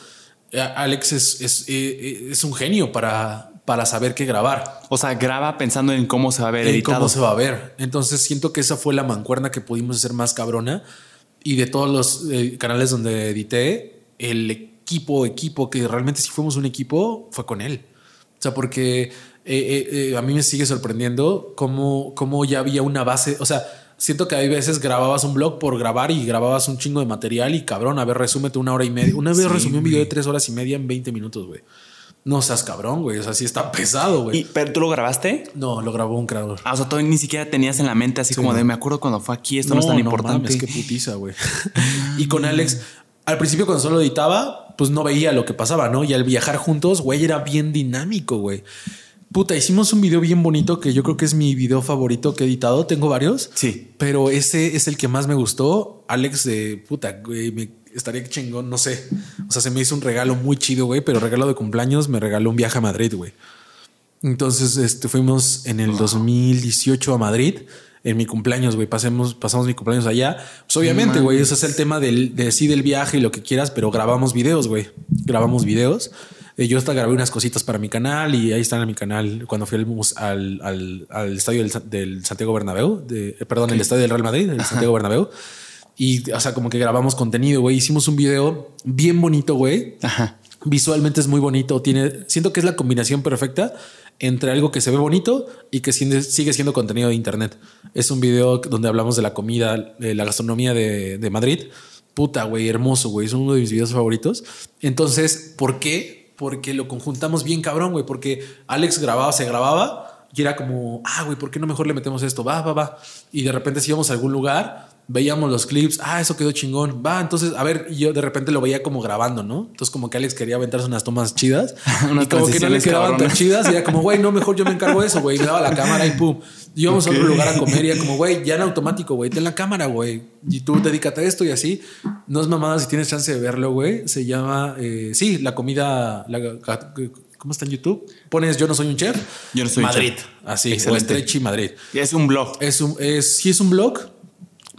Eh, Alex es, es, eh, es un genio para, para saber qué grabar. O sea, graba pensando en cómo se va a ver en cómo se va a ver. Entonces siento que esa fue la mancuerna que pudimos hacer más cabrona y de todos los eh, canales donde edité, el equipo, equipo, que realmente si fuimos un equipo, fue con él. O sea, porque eh, eh, a mí me sigue sorprendiendo cómo, cómo ya había una base. O sea, siento que hay veces grababas un blog por grabar y grababas un chingo de material y cabrón, a ver, resúmete una hora y media. Una vez resumí un video de tres horas y media en 20 minutos, güey. No seas cabrón, güey. O sea, sí está pesado, güey. ¿Pero tú lo grabaste? No, lo grabó un creador. Ah, o sea, tú ni siquiera tenías en la mente así como de me acuerdo cuando fue aquí, esto no, es tan importante. Es que putiza, güey. (laughs) y con Alex, al principio cuando solo editaba, pues no veía lo que pasaba, ¿no? Y al viajar juntos, güey, era bien dinámico, güey. Puta, hicimos un video bien bonito que yo creo que es mi video favorito que he editado. Tengo varios. Sí. Pero ese es el que más me gustó. Alex de puta, güey, me estaría chingón, no sé. O sea, se me hizo un regalo muy chido, güey, pero regalo de cumpleaños me regaló un viaje a Madrid, güey. Entonces, este, fuimos en el 2018 a Madrid en mi cumpleaños, güey. Pasemos, pasamos mi cumpleaños allá. Pues obviamente, güey, ese es el tema del, de sí del viaje y lo que quieras, pero grabamos videos, güey. Grabamos videos. Eh, yo hasta grabé unas cositas para mi canal y ahí están en mi canal cuando fui al, al, al, estadio del, Santiago Bernabéu, de, eh, perdón, el estadio del Real Madrid, el Santiago Bernabéu. Y, o sea, como que grabamos contenido, güey. Hicimos un video bien bonito, güey. Ajá. Visualmente es muy bonito. Tiene, siento que es la combinación perfecta entre algo que se ve bonito y que sigue siendo contenido de internet. Es un video donde hablamos de la comida, de la gastronomía de, Madrid. Puta, güey, hermoso, güey. Es uno de mis videos favoritos. Entonces, ¿por qué Porque lo conjuntamos bien cabrón, güey. Porque Alex grababa, se grababa y era como, ah, güey, ¿por qué no mejor le metemos esto? Va, va, va. Y de repente si íbamos a algún lugar, veíamos los clips, ah, eso quedó chingón, va, entonces, a ver, y yo de repente lo veía como grabando, ¿no? Entonces como que Alex quería aventarse unas tomas chidas (laughs) y como que no le quedaban tan chidas y era como, güey, no, mejor yo me encargo de eso, güey, me daba la cámara y pum. Y íbamos a otro lugar a comer y era como, güey, ya en automático, güey, ten la cámara, güey, y tú dedícate a esto y así. No es mamada si tienes chance de verlo, güey, se llama, eh, sí, la comida, la, ¿Cómo está en YouTube? Pones Yo no soy un chef. Yo no soy Madrid. un chef. Así, Excelente. o Estrechi Madrid. Y es un blog. Es un, es, sí, es un blog,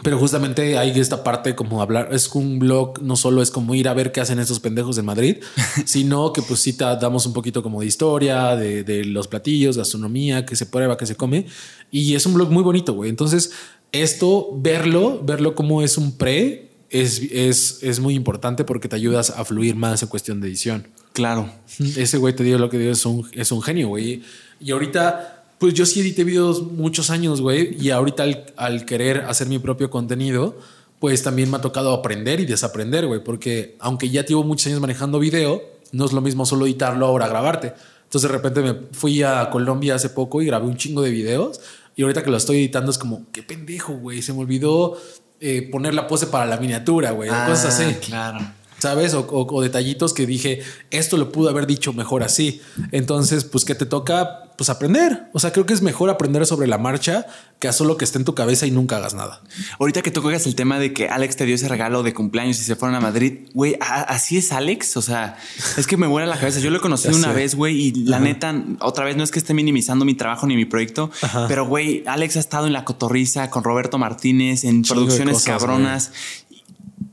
pero justamente hay esta parte como hablar, es un blog, no solo es como ir a ver qué hacen estos pendejos en Madrid, (laughs) sino que pues sí te damos un poquito como de historia, de, los platillos, gastronomía, que se prueba, que se come. Y es un blog muy bonito, güey. Entonces, esto, verlo, verlo como es un pre, es, es, es muy importante porque te ayudas a fluir más en cuestión de edición. Claro. Ese güey te digo lo que digo, es un, es un genio, güey. Y ahorita pues yo sí edité videos muchos años, güey, y ahorita al, querer hacer mi propio contenido, pues también me ha tocado aprender y desaprender, güey, porque aunque ya llevo muchos años manejando video, no es lo mismo solo editarlo ahora grabarte. Entonces de repente me fui a Colombia hace poco y grabé un chingo de videos y ahorita que lo estoy editando es como, qué pendejo, güey, se me olvidó eh, poner la pose para la miniatura, güey, cosas así. Ah, claro. ¿Sabes? O, detallitos que dije, esto lo pudo haber dicho mejor así. Entonces, pues, ¿qué te toca? Pues aprender. O sea, creo que es mejor aprender sobre la marcha que a solo que esté en tu cabeza y nunca hagas nada. Ahorita que tocas el tema de que Alex te dio ese regalo de cumpleaños y se fueron a Madrid, güey, así es Alex. O sea, es que me vuela la cabeza. Yo lo he conocido (laughs) una vez, güey, y la neta, otra vez no es que esté minimizando mi trabajo ni mi proyecto, pero güey, Alex ha estado en la cotorriza con Roberto Martínez en producciones cabronas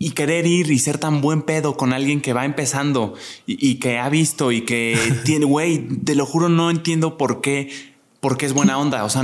y querer ir y ser tan buen pedo con alguien que va empezando y, que ha visto y que (laughs) tiene, güey, te lo juro, no entiendo por qué, porque es buena onda. O sea,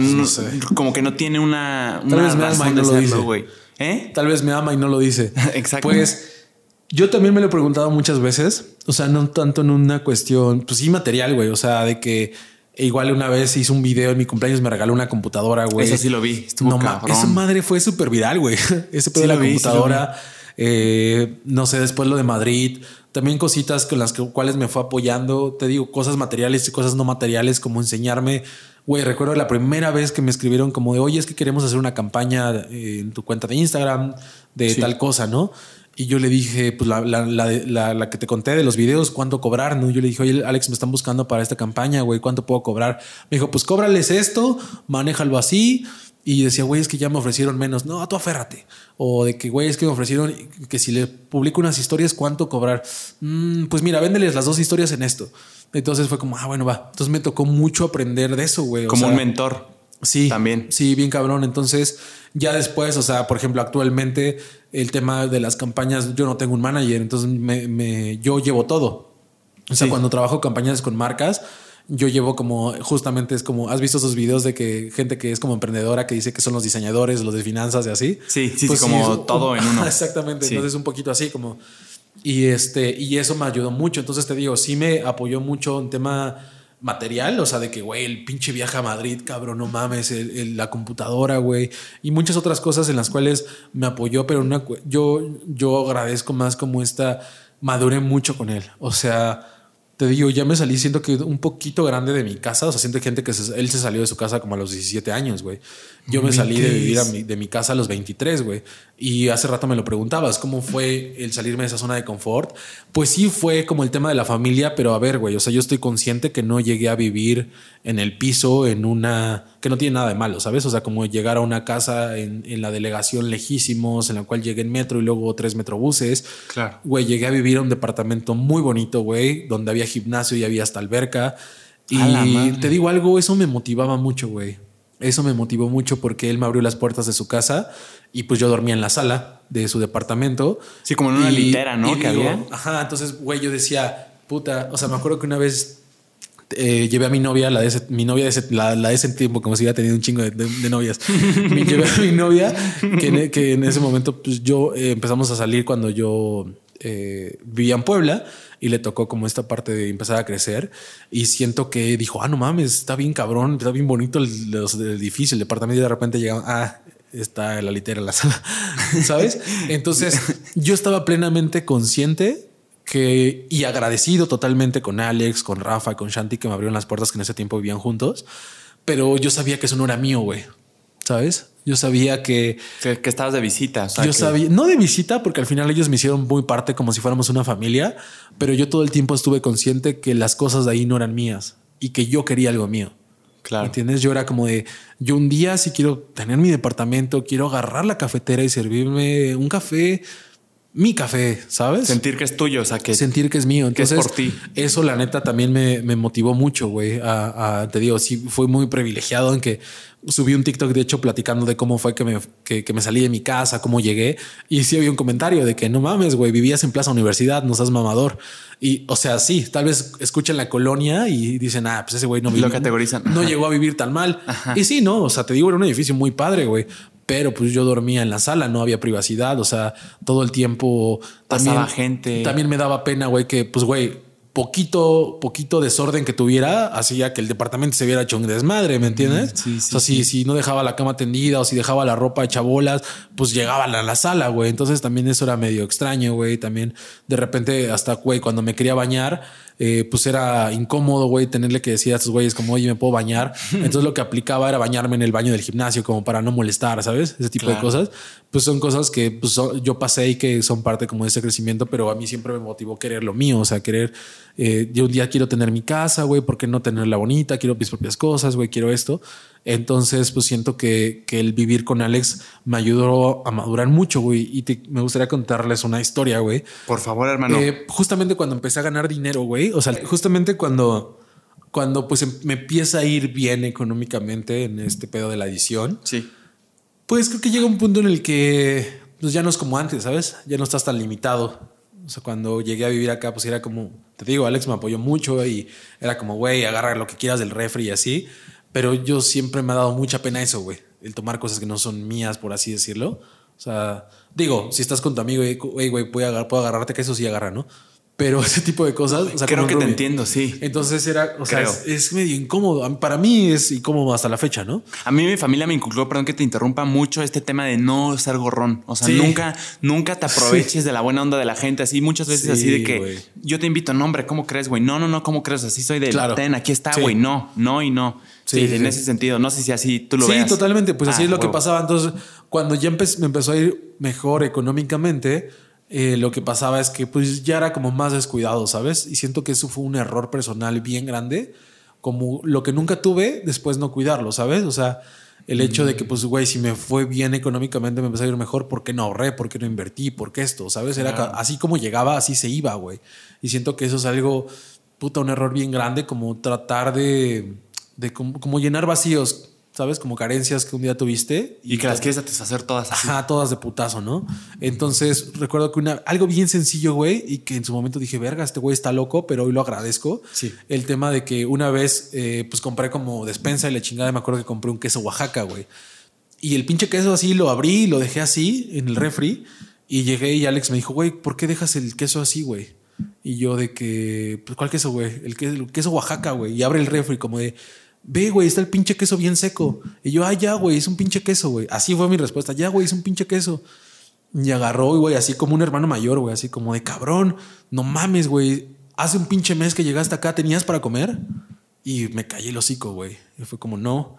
como que no tiene una, Tal vez me ama y no lo dice. güey. ¿Eh? Tal vez me ama y no lo dice. (laughs) Exacto. Pues yo también me lo he preguntado muchas veces. O sea, no tanto en una cuestión, pues sí, material, güey. O sea, de que igual una vez hice un video en mi cumpleaños, me regaló una computadora, güey. Eso sí lo vi. Estuvo no, cabrón. Esa madre fue súper viral, güey. (laughs) Ese pedo de la computadora. Eh, no sé, después lo de Madrid, también cositas con las cuales me fue apoyando, te digo, cosas materiales y cosas no materiales, como enseñarme. Güey, recuerdo la primera vez que me escribieron como de, oye, es que queremos hacer una campaña eh, en tu cuenta de Instagram de tal cosa, ¿no? Y yo le dije, pues la, la, la, la, que te conté de los videos, ¿cuánto cobrar? ¿no? Yo le dije, oye, Alex, me están buscando para esta campaña, güey, ¿cuánto puedo cobrar? Me dijo, pues cóbrales esto, manéjalo así. Y decía, güey, es que ya me ofrecieron menos. No, tú aférrate. O de que, güey, es que me ofrecieron que si le publico unas historias, ¿cuánto cobrar? Mm, pues mira, véndeles las dos historias en esto. Entonces fue como, ah, bueno, va. Entonces me tocó mucho aprender de eso, güey. Como un mentor. Sí. También. Sí, bien cabrón. Entonces, ya después, o sea, por ejemplo, actualmente el tema de las campañas, yo no tengo un manager, entonces me, yo llevo todo. O sea, cuando trabajo campañas con marcas, yo llevo como, justamente es como, ¿has visto esos videos de que gente que es como emprendedora que dice que son los diseñadores, los de finanzas y así? Sí, sí, pues como todo en uno. (laughs) Exactamente, entonces un poquito así como... Y, este, y eso me ayudó mucho, entonces te digo, sí me apoyó mucho en tema material, o sea, de que, güey, el pinche viaje a Madrid, cabrón, no mames, la computadora, güey, y muchas otras cosas en las cuales me apoyó, pero una, yo, yo agradezco más como esta, maduré mucho con él, o sea te digo, ya me salí, siento que un poquito grande de mi casa. O sea, siento gente que él se salió de su casa como a los 17 años, güey. Yo me salí de vivir de mi casa a los 23, güey. Y hace rato me lo preguntabas, ¿cómo fue el salirme de esa zona de confort? Pues sí fue como el tema de la familia, pero a ver, güey, o sea, yo estoy consciente que no llegué a vivir en el piso, en una... que no tiene nada de malo, ¿sabes? O sea, como llegar a una casa en, la delegación lejísimos, en la cual llegué en metro y luego tres metrobuses. Claro. Güey, llegué a vivir a un departamento muy bonito, güey, donde había gimnasio y había hasta alberca. Y te digo algo, eso me motivaba mucho, güey. Eso me motivó mucho porque él me abrió las puertas de su casa y pues yo dormía en la sala de su departamento. Sí, como en una litera, ¿no? que había. Ajá, entonces, güey, yo decía, puta, o sea, me acuerdo que una vez eh, llevé a mi novia, la de ese, mi novia de ese, la, de ese tiempo, como si hubiera tenido un chingo de, novias. (laughs) me llevé a mi novia, que en, ese momento, pues yo eh, empezamos a salir cuando yo eh, vivía en Puebla y le tocó como esta parte de empezar a crecer y siento que dijo, ah, no mames, está bien cabrón, está bien bonito el, edificio, el departamento y de repente llegaron, ah, está la litera en la sala, (laughs) ¿sabes? Entonces yo estaba plenamente consciente que, y agradecido totalmente con Alex, con Rafa, con Shanti, que me abrieron las puertas que en ese tiempo vivían juntos. Pero yo sabía que eso no era mío, güey. ¿Sabes? Yo sabía que... Que, estabas de visita. O sea, yo sabía, no de visita, porque al final ellos me hicieron muy parte como si fuéramos una familia, pero yo todo el tiempo estuve consciente que las cosas de ahí no eran mías y que yo quería algo mío. Claro. ¿Entiendes? Yo era como de, yo un día si quiero tener mi departamento, quiero agarrar la cafetera y servirme un café mi café, ¿sabes? Sentir que es tuyo, o sea, que sentir que es mío. Entonces, que es por ti. Eso, la neta, también me, me motivó mucho, güey. A, te digo, sí, fui muy privilegiado en que subí un TikTok, de hecho, platicando de cómo fue que me, que, me salí de mi casa, cómo llegué. Y sí había un comentario de que no mames, güey, vivías en Plaza Universidad, no seas mamador. Y, o sea, sí, tal vez escuchan la colonia y dicen, ah, pues ese güey no Lo categorizan. No llegó a vivir tan mal. (laughs) Y sí, no, o sea, te digo, era un edificio muy padre, güey pero pues yo dormía en la sala, no había privacidad, o sea, todo el tiempo pasaba gente. También me daba pena, güey, que pues güey, poquito, poquito desorden que tuviera hacía que el departamento se viera hecho un desmadre, ¿me entiendes? Sí, sí, o sea, si, no dejaba la cama tendida o si dejaba la ropa hecha bolas, pues llegaban a la sala, güey. Entonces también eso era medio extraño, güey. También de repente hasta, güey, cuando me quería bañar, eh, pues era incómodo, güey, tenerle que decir a estos güeyes como, oye, me puedo bañar. (laughs) Entonces lo que aplicaba era bañarme en el baño del gimnasio como para no molestar, ¿sabes? Ese tipo de cosas. Pues son cosas que pues, yo pasé y que son parte como de ese crecimiento, pero a mí siempre me motivó querer lo mío, o sea, querer, eh, yo un día quiero tener mi casa, güey, ¿por qué no tenerla bonita? Quiero mis propias cosas, güey, quiero esto. Entonces, pues siento que, que, el vivir con Alex me ayudó a madurar mucho, güey. Y me gustaría contarles una historia, güey. Por favor, hermano. Eh, justamente cuando empecé a ganar dinero, güey. O sea, justamente cuando, cuando pues em, me empieza a ir bien económicamente en este pedo de la edición. Sí. Pues creo que llega un punto en el que pues ya no es como antes, ¿sabes? Ya no estás tan limitado. O sea, cuando llegué a vivir acá, pues era como, te digo, Alex me apoyó mucho y era como, güey, agarra lo que quieras del refri y así. Pero yo siempre me ha dado mucha pena eso, güey. El tomar cosas que no son mías, por así decirlo. O sea, digo, si estás con tu amigo y, güey, puedo, agarrar, puedo agarrarte que eso sí agarra, ¿no? Pero (laughs) ese tipo de cosas. O sea, Creo que te entiendo, sí. Entonces era, o sea, es, medio incómodo. Para mí es incómodo hasta la fecha, ¿no? A mí mi familia me inculcó, perdón que te interrumpa mucho, este tema de no ser gorrón. O sea, nunca, nunca te (laughs) aproveches de la buena onda de la gente. Así muchas veces así de que yo te invito, no, hombre, ¿cómo crees, güey? No, no, no, ¿cómo crees? Así soy de claro. ten, aquí está, güey. No, no y no. Sí, en ese sentido. No sé si así tú lo ves. Sí, totalmente. Pues así ah, es lo que pasaba. Entonces, cuando ya me empezó a ir mejor económicamente, eh, lo que pasaba es que pues ya era como más descuidado, ¿sabes? Y siento que eso fue un error personal bien grande. Como lo que nunca tuve, después no cuidarlo, ¿sabes? O sea, el hecho de que, pues, güey, si me fue bien económicamente, me empezó a ir mejor, ¿por qué no ahorré? ¿Por qué no invertí? ¿Por qué esto? ¿Sabes? Era así como llegaba, así se iba, güey. Y siento que eso es algo, puta, un error bien grande, como tratar de de como, llenar vacíos, ¿sabes? Como carencias que un día tuviste. Y, que las quieres satisfacer todas así. Ajá, todas de putazo, ¿no? Entonces recuerdo que una, algo bien sencillo, güey, y que en su momento dije, verga, este güey está loco, pero hoy lo agradezco. Sí. El tema de que una vez, eh, pues compré como despensa y la chingada, me acuerdo que compré un queso Oaxaca, güey. Y el pinche queso así lo abrí, lo dejé así en el refri. Y llegué y Alex me dijo, güey, ¿por qué dejas el queso así, güey? Y yo de que, pues, ¿cuál queso, güey? El queso, el queso Oaxaca, güey. Y abre el refri como de, ve, güey, está el pinche queso bien seco. Y yo, ah, ya, güey, es un pinche queso, güey. Así fue mi respuesta, ya, güey, es un pinche queso. Y agarró, güey, así como un hermano mayor, güey, así como de cabrón, no mames, güey. Hace un pinche mes que llegaste acá, ¿tenías para comer? Y me callé el hocico, güey. Y fue como, no.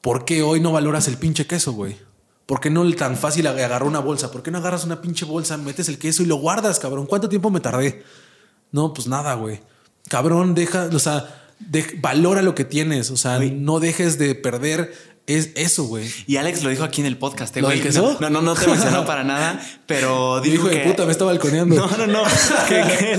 ¿Por qué hoy no valoras el pinche queso, güey? ¿Por qué no tan fácil agarrar una bolsa? ¿Por qué no agarras una pinche bolsa, metes el queso y lo guardas, cabrón? ¿Cuánto tiempo me tardé? No, pues nada, güey. Cabrón, deja, o sea, valora lo que tienes. O sea, no dejes de perder es eso, güey. Y Alex lo dijo aquí en el podcast, ¿eh, güey. No, no, no te mencionó para nada, pero (laughs) dijo Hijo de puta, me está balconeando. No, no, no.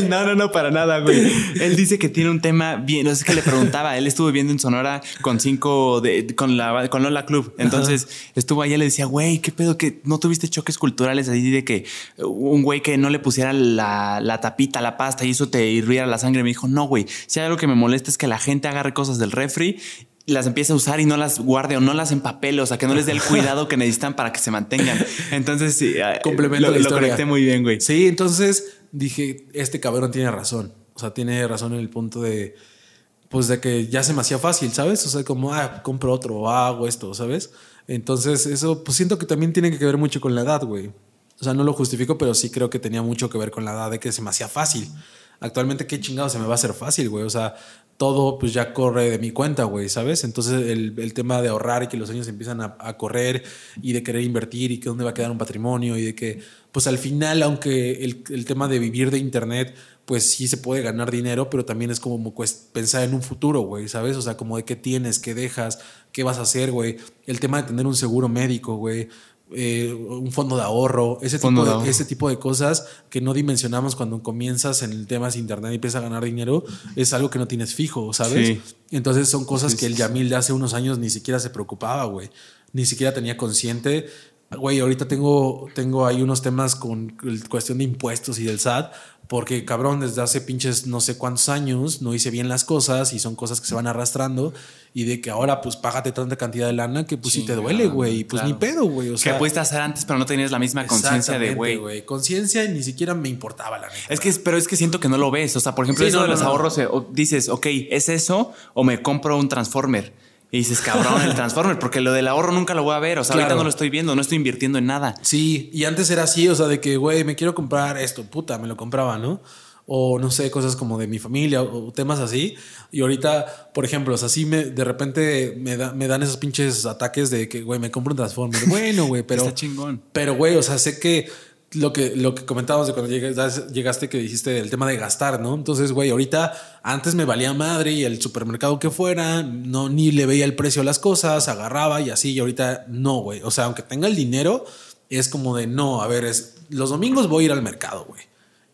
no, no, no, para nada, güey. Él dice que tiene un tema bien. No sé qué le preguntaba. Él estuvo viendo en Sonora con cinco de, con la con Lola Club. Entonces estuvo ahí y le decía, güey, qué pedo que no tuviste choques culturales ahí de que un güey que no le pusiera la, la tapita, la pasta y eso te hirviera la sangre. Me dijo, no, güey. Si hay algo que me molesta es que la gente agarre cosas del refri las empiece a usar y no las guarde o no las empapele, o sea, que no les dé el (laughs) cuidado que necesitan para que se mantengan. Entonces, sí, eh, complemento lo, lo conecté muy bien, güey. Sí, entonces dije, este cabrón tiene razón. O sea, tiene razón en el punto de, pues, de que ya se me hacía fácil, ¿sabes? O sea, como, ah, compro otro, hago esto, ¿sabes? Entonces, eso, pues siento que también tiene que ver mucho con la edad, güey. O sea, no lo justifico, pero sí creo que tenía mucho que ver con la edad de que se me hacía fácil. Actualmente, qué chingado se me va a hacer fácil, güey. O sea, todo pues ya corre de mi cuenta, güey, ¿sabes? Entonces el, el, tema de ahorrar y que los años empiezan a, a, correr y de querer invertir y que dónde va a quedar un patrimonio y de que, pues al final, aunque el, el tema de vivir de Internet, pues sí se puede ganar dinero, pero también es como pues, pensar en un futuro, güey, ¿sabes? O sea, como de qué tienes, qué dejas, qué vas a hacer, güey. El tema de tener un seguro médico, güey. Eh, un fondo de ahorro, ese tipo de, ese tipo de cosas que no dimensionamos cuando comienzas en el tema de internet y empiezas a ganar dinero, es algo que no tienes fijo, ¿sabes? Entonces son cosas que el Yamil de hace unos años ni siquiera se preocupaba, güey. Ni siquiera tenía consciente. Güey, ahorita tengo, tengo ahí unos temas con cuestión de impuestos y del SAT, porque cabrón, desde hace pinches no sé cuántos años no hice bien las cosas y son cosas que se van arrastrando y de que ahora pues págate tanta cantidad de lana que pues si te duele, güey, pues ni pedo, güey. O sea, que pudiste hacer antes, pero no tenías la misma conciencia de, güey. Conciencia ni siquiera me importaba la neta. Es que, pero es que siento que no lo ves. O sea, por ejemplo, eso de los ahorros, eh, dices, ok, ¿es eso o me compro un Transformer? Y dices, cabrón, el (laughs) Transformer, porque lo del ahorro nunca lo voy a ver. O sea, ahorita no lo estoy viendo, no estoy invirtiendo en nada. Sí, y antes era así, o sea, de que, güey, me quiero comprar esto, puta, me lo compraba, ¿no? O no sé, cosas como de mi familia o, temas así. Y ahorita, por ejemplo, o sea, así me, de repente me, da, me dan esos pinches ataques de que, güey, me compro un Transformer. (laughs) Bueno, güey, pero. Está chingón. Pero, güey, o sea, sé que lo que, lo que comentábamos de cuando llegaste, que dijiste el tema de gastar, ¿no? Entonces, güey, ahorita antes me valía madre y el supermercado que fuera, no, ni le veía el precio a las cosas, agarraba y así, y ahorita no, güey. O sea, aunque tenga el dinero, es como de no, a ver, es, los domingos voy a ir al mercado, güey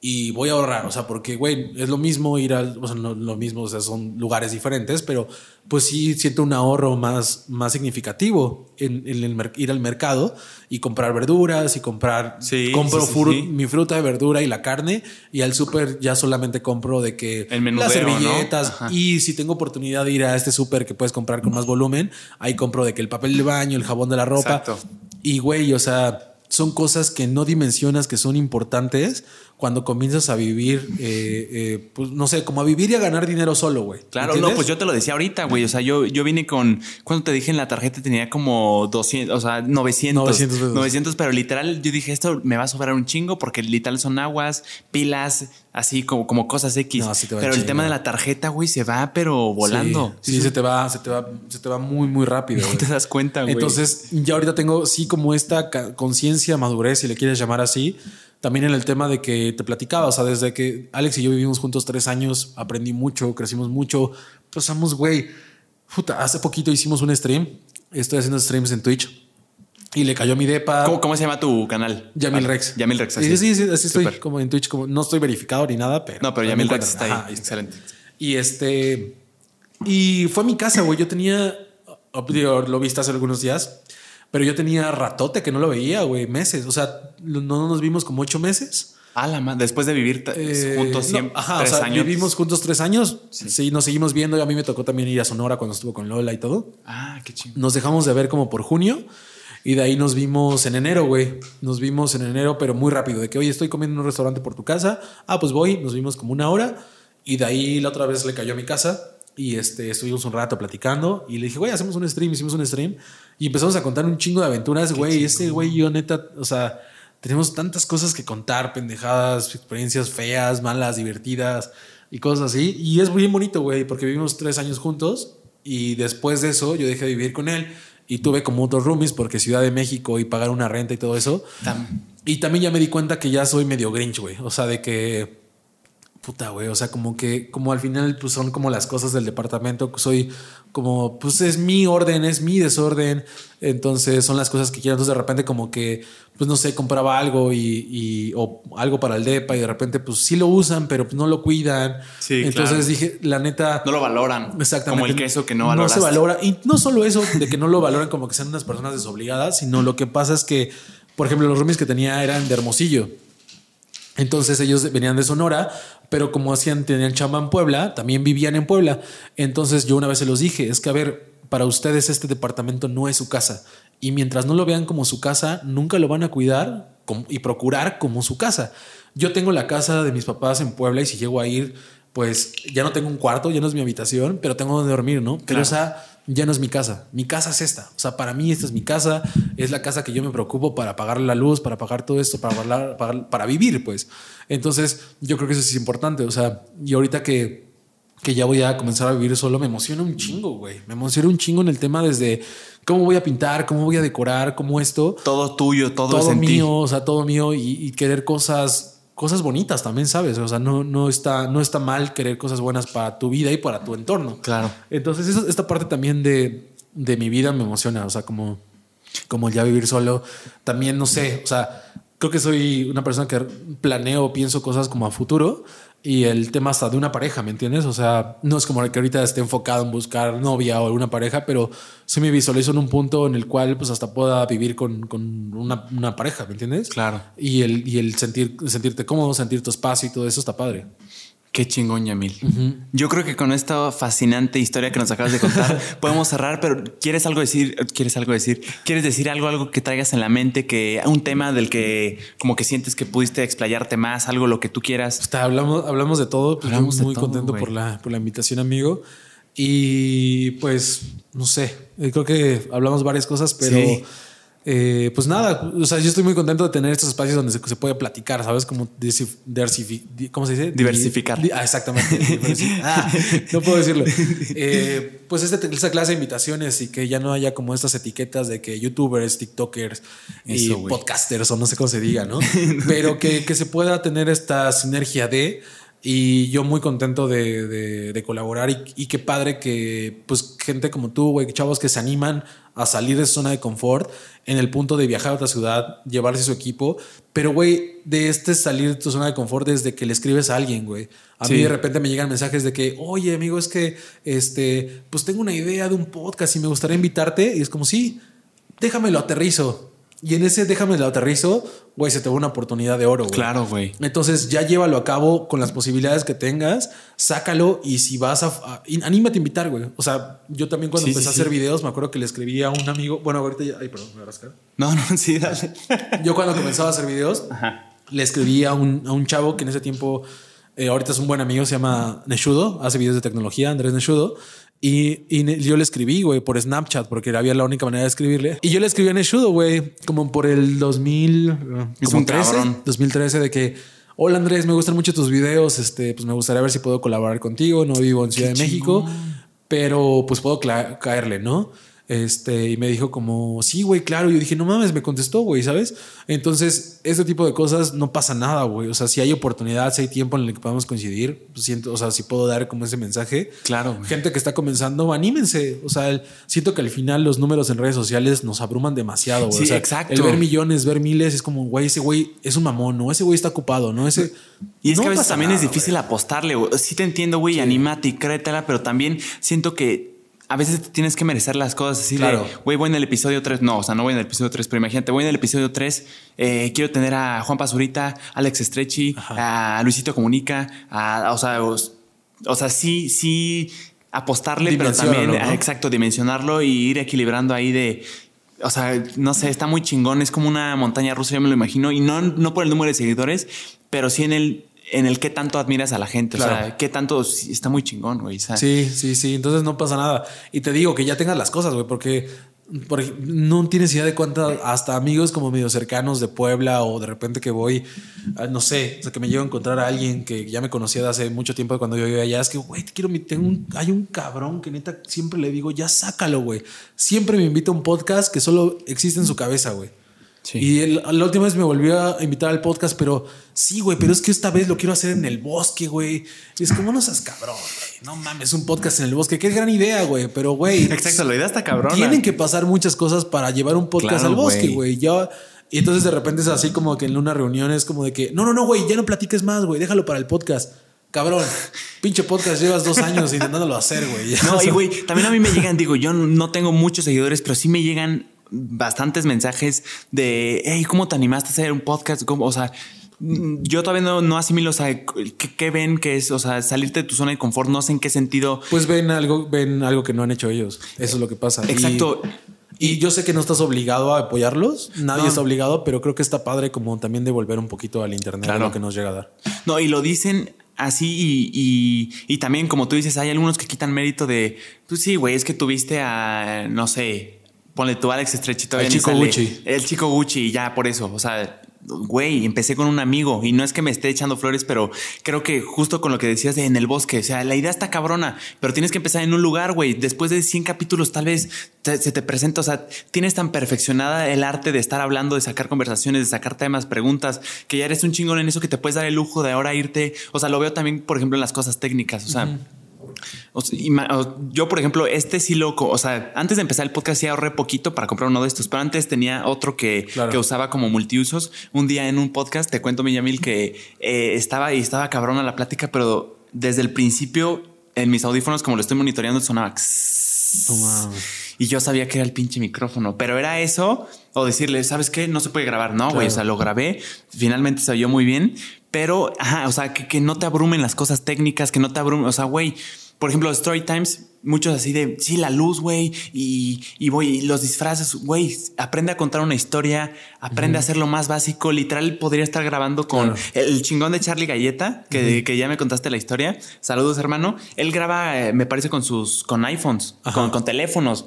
y voy a ahorrar, o sea, porque, güey, es lo mismo ir al, o sea, no lo mismo, o sea, son lugares diferentes, pero pues sí siento un ahorro más, más significativo en, el ir al mercado y comprar verduras y comprar, sí, compro mi fruta de verdura y la carne y al súper ya solamente compro de que las servilletas y si tengo oportunidad de ir a este súper que puedes comprar con más volumen, ahí compro de que el papel de baño, el jabón de la ropa. Exacto. y, güey, o sea, son cosas que no dimensionas que son importantes cuando comienzas a vivir, eh, eh, pues no sé, como a vivir y a ganar dinero solo, güey. Claro, no, pues yo te lo decía ahorita, güey. O sea, yo, yo vine con, cuando te dije en la tarjeta tenía como 200, o sea, 900. 900, 900 pero literal yo dije, esto me va a sobrar un chingo porque literal son aguas, pilas, así como, como cosas X. pero el tema de la tarjeta, güey, se va, pero volando. Sí, se te va, se te va, se te va muy, muy rápido. No te das cuenta, güey. Entonces, ya ahorita tengo, sí, como esta conciencia, madurez, si le quieres llamar así también en el tema de que te platicaba, o sea, desde que Alex y yo vivimos juntos tres años, aprendí mucho, crecimos mucho, pasamos, güey, puta, hace poquito hicimos un stream, estoy haciendo streams en Twitch. Y le cayó mi depa. ¿Cómo, se llama tu canal? Yamil Rex. Yamil Rex. Así. Sí, sí, sí, así estoy como en Twitch. Como, no estoy verificado ni nada, pero. No, pero Yamil Rex está ahí. Excelente. Y este. Y fue a mi casa, güey. Yo tenía. Lo viste hace algunos días. Pero yo tenía ratote que no lo veía, güey, meses. O sea, no nos vimos como ocho meses. Ah, la después de vivir eh, juntos siempre, ajá, tres o sea, años. Vivimos juntos tres años. Sí. nos seguimos viendo. Y a mí me tocó también ir a Sonora cuando estuvo con Lola y todo. Ah, qué chido. Nos dejamos de ver como por junio. Y de ahí nos vimos en enero, güey. Nos vimos en enero, pero muy rápido. De que, oye, estoy comiendo en un restaurante por tu casa. Ah, pues voy. Nos vimos como una hora. Y de ahí la otra vez le cayó a mi casa. Y este, estuvimos un rato platicando y le dije, güey, hacemos un stream, hicimos un stream y empezamos a contar un chingo de aventuras, güey. Este güey yo neta, o sea, tenemos tantas cosas que contar, pendejadas, experiencias feas, malas, divertidas y cosas así. Y es muy bonito, güey, porque vivimos tres años juntos y después de eso yo dejé de vivir con él y tuve como otros roomies porque Ciudad de México y pagar una renta y todo eso. Y también ya me di cuenta que ya soy medio grinch, güey. O sea, de que puta, güey, o sea, como que, como al final, pues son como las cosas del departamento, soy como, pues es mi orden, es mi desorden, entonces son las cosas que quiero, entonces de repente como que, pues no sé, compraba algo y, o algo para el DEPA y de repente pues sí lo usan, pero pues no lo cuidan. Sí, entonces dije, la neta... No lo valoran. Exactamente. Como el queso que no valoras. No se valora, y no solo eso, de que no lo valoran como que sean unas personas desobligadas, sino lo que pasa es que, por ejemplo, los roomies que tenía eran de Hermosillo. Entonces ellos venían de Sonora, pero como hacían, tenían chamba en Puebla, también vivían en Puebla. Entonces yo una vez se los dije, es que a ver, para ustedes este departamento no es su casa. Y mientras no lo vean como su casa, nunca lo van a cuidar y procurar como su casa. Yo tengo la casa de mis papás en Puebla y si llego a ir, pues ya no tengo un cuarto, ya no es mi habitación, pero tengo donde dormir, ¿no? Pero esa ya no es mi casa. Mi casa es esta. O sea, para mí esta es mi casa. Es la casa que yo me preocupo para pagar la luz, para pagar todo esto, para, pagar, para, vivir, pues. Entonces, yo creo que eso es importante. O sea, y ahorita que, que ya voy a comenzar a vivir solo, me emociona un chingo, güey. Me emociona un chingo en el tema desde cómo voy a pintar, cómo voy a decorar, cómo esto. Todo tuyo, todo, todo es mío, o sea, todo mío y, y querer cosas cosas bonitas también, ¿sabes? O sea, no, no, está, no está mal querer cosas buenas para tu vida y para tu entorno. Claro. Entonces, esta parte también de, de mi vida me emociona, o sea, como, como ya vivir solo, también no sé, o sea, creo que soy una persona que planeo, pienso cosas como a futuro y el tema hasta de una pareja, ¿me entiendes? O sea, no es como que ahorita esté enfocado en buscar novia o alguna pareja, pero sí me visualizo en un punto en el cual pues hasta pueda vivir con, con una, una, pareja, ¿me entiendes? Claro. Y el, y el sentir, sentirte cómodo, sentir tu espacio y todo eso está padre. Qué chingón, Yamil. Yo creo que con esta fascinante historia que nos acabas de contar (laughs) podemos cerrar, pero ¿quieres algo decir? ¿Quieres algo decir? ¿Quieres decir algo, algo que traigas en la mente, que un tema del que como que sientes que pudiste explayarte más, algo lo que tú quieras? hablamos, hablamos de todo. Pues hablamos muy contento por la, por la invitación, amigo. Y pues, no sé, creo que hablamos varias cosas, pero... Eh, pues nada, o sea, yo estoy muy contento de tener estos espacios donde se, puede platicar, ¿sabes? Como ¿cómo se dice? Diversificar. ah, exactamente. (laughs) ah, no puedo decirlo. Eh, pues este, esta clase de invitaciones y que ya no haya como estas etiquetas de que youtubers, tiktokers y podcasters o no sé cómo se diga, ¿no? (laughs) Pero que, que se pueda tener esta sinergia de y yo muy contento de, de, colaborar y, y, qué padre que pues gente como tú, güey, chavos que se animan a salir de su zona de confort en el punto de viajar a otra ciudad, llevarse su equipo. Pero, güey, de este salir de tu zona de confort desde que le escribes a alguien, güey. A mí de repente me llegan mensajes de que, oye, amigo, es que, este, pues tengo una idea de un podcast y me gustaría invitarte. Y es como, sí, déjamelo aterrizo. Y en ese déjame el aterrizo, güey, se te va una oportunidad de oro, güey. Claro, güey. Entonces ya llévalo a cabo con las posibilidades que tengas, sácalo y si vas a, anímate a invitar, güey. O sea, yo también cuando empecé a hacer videos, me acuerdo que le escribí a un amigo, bueno, ahorita ya, ay, perdón, me voy a rascar. No, no, sí, dale. yo cuando comenzaba a hacer videos, le escribí a un, a un chavo que en ese tiempo, eh, ahorita es un buen amigo, se llama Neshudo, hace videos de tecnología, Andrés Neshudo. Y, yo le escribí, güey, por Snapchat, porque había la única manera de escribirle. Y yo le escribí en Eshudo, güey, como por el 2013, 2013, de que, hola Andrés, me gustan mucho tus videos, este, pues me gustaría ver si puedo colaborar contigo, no vivo en Ciudad de México, pero pues puedo caerle, ¿no? Este, y me dijo como, sí, güey, claro. Y yo dije, no mames, me contestó, güey, ¿sabes? Entonces, este tipo de cosas no pasa nada, güey. O sea, si hay oportunidad, si hay tiempo en el que podemos coincidir, pues siento, o sea, si puedo dar como ese mensaje. Claro. Gente que está comenzando, anímense. O sea, siento que al final los números en redes sociales nos abruman demasiado, güey. Sí, exacto. El ver millones, ver miles, es como, güey, ese güey es un mamón, ¿no? Ese güey está ocupado, ¿no? Ese. Y es que a veces también es difícil apostarle, güey. Sí te entiendo, güey, anímate y créetela, pero también siento que a veces tienes que merecer las cosas así claro. güey, voy en el episodio 3. No, o sea, no voy en el episodio 3, pero imagínate, voy en el episodio 3. Eh, quiero tener a Juan Pazurita, Alex Estrechi, a Luisito Comunica, a, o sea, o, sea, sí, sí apostarle, pero también, exacto, dimensionarlo y ir equilibrando ahí de, o sea, no sé, está muy chingón, es como una montaña rusa, yo me lo imagino, y no, no por el número de seguidores, pero sí en el en el qué tanto admiras a la gente. O sea, qué tanto está muy chingón, güey. Sí, sí, sí. Entonces no pasa nada. Y te digo que ya tengas las cosas, güey, porque, no tienes idea de cuántas, hasta amigos como medio cercanos de Puebla o de repente que voy, no sé, o sea, que me llevo a encontrar a alguien que ya me conocía de hace mucho tiempo cuando yo iba allá. Es que, güey, te quiero, tengo un, hay un cabrón que neta siempre le digo, ya sácalo, güey. Siempre me invita a un podcast que solo existe en su cabeza, güey. Y la última vez me volvió a invitar al podcast, pero sí, güey, pero es que esta vez lo quiero hacer en el bosque, güey. Y es como no seas cabrón, güey. No mames, un podcast en el bosque. Qué gran idea, güey. Pero, güey. (laughs) Exacto, la idea está cabrón. Tienen que pasar muchas cosas para llevar un podcast al bosque, güey. Ya. Y entonces de repente es así como que en una reunión es como de que, no, no, no, güey, ya no platiques más, güey, déjalo para el podcast. Cabrón, (laughs) pinche podcast, llevas dos años intentándolo hacer, güey. No, (laughs) y güey, también a mí me llegan, digo, yo no tengo muchos seguidores, pero sí me llegan bastantes mensajes de, hey, ¿cómo te animaste a hacer un podcast? ¿Cómo? O sea, yo todavía no, no asimilo, o sea, ¿qué, ven que es? O sea, salirte de tu zona de confort, no sé en qué sentido. Pues ven algo, ven algo que no han hecho ellos. Eso es lo que pasa. Exacto. Y, yo sé que no estás obligado a apoyarlos, nadie está obligado, pero creo que está padre como también devolver un poquito al internet lo que nos llega a dar. No, y lo dicen así y, y, y también, como tú dices, hay algunos que quitan mérito de, pues sí, güey, es que tuviste a, no sé, ponle tú Alex Estrechito. El chico Gucci. El chico Gucci y ya por eso, o sea, güey, empecé con un amigo y no es que me esté echando flores, pero creo que justo con lo que decías de en el bosque, o sea, la idea está cabrona, pero tienes que empezar en un lugar, güey. Después de 100 capítulos, tal vez se te presenta, o sea, tienes tan perfeccionada el arte de estar hablando, de sacar conversaciones, de sacar temas, preguntas, que ya eres un chingón en eso que te puedes dar el lujo de ahora irte. O sea, lo veo también, por ejemplo, en las cosas técnicas, o sea. Yo, por ejemplo, este sí lo, o sea, antes de empezar el podcast sí ahorré poquito para comprar uno de estos, pero antes tenía otro que, que usaba como multiusos. Un día en un podcast te cuento, Millamil, que eh, estaba y estaba cabrón a la plática, pero desde el principio en mis audífonos, como lo estoy monitoreando, sonaba. Y yo sabía que era el pinche micrófono, pero era eso o decirle, ¿sabes qué? No se puede grabar. No, güey. O sea, lo grabé. Finalmente se oyó muy bien, pero, ajá, o sea, que, que no te abrumen las cosas técnicas, que no te abrumen. O sea, güey, por ejemplo, Story Times, muchos así de, sí, la luz, güey, y, y voy, los disfraces, güey, aprende a contar una historia, aprende a hacer lo más básico. Literal, podría estar grabando con el chingón de Charlie Galleta, que, que, ya me contaste la historia. Saludos, hermano. Él graba, eh, me parece, con sus, con iPhones, con, con teléfonos.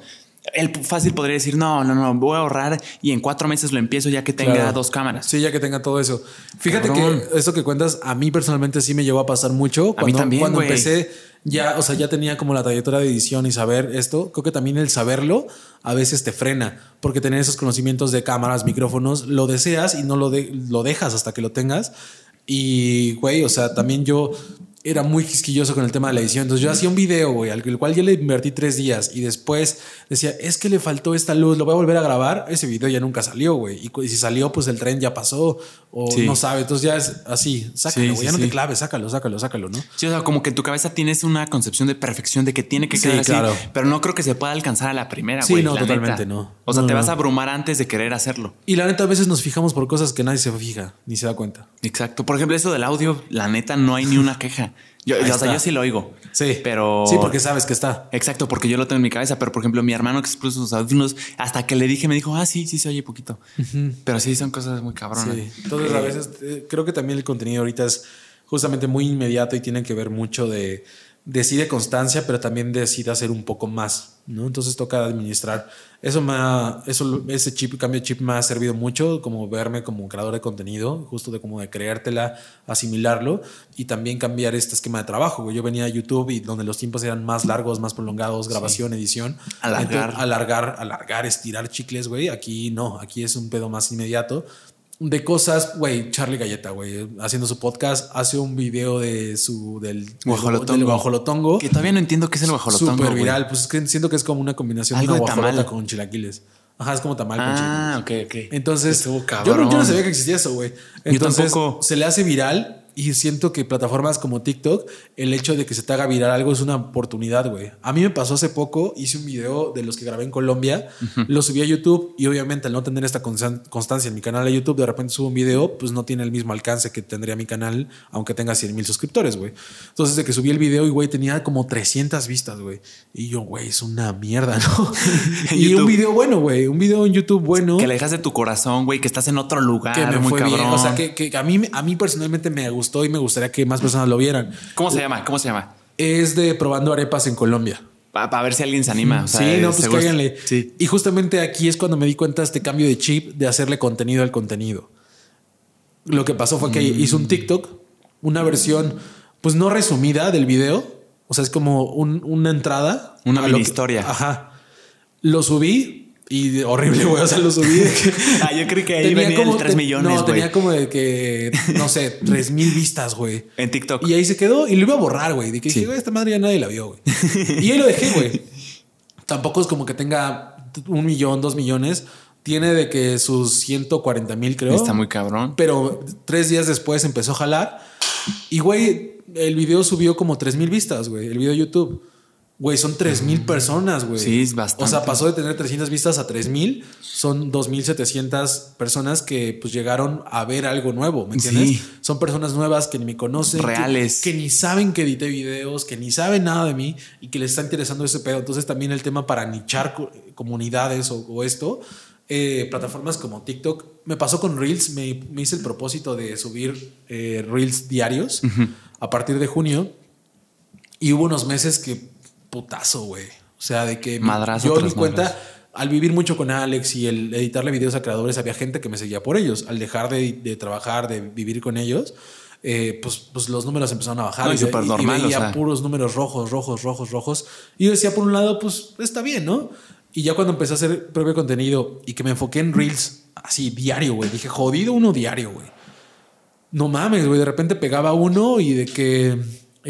Él fácil podría decir, no, no, no, voy a ahorrar y en cuatro meses lo empiezo ya que tenga dos cámaras. Sí, ya que tenga todo eso. Fíjate que eso que cuentas, a mí personalmente sí me llevó a pasar mucho. Cuando, a mí también, cuando empecé, ya, o sea, ya tenía como la trayectoria de edición y saber esto. Creo que también el saberlo a veces te frena, porque tener esos conocimientos de cámaras, micrófonos, lo deseas y no lo, lo dejas hasta que lo tengas. Y, güey, o sea, también yo era muy quisquilloso con el tema de la edición. Entonces yo hacía un video, güey, al cual yo le invertí tres días y después decía, es que le faltó esta luz, lo voy a volver a grabar. Ese video ya nunca salió, güey. Y, si salió, pues el tren ya pasó o no sabe. Entonces ya es así, sácalo, güey, ya no te claves, sácalo, sácalo, sácalo, ¿no? Sí, o sea, como que en tu cabeza tienes una concepción de perfección de que tiene que quedar así, pero no creo que se pueda alcanzar a la primera, güey. Sí, no, totalmente no. O sea, te vas a abrumar antes de querer hacerlo. Y la neta, a veces nos fijamos por cosas que nadie se fija ni se da cuenta. Exacto. Por ejemplo, eso del audio, la neta, no hay ni una queja. Yo, o sea, yo sí lo oigo. Sí. Pero. Sí, porque sabes que está. Exacto, porque yo lo tengo en mi cabeza. Pero por ejemplo, mi hermano que expuso sus audífonos, hasta que le dije, me dijo, ah, sí, sí se oye poquito. Pero sí son cosas muy cabronas. Sí. Entonces, a veces eh, creo que también el contenido ahorita es justamente muy inmediato y tiene que ver mucho de decide constancia, pero también decide hacer un poco más, ¿no? Entonces toca administrar. Eso me ha, eso, ese chip, cambio de chip me ha servido mucho, como verme como un creador de contenido, justo de como de creértela, asimilarlo y también cambiar este esquema de trabajo. Yo venía a YouTube y donde los tiempos eran más largos, más prolongados, grabación, edición. Alargar. alargar, alargar, estirar chicles, güey. Aquí no, aquí es un pedo más inmediato de cosas, güey, Charlie Galleta, güey, haciendo su podcast, hace un video de su del guajolotongo, Que todavía no entiendo qué es el guajolotongo. Súper viral, pues es que siento que es como una combinación de una con chilaquiles. Ajá, es como tamal con chilaquiles. Ah, ok, ok. Entonces, yo no, yo no, sabía que existía eso, güey. Entonces, se le hace viral y siento que plataformas como TikTok, el hecho de que se te haga viral algo es una oportunidad, güey. A mí me pasó hace poco, hice un video de los que grabé en Colombia, lo subí a YouTube y obviamente al no tener esta constancia en mi canal de YouTube, de repente subo un video, pues no tiene el mismo alcance que tendría mi canal, aunque tenga 100 mil suscriptores, güey. Entonces, de que subí el video y, güey, tenía como 300 vistas, güey. Y yo, güey, es una mierda, ¿no? (laughs) y un video bueno, güey, un video en YouTube bueno. Que le dejas de tu corazón, güey, que estás en otro lugar. Que me muy fue cabrón. Bien. O sea, que, que, a, mí, a mí personalmente me gustó y me gustaría que más personas lo vieran. ¿Cómo se llama? ¿Cómo se llama? Es de probando arepas en Colombia. Para ver si alguien se anima. sí, no, pues cáiganle. Sí. Y justamente aquí es cuando me di cuenta de este cambio de chip de hacerle contenido al contenido. Lo que pasó fue que mm. hizo un TikTok, una versión, pues no resumida del video. O sea, es como una entrada. Una mini historia. Ajá. Lo subí, y horrible, güey. O sea, lo subí de que. (laughs) ah, yo creo que ahí venía como 3 millones. No, tenía como de que, no sé, (laughs) 3 mil vistas, güey. En TikTok. Y ahí se quedó y lo iba a borrar, güey. De que sí. esta madre ya nadie la vio, güey. (laughs) y ahí lo dejé, güey. Tampoco es como que tenga un millón, dos millones. Tiene de que sus 140 mil, creo. Está muy cabrón. Pero tres días después empezó a jalar. Y, güey, el video subió como 3 mil vistas, güey. El video de YouTube. Güey, son 3 mil personas, güey. Sí, es bastante. O sea, pasó de tener 300 vistas a 3 mil. Son 2.700 personas que pues llegaron a ver algo nuevo, ¿me entiendes? Sí. Son personas nuevas que ni me conocen. Reales. Que, ni saben que edité videos, que ni saben nada de mí y que les está interesando ese pedo. Entonces también el tema para nichar comunidades o, esto. Eh, plataformas como TikTok. Me pasó con Reels. Me, hice el propósito de subir eh, Reels diarios a partir de junio. Y hubo unos meses que putazo, güey. O sea, de que Madrazo yo me cuenta, al vivir mucho con Alex y el editarle videos a creadores, había gente que me seguía por ellos. Al dejar de, de trabajar, de vivir con ellos, eh, pues, pues los números empezaron a bajar. No, y ve- súper normal, veía o sea. puros números rojos, rojos, rojos, rojos. Y yo decía, por un lado, pues está bien, ¿no? Y ya cuando empecé a hacer propio contenido y que me enfoqué en Reels, así diario, güey, dije, jodido uno diario, güey. No mames, güey, de repente pegaba uno y de que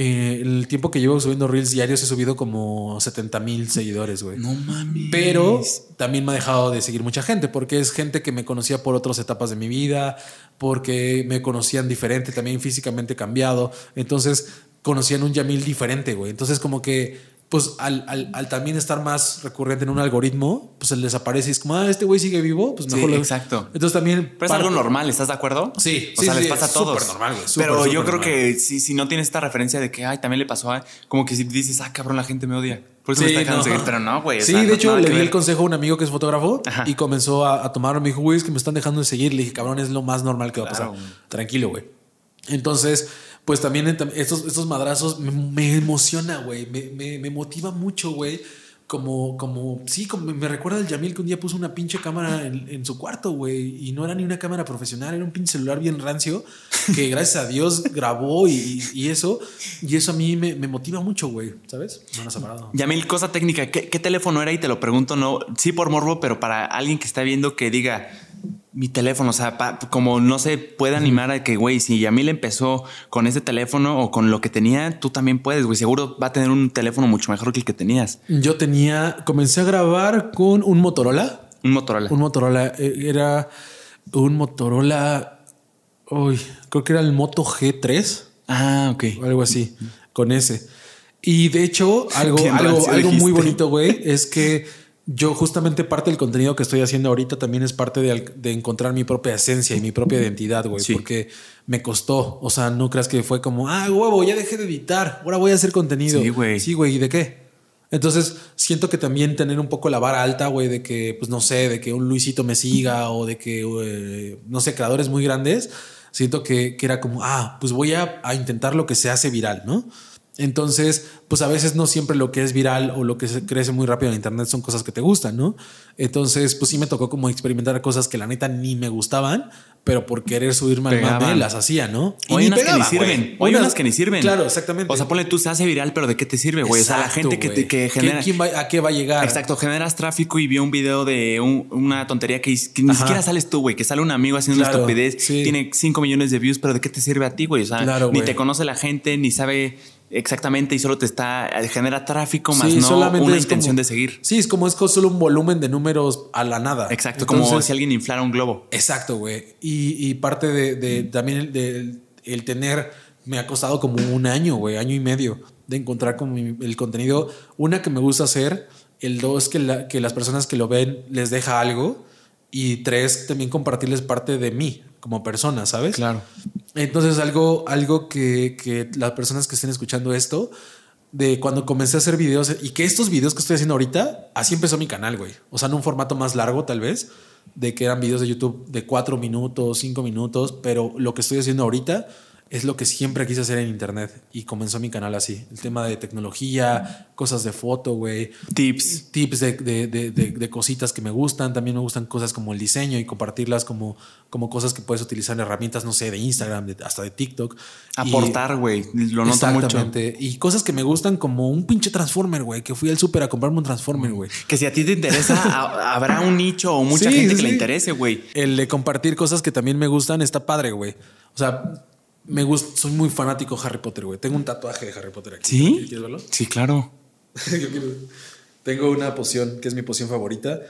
eh, el tiempo que llevo subiendo Reels diarios he subido como 70 mil seguidores, güey. No mames. Pero también me ha dejado de seguir mucha gente, porque es gente que me conocía por otras etapas de mi vida, porque me conocían diferente, también físicamente cambiado. Entonces conocían un Yamil diferente, güey. Entonces, como que, pues al, al- al también estar más recurrente en un algoritmo, pues él desaparece y es como, ah, este güey sigue vivo, pues Sí, mejor lo- exacto. Entonces también. Pero es parte- algo normal, ¿estás de acuerdo? Sí, o sí, sea, sí, les pasa a es todos. súper normal, güey, Pero yo creo normal. que si, si no tienes esta referencia de que, ay, también le pasó a. Como que si dices, ah, cabrón, la gente me odia. Por eso me Sí, está dejando no. seguir. Pero no, güey. o Sí, sea, de no- hecho, le di ver. el consejo a un amigo que es fotógrafo Ajá. y comenzó a, a tomarlo. Me dijo, güey, es que me están dejando de seguir. Le dije, cabrón, es lo más normal que va a pasar. Tranquilo, güey. Entonces, pues también ent- estos, estos madrazos me, me emociona, güey. Me, me- motiva mucho, güey. Como, como, sí, como me recuerda el Yamil que un día puso una pinche cámara en, su cuarto, güey. Y no era ni una cámara profesional, era un pinche celular bien rancio que gracias a Dios (laughs) grabó y, y eso. Y eso a mí me, me motiva mucho, güey. ¿Sabes? No nos ha parado. Yamil, cosa técnica, ¿qué, qué teléfono era? Y te lo pregunto, no, sí por morbo, pero para alguien que está viendo que diga mi teléfono, o sea, pa- como no se puede animar a que, güey, si Yamil empezó con ese teléfono o con lo que tenía, tú también puedes, güey, seguro va a tener un teléfono mucho mejor que el que tenías. Yo tenía, comencé a grabar con un Motorola. Un Motorola. Un Motorola, eh, era un Motorola, uy, creo que era el Moto G3 Ah, ok. o algo así, con ese. Y de hecho, (laughs) algo, algo, algo muy bonito, güey, es que yo justamente parte del contenido que estoy haciendo ahorita también es parte de, de encontrar mi propia esencia y mi propia identidad, güey, Sí. porque me costó. O sea, no creas que fue como, ah, huevo, ya dejé de editar, ahora voy a hacer contenido. Sí, güey. Sí, güey, ¿y de qué? Entonces, siento que también tener un poco la vara alta, güey, de que, pues no sé, de que un Luisito me siga o de que, eh, no sé, creadores muy grandes, siento que, que era como, ah, pues voy a, a intentar lo que se hace viral, ¿no? Entonces, pues a veces no siempre lo que es viral o lo que se crece muy rápido en internet son cosas que te gustan, ¿no? Entonces, pues sí me tocó como experimentar cosas que la neta ni me gustaban, pero por querer subirme al mame las hacía, ¿no? O hay ni unas que ni sirven. hay unas que ni sirven. Claro, exactamente. O sea, ponle tú, se hace viral, pero ¿de qué te sirve, güey? O sea, la gente que, te- que ¿Quién- genera. quién va- ¿A qué va a llegar? Exacto, generas tráfico y vio un video de un- una tontería que, que ni siquiera sales tú, güey, que sale un amigo haciendo Claro, una estupidez, sí. tiene 5 millones de views, pero ¿de qué te sirve a ti, güey? O sea, Claro, ni te conoce la gente, ni sabe exactamente y solo te está, genera tráfico, más Sí, no solamente una intención como- de seguir. Sí, es como es solo un volumen de números a la nada. Exacto, como Entonces- si alguien inflara un globo. Exacto, güey. Y, y parte de, de- también el, de- el tener me ha costado como un año, güey, año y medio de encontrar como el contenido. Una que me gusta hacer, el dos que, la- que las personas que lo ven les deja algo y tres también compartirles parte de mí como persona, ¿sabes? Claro. Entonces, algo, algo que, que las personas que estén escuchando esto, de cuando comencé a hacer videos y que estos videos que estoy haciendo ahorita, así empezó mi canal, güey. O sea, en un formato más largo, tal vez, de que eran videos de YouTube de cuatro minutos, cinco minutos, pero lo que estoy haciendo ahorita es lo que siempre quise hacer en internet y comenzó mi canal así. El tema de tecnología, cosas de foto, güey Tips. tips de, de- de- cositas que me gustan. También me gustan cosas como el diseño y compartirlas como, como cosas que puedes utilizar en herramientas, no sé, de Instagram, hasta de TikTok. Aportar, güey. Lo noto mucho. Y cosas que me gustan como un pinche Transformer, güey, que fui al súper a comprarme un Transformer, güey. Que si a ti te interesa, (laughs) ha- habrá un nicho o mucha Sí, gente sí, que le interese, güey. El de compartir cosas que también me gustan está padre, güey. O sea, me gusta, soy muy fanático de Harry Potter, güey. Tengo un tatuaje de Harry Potter aquí. ¿Sí? ¿Quieres verlo? Sí, claro. (laughs) Yo quiero- Tengo una poción que es mi poción favorita.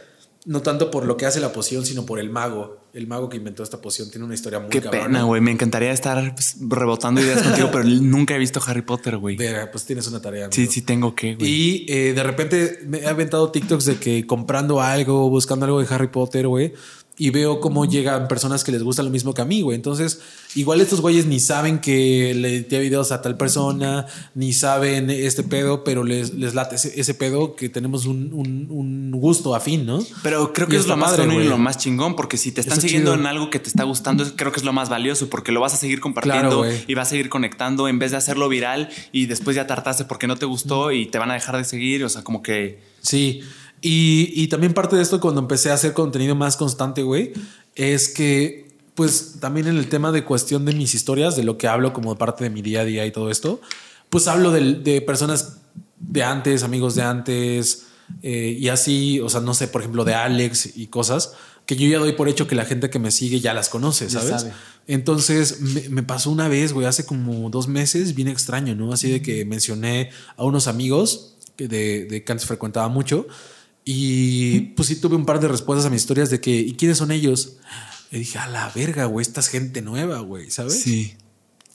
No tanto por lo que hace la poción, sino por el mago. El mago que inventó esta poción tiene una historia muy Qué cabrona. pena, güey. Me encantaría estar pues, rebotando ideas contigo, (laughs) pero nunca he visto Harry Potter, güey. Pues tienes una tarea. Sí, amigo. sí tengo que, güey. Y eh, de repente me he aventado TikToks de que comprando algo, buscando algo de Harry Potter, güey. Y veo cómo llegan personas que les gusta lo mismo que a mí, güey. Entonces, igual estos güeyes ni saben que le edité videos a tal persona, ni saben este pedo, pero les, les late ese, ese pedo que tenemos un, un- un gusto afín, ¿no? Pero creo que es lo más genuino y lo más chingón, porque si te están Está siguiendo chido. en algo que te está gustando, creo que es lo más valioso porque lo vas a seguir compartiendo Claro, y vas a seguir conectando en vez de hacerlo viral y después ya tartaste porque no te gustó y te van a dejar de seguir. O sea, como que Sí. Y, y también parte de esto cuando empecé a hacer contenido más constante, güey, es que pues también en el tema de cuestión de mis historias, de lo que hablo como parte de mi día a día y todo esto, pues hablo del- de, personas de antes, amigos de antes eh, y así, o sea, no sé, por ejemplo, de Alex y cosas que yo ya doy por hecho que la gente que me sigue ya las conoce, ¿sabes? sabe. Entonces me, me pasó una vez, güey, hace como dos meses, bien extraño, ¿no? Así de que mencioné a unos amigos que de, de que antes frecuentaba mucho y pues sí tuve un par de respuestas a mis historias de que, ¿y quiénes son ellos? Y dije, a la verga, güey, esta es gente nueva, güey, ¿sabes? sí.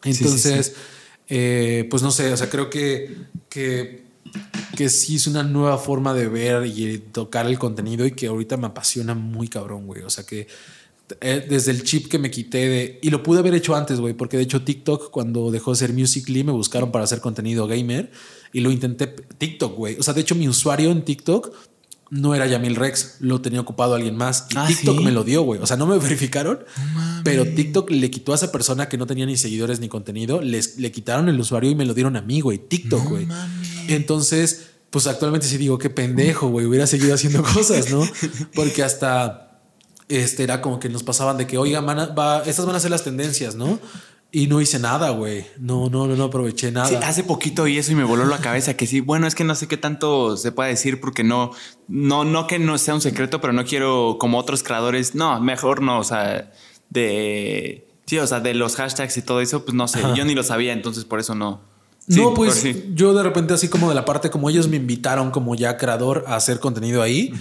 Entonces, eh, pues no sé, o sea, creo que, que, que sí es una nueva forma de ver y tocar el contenido y que ahorita me apasiona muy cabrón, güey. O sea, que eh, desde el chip que me quité de... Y lo pude haber hecho antes, güey, porque de hecho TikTok, cuando dejó de ser Musical.ly, me buscaron para hacer contenido gamer y lo intenté TikTok, güey. O sea, de hecho mi usuario en TikTok no era Yamil Rex, lo tenía ocupado alguien más. Y Ah, TikTok ¿sí? me lo dio, güey. O sea, no me (laughs) verificaron, pero TikTok le quitó a esa persona que no tenía ni seguidores ni contenido, les, le quitaron el usuario y me lo dieron a mí, güey. TikTok, güey. Entonces, pues actualmente sí digo, qué pendejo, güey. Hubiera seguido haciendo (laughs) cosas, ¿no? Porque hasta este era como que nos pasaban de que, oiga, van a- va, estas van a ser las tendencias, ¿no? Y no hice nada, güey. No, no, no, no aproveché nada. Sí, hace poquito y eso y me voló la cabeza que sí, bueno, es que no sé qué tanto se puede decir porque no, no, no que no sea un secreto, pero no quiero como otros creadores, no, mejor no, o sea, de, sí, o sea, de los hashtags y todo eso, pues no sé, Ajá. yo ni lo sabía, entonces por eso no. Sí, no, pues sí. yo de repente así como de la parte como ellos me invitaron como ya creador a hacer contenido ahí,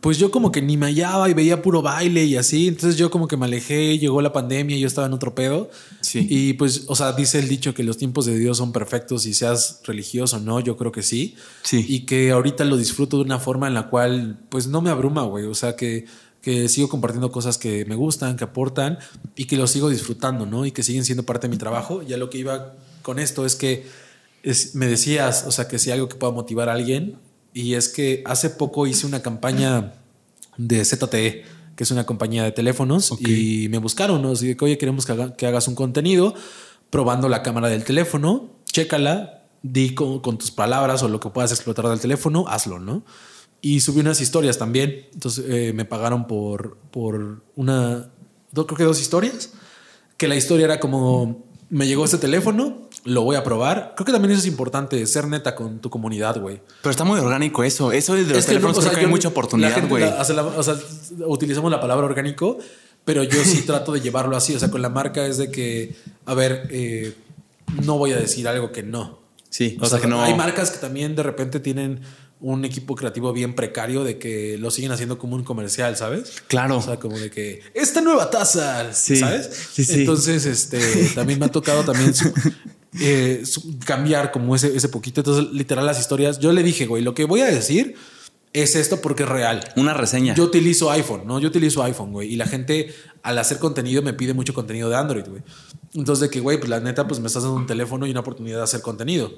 pues yo como que ni me hallaba y veía puro baile y así, entonces yo como que me alejé, llegó la pandemia y yo estaba en otro pedo. Sí. Y pues, o sea, dice el dicho que los tiempos de Dios son perfectos y seas religioso o no, yo creo que sí. Sí. Y que ahorita lo disfruto de una forma en la cual pues no me abruma, güey, o sea que que sigo compartiendo cosas que me gustan, que aportan y que lo sigo disfrutando, ¿no? Y que siguen siendo parte de mi trabajo. Ya lo que iba con esto es que es- me decías, o sea, que si algo que pueda motivar a alguien, y es que hace poco hice una campaña de ZTE, que es una compañía de teléfonos, y me buscaron, ¿no? Así que, oye, queremos que, haga- que hagas un contenido probando la cámara del teléfono, chécala, di con, con tus palabras o lo que puedas explotar del teléfono, hazlo, ¿no? Y subí unas historias también, entonces eh, me pagaron por, por una, creo que dos historias, que la historia era como, me llegó este teléfono, lo voy a probar. Creo que también eso es importante, ser neta con tu comunidad, güey. Pero está muy orgánico eso, eso de los Es que, teléfonos o creo sea, que hay mucha oportunidad, güey. o sea, utilizamos la palabra orgánico, pero yo sí (laughs) trato de llevarlo así. O sea, con la marca es de que, a ver, eh, no voy a decir algo que no. Sí, O, sea, que no. Hay marcas que también de repente tienen un equipo creativo bien precario de que lo siguen haciendo como un comercial, ¿sabes? Claro. O sea, como de que esta nueva taza, Sí, ¿sabes? sí, sí. Entonces, este, también me ha tocado también su- eh, cambiar como ese, ese poquito. Entonces, literal, las historias, yo le dije, güey, lo que voy a decir es esto porque es real. Una reseña. Yo utilizo iPhone, ¿no? Yo utilizo iPhone, güey. Y la gente al hacer contenido me pide mucho contenido de Android, güey. Entonces, de que, güey, pues la neta, pues me estás dando un teléfono y una oportunidad de hacer contenido.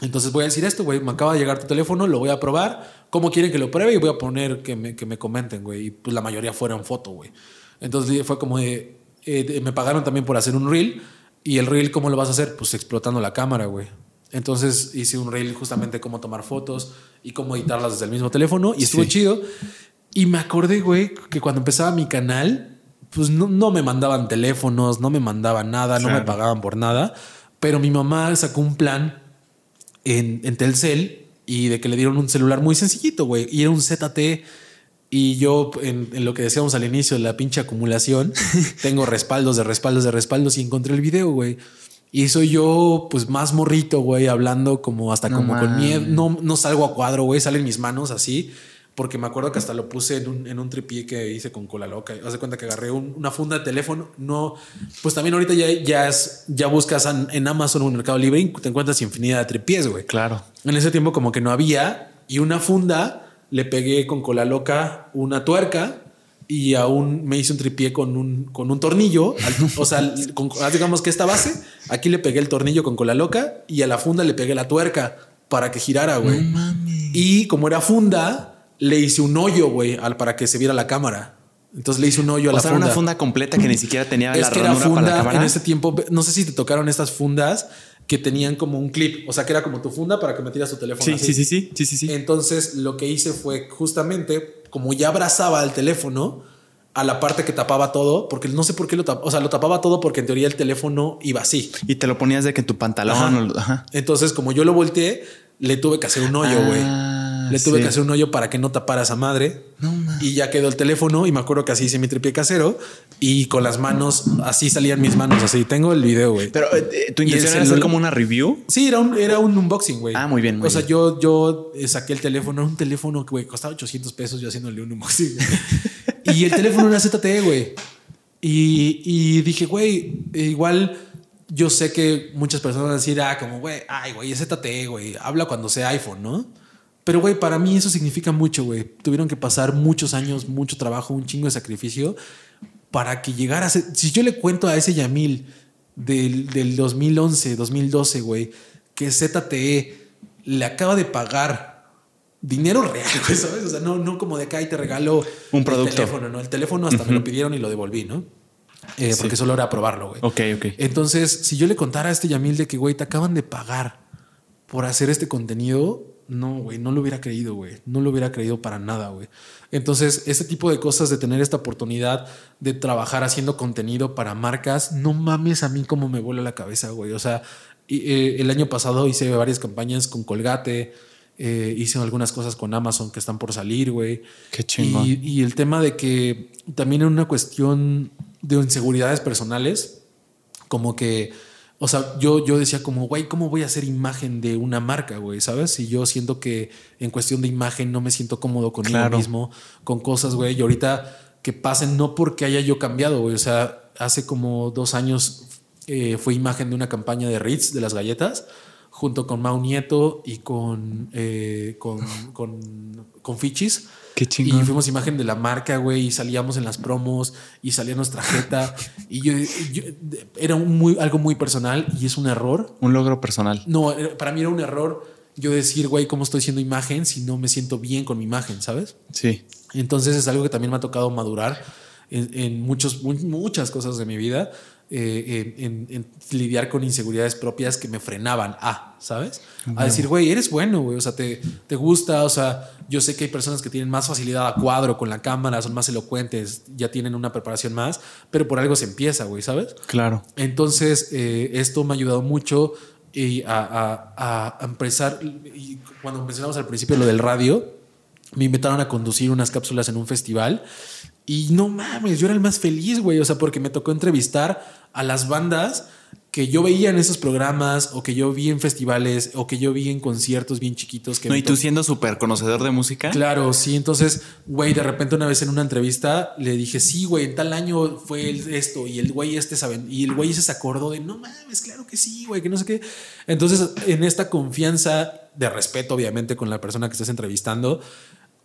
Entonces voy a decir esto, güey, me acaba de llegar tu teléfono, lo voy a probar, cómo quieren que lo pruebe y voy a poner que me, que me comenten, güey. Y pues la mayoría fueron foto, güey. Entonces fue como de, eh, de- me pagaron también por hacer un reel y el reel, ¿cómo lo vas a hacer? Pues explotando la cámara, güey. Entonces hice un reel justamente cómo tomar fotos y cómo editarlas desde el mismo teléfono y estuvo Sí. chido. Y me acordé, güey, que cuando empezaba mi canal, pues no, no me mandaban teléfonos, no me mandaban nada, no me pagaban por nada. Pero mi mamá sacó un plan en, en Telcel y de que le dieron un celular muy sencillito, güey. Y era un ZT. Y yo, en, en lo que decíamos al inicio la pinche acumulación, (laughs) tengo respaldos de respaldos de respaldos y encontré el video, güey. Y soy yo, pues más morrito, güey, hablando como hasta No como con mames. miedo. No, no salgo a cuadro, güey, salen mis manos así. Porque me acuerdo que hasta lo puse en un, en un tripié que hice con cola loca. Haz de cuenta que agarré un- una funda de teléfono. No, pues también ahorita ya, ya, es, ya buscas en, en Amazon o en Mercado Libre y te encuentras infinidad de tripiés, güey. Claro. En ese tiempo como que no había y una funda le pegué con cola loca una tuerca y aún me hice un tripié con un, con un tornillo. al- o sea, (laughs) con- digamos que esta base, aquí le pegué el tornillo con cola loca y a la funda le pegué la tuerca para que girara, güey. y como era funda, le hice un hoyo, güey, para que se viera la cámara. Entonces le hice un hoyo a O la sea, funda. una funda completa que ni siquiera tenía es la que era ranura para la funda cámara. en ese tiempo. No sé si te tocaron estas fundas que tenían como un clip. O sea, que era como tu funda para que metieras tu teléfono. Sí, así. sí, sí, sí, sí, sí. Entonces lo que hice fue justamente, como ya abrazaba el teléfono a la parte que tapaba todo, porque no sé por qué lo tapaba, o sea, lo tapaba todo porque en teoría el teléfono iba así. Y te lo ponías de que en tu pantalón. Ajá. o- ajá. Entonces, como yo lo volteé, le tuve que hacer un hoyo, güey. Ah, le tuve sí. que hacer un hoyo para que no tapara esa madre. No. Y ya quedó el teléfono y me acuerdo que así hice mi tripié casero y con las manos, así salían mis manos, así. Tengo el video, güey. Pero eh, tu Y el intención era hacer como una review. Sí, era un, era un unboxing, güey. Ah, muy bien, muy o sea, bien. yo, yo eh, saqué el teléfono, era un teléfono que, güey, costaba 800 pesos yo haciéndole un unboxing. (laughs) y el teléfono era ZTE, güey. Y, y dije, güey, eh, igual yo sé que muchas personas van a decir, ah, como, güey, ay, güey, es ZTE, güey, habla cuando sea iPhone, ¿no? Pero, güey, para mí eso significa mucho, güey. Tuvieron que pasar muchos años, mucho trabajo, un chingo de sacrificio para que llegara a ser... Si yo le cuento a ese Yamil del, del 2011, 2012, güey, que ZTE le acaba de pagar dinero real, (laughs) güey, ¿sabes? O sea, no, no como de acá y te regalo Un el producto. teléfono, ¿no? El teléfono hasta me lo pidieron y lo devolví, ¿no? Eh, Porque solo era probarlo, güey. Ok, ok. Entonces, si yo le contara a este Yamil de que, güey, te acaban de pagar por hacer este contenido, no, güey, no lo hubiera creído, güey. No lo hubiera creído para nada, güey. Entonces, este tipo de cosas, de tener esta oportunidad de trabajar haciendo contenido para marcas, no mames a mí como me vuela la cabeza, güey. O sea, eh, el año pasado hice varias campañas con Colgate, eh, hice algunas cosas con Amazon que están por salir, güey. Qué chingón. Y, y el tema de que también en una cuestión de inseguridades personales, como que, o sea, yo, yo decía como, güey, ¿cómo voy a hacer imagen de una marca, güey? ¿Sabes? Y yo siento que en cuestión de imagen no me siento cómodo conmigo Claro. mismo, con cosas, güey. Y ahorita que pasen, no porque haya yo cambiado, güey. O sea, hace como dos años eh, fue imagen de una campaña de Ritz, de las galletas, junto con Mau Nieto y con, eh, con, (laughs) con, con Fichis. Qué chingón. Y fuimos imagen de la marca, güey, y salíamos en las promos y salía nuestra jeta. y yo, yo- era un muy, algo muy personal y es un error. Un logro personal. No, era- para mí era un error yo decir, güey, ¿cómo estoy siendo imagen si no me siento bien con mi imagen, ¿sabes? Sí. Entonces es algo que también me ha tocado madurar en, en muchos, mu- muchas cosas de mi vida, eh, en, lidiar con inseguridades propias que me frenaban a, ¿sabes? A decir, güey, eres bueno, güey, o sea, te, te gusta, o sea, yo sé que hay personas que tienen más facilidad a cuadro con la cámara, son más elocuentes, ya tienen una preparación más, pero por algo se empieza, güey, ¿sabes? Claro. Entonces, eh, esto me ha ayudado mucho y a, a- a empezar. Y cuando mencionamos al principio lo del radio, me invitaron a conducir unas cápsulas en un festival. Y no mames, yo era el más feliz, güey. O sea, porque me tocó entrevistar a las bandas que yo veía en esos programas o que yo vi en festivales o que yo vi en conciertos bien chiquitos. Que No, y tú siendo súper conocedor de música. Claro, sí. Entonces, güey, de repente una vez en una entrevista le dije, sí, güey, en tal año fue el- esto y el güey este saben y el güey ese se acordó de, no mames, claro que sí, güey, que no sé qué. Entonces, en esta confianza de respeto, obviamente, con la persona que estás entrevistando,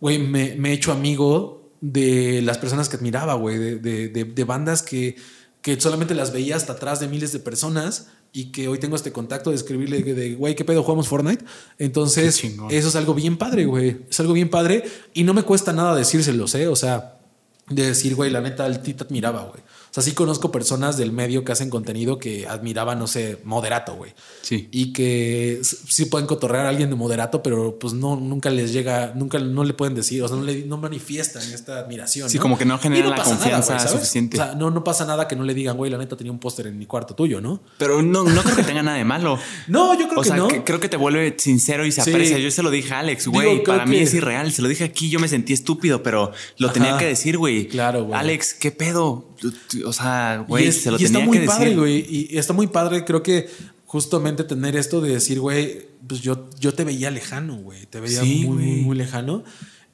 güey, me, me he hecho amigo de las personas que admiraba, güey, de, de- de- de bandas que, que solamente las veía hasta atrás de miles de personas y que hoy tengo este contacto de escribirle de, güey, ¿qué pedo jugamos Fortnite? Entonces, eso es algo bien padre, güey. Es algo bien padre y no me cuesta nada decírselos, ¿eh? O sea, de decir, güey, la neta, el ti te admiraba, güey. O sea, sí conozco personas del medio que hacen contenido que admiraban, no sé, moderato, güey. Sí. Y que sí pueden cotorrear a alguien de moderato, pero pues no, nunca les llega, nunca no le pueden decir, o sea, no, le, no manifiestan esta admiración. Sí, ¿no? como que no generan la pasa nada, confianza suficiente. O sea, no, no pasa nada que no le digan, güey, la neta tenía un póster en mi cuarto tuyo, ¿no? Pero no, no creo que tenga nada de malo. (laughs) No, yo creo O que sea, no. que- creo que te vuelve sincero y se Sí. aprecia. Yo se lo dije a Alex, güey. Para mí que- es irreal. Se lo dije aquí, yo me sentí estúpido, pero lo Ajá. tenía que decir, güey. Claro, güey. Alex, ¿qué pedo? O sea, güey, se lo y está muy que padre, decir. güey. Y está muy padre, creo que justamente tener esto de decir, güey, pues yo, yo te veía lejano, güey. Te veía Sí, muy, muy lejano.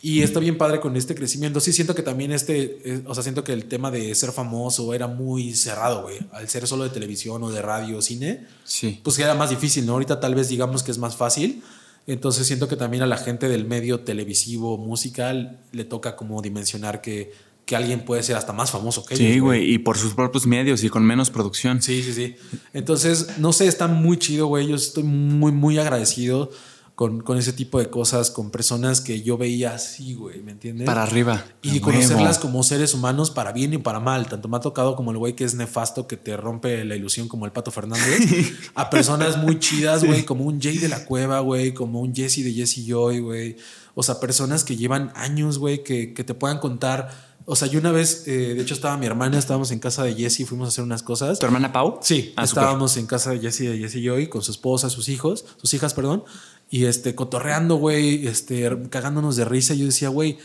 Y está bien padre con este crecimiento. Sí, siento que también este, eh, o sea, siento que el tema de ser famoso era muy cerrado, güey. Al ser solo de televisión o de radio o cine, Sí. pues era más difícil, ¿no? Ahorita tal vez digamos que es más fácil. Entonces siento que también a la gente del medio televisivo, musical, le toca como dimensionar que, que alguien puede ser hasta más famoso que ellos. Sí, güey. Y por sus propios medios y con menos producción. Sí, sí, sí. Entonces, no sé, está muy chido, güey. Yo estoy muy, muy agradecido con, con ese tipo de cosas, con personas que yo veía así, güey, ¿me entiendes? Para arriba. Y conocerlas como seres humanos para bien y para mal. Tanto me ha tocado como el güey que es nefasto, que te rompe la ilusión como el Pato Fernández, (laughs) a personas muy chidas, güey, como un Jay de la Cueva, güey, como un Jesse de Jesse Joy, güey. O sea, personas que llevan años, güey, que, que te puedan contar. O sea, yo una vez, eh, de hecho, estaba mi hermana, estábamos en casa de Jesse, fuimos a hacer unas cosas. ¿Tu hermana Pau? Sí, Ah, estábamos en casa de Jesse de Jesse Joy con su esposa, sus hijos, sus hijas, perdón, y este cotorreando, güey, este cagándonos de risa. Yo decía, güey,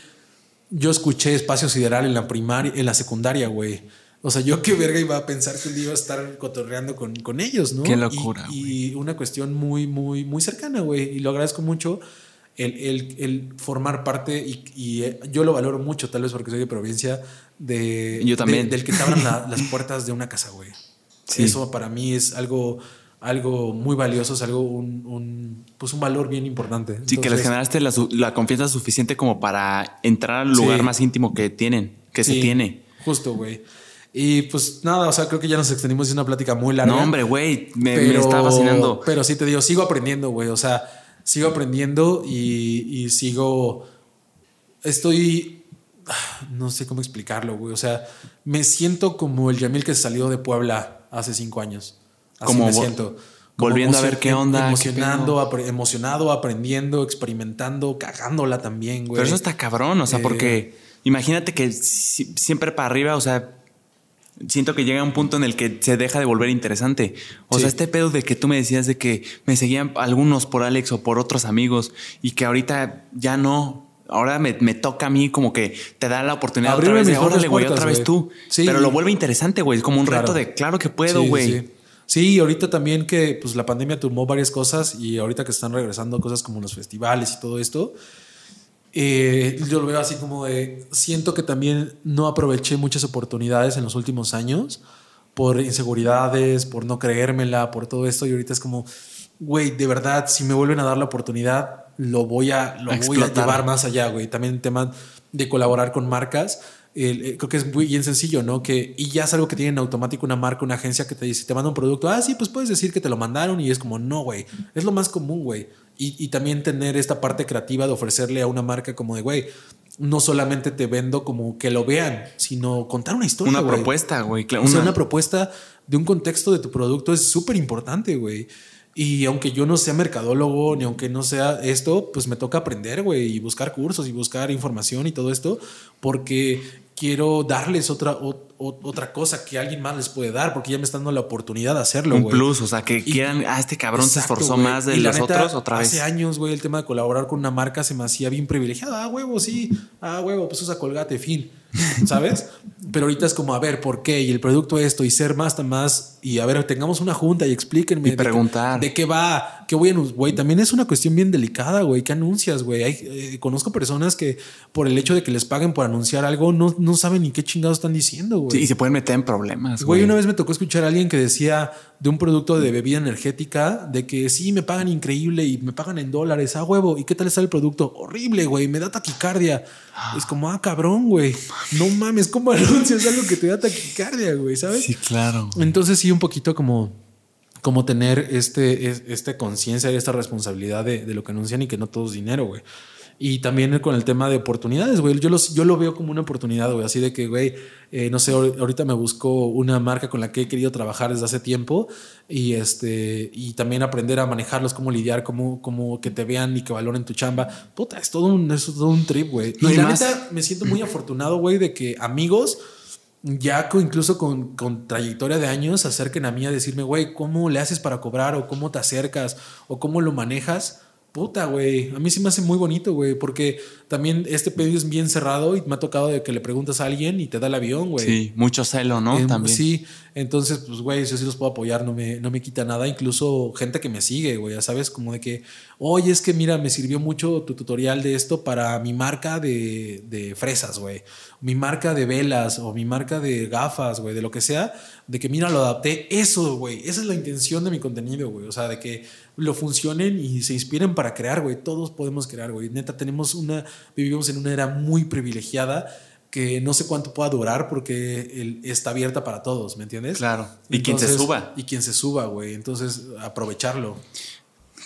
yo escuché Espacio Sideral en la primaria, en la secundaria, güey. O sea, yo qué verga iba a pensar que un día iba a estar cotorreando con, con ellos, ¿no? Qué Y- locura, Y, una cuestión muy, muy, muy cercana, güey. Y lo agradezco mucho el, el- el formar parte y, y, eh, yo lo valoro mucho, tal vez porque soy de provincia, de, Yo también. de- del que te abran la- (laughs) las puertas de una casa, güey. Sí. Eso para mí es algo, algo muy valioso, es algo, un, un, pues un valor bien importante. Sí, que les Entonces, generaste la, la confianza suficiente como para entrar al lugar Sí. más íntimo que tienen, que se sí, tiene. Justo, güey. Y pues nada, o sea, creo que ya nos extendimos, es una plática muy larga. No, hombre, güey, me, me está fascinando. Pero sí te digo, sigo aprendiendo, güey. O sea, sigo aprendiendo y, y sigo. Estoy. (sighs) No sé cómo explicarlo, güey. O sea, me siento como el Yamil que salió de Puebla hace cinco años. Así Como me siento. volviendo a ver qué onda, qué Emocionando, apre- emocionado, aprendiendo, experimentando, cagándola también, güey. Pero eso está cabrón, o sea, Eh, porque imagínate que si- siempre para arriba, o sea, siento que llega un punto en el que se deja de volver interesante. O Sí. sea, este pedo de que tú me decías de que me seguían algunos por Alex o por otros amigos y que ahorita ya no. Ahora me, me toca a mí como que te da la oportunidad Abrirme otra vez de órale, güey, otra vez tú. Sí. Pero lo vuelve interesante, güey. Es como un Claro. reto de claro que puedo, güey. Sí, Sí, y ahorita también que pues la pandemia tumbó varias cosas y ahorita que están regresando cosas como los festivales y todo esto, eh, yo lo veo así como de, siento que también no aproveché muchas oportunidades en los últimos años por inseguridades, por no creérmela, por todo esto y ahorita es como, güey, de verdad, si me vuelven a dar la oportunidad, lo voy a, lo A voy a llevar más allá, güey. También el tema de colaborar con marcas. el- eh, creo que es muy bien sencillo, ¿no? Que, y ya es algo que tiene en automático una marca, una agencia que te dice, te manda un producto, ah, sí, pues puedes decir que te lo mandaron y es como, no, güey, es lo más común, güey. Y, y también tener esta parte creativa de ofrecerle a una marca como de, güey, no solamente te vendo como que lo vean, sino contar una historia. Una güey. propuesta, güey. cla- O sea, una- una propuesta de un contexto de tu producto es súper importante, güey. Y aunque yo no sea mercadólogo, ni aunque no sea esto, pues me toca aprender, güey, y buscar cursos y buscar información y todo esto, porque quiero darles otra, o- o- otra cosa que alguien más les puede dar, porque ya me están dando la oportunidad de hacerlo, un güey. plus, o sea, que Y- quieran, ah, este cabrón se esforzó más de Y los neta, otros otra vez. Hace años, güey, el tema de colaborar con una marca se me hacía bien privilegiado. Ah, huevo, sí. Ah, huevo, pues usa colgate, fin. (laughs) ¿Sabes? Pero ahorita es como, a ver, ¿por qué? Y el producto esto, y ser más, tan más. Y a ver, tengamos una junta y explíquenme. Y preguntar. De, qué va? ¿Qué voy a Güey, también es una cuestión bien delicada, güey. ¿Qué anuncias, güey? Eh, conozco personas que por el hecho de que les paguen por anunciar algo, no, no saben ni qué chingados están diciendo, güey. Sí, y se pueden meter en problemas, Güey, güey. una vez me tocó escuchar a alguien que decía de un producto de bebida energética de que sí me pagan increíble y me pagan en dólares, a huevo. ¿Y qué tal está el producto? Horrible, güey, me da taquicardia. Es como, ah, cabrón, güey. No mames, ¿cómo (laughs) anuncias algo que te da taquicardia, güey? ¿Sabes? Sí, claro. Entonces sí, un poquito como, como tener este, es- este conciencia y esta responsabilidad de, de lo que anuncian y que no todo es dinero, güey. Y también con el tema de oportunidades, güey. Yo, los, yo lo veo como una oportunidad, güey. Así de que, güey, eh, no sé, ahor- ahorita me busco una marca con la que he querido trabajar desde hace tiempo y, este, y también aprender a manejarlos, cómo lidiar, cómo, cómo que te vean y que valoren tu chamba. Puta, es todo un, es todo un trip, güey. No, y y la más- neta, me siento muy afortunado, güey, de que amigos ya con- incluso con, con trayectoria de años se acerquen a mí a decirme, güey, ¿cómo le haces para cobrar? O cómo te acercas, o cómo lo manejas. Puta, güey. A mí sí me hace muy bonito, güey, porque también este pedido es bien cerrado y me ha tocado de que le preguntas a alguien y te da el avión, güey. Sí, mucho celo, ¿no? Em, También. Sí, entonces, pues, güey, yo sí los puedo apoyar, no me, no me quita nada. Incluso gente que me sigue, güey, ya sabes, como de que, oye, es que mira, me sirvió mucho tu tutorial de esto para mi marca de, de fresas, güey. Mi marca de velas o mi marca de gafas, güey, de lo que sea, de que mira, lo adapté. Eso, güey, esa es la intención de mi contenido, güey. O sea, de que lo funcionen y se inspiren para crear, güey. Todos podemos crear, güey. Neta, tenemos una, vivimos en una era muy privilegiada que no sé cuánto pueda durar porque está abierta para todos, ¿me entiendes? Claro. Y quien se suba. Y quien se suba, güey. Entonces, aprovecharlo.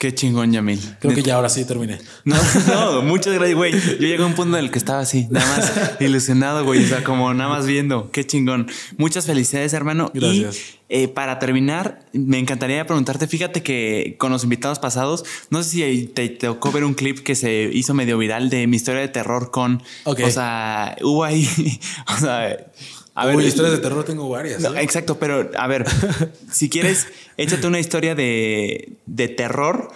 Qué chingón, Yamil. Creo que ya ahora sí terminé. No, (laughs) no, muchas gracias, güey. Yo llegué a un punto en el que estaba así, nada más (laughs) ilusionado, güey. O sea, como nada más viendo. Qué chingón. Muchas felicidades, hermano. Gracias. Y eh, para terminar, me encantaría preguntarte, fíjate que con los invitados pasados, no sé si te, te tocó ver un clip que se hizo medio viral de mi historia de terror con... Ok. O sea, hubo ahí... (laughs) O sea... A ver, historias de terror tengo varias. No, ¿eh? exacto, pero a ver, (laughs) si quieres, échate una historia de, de terror,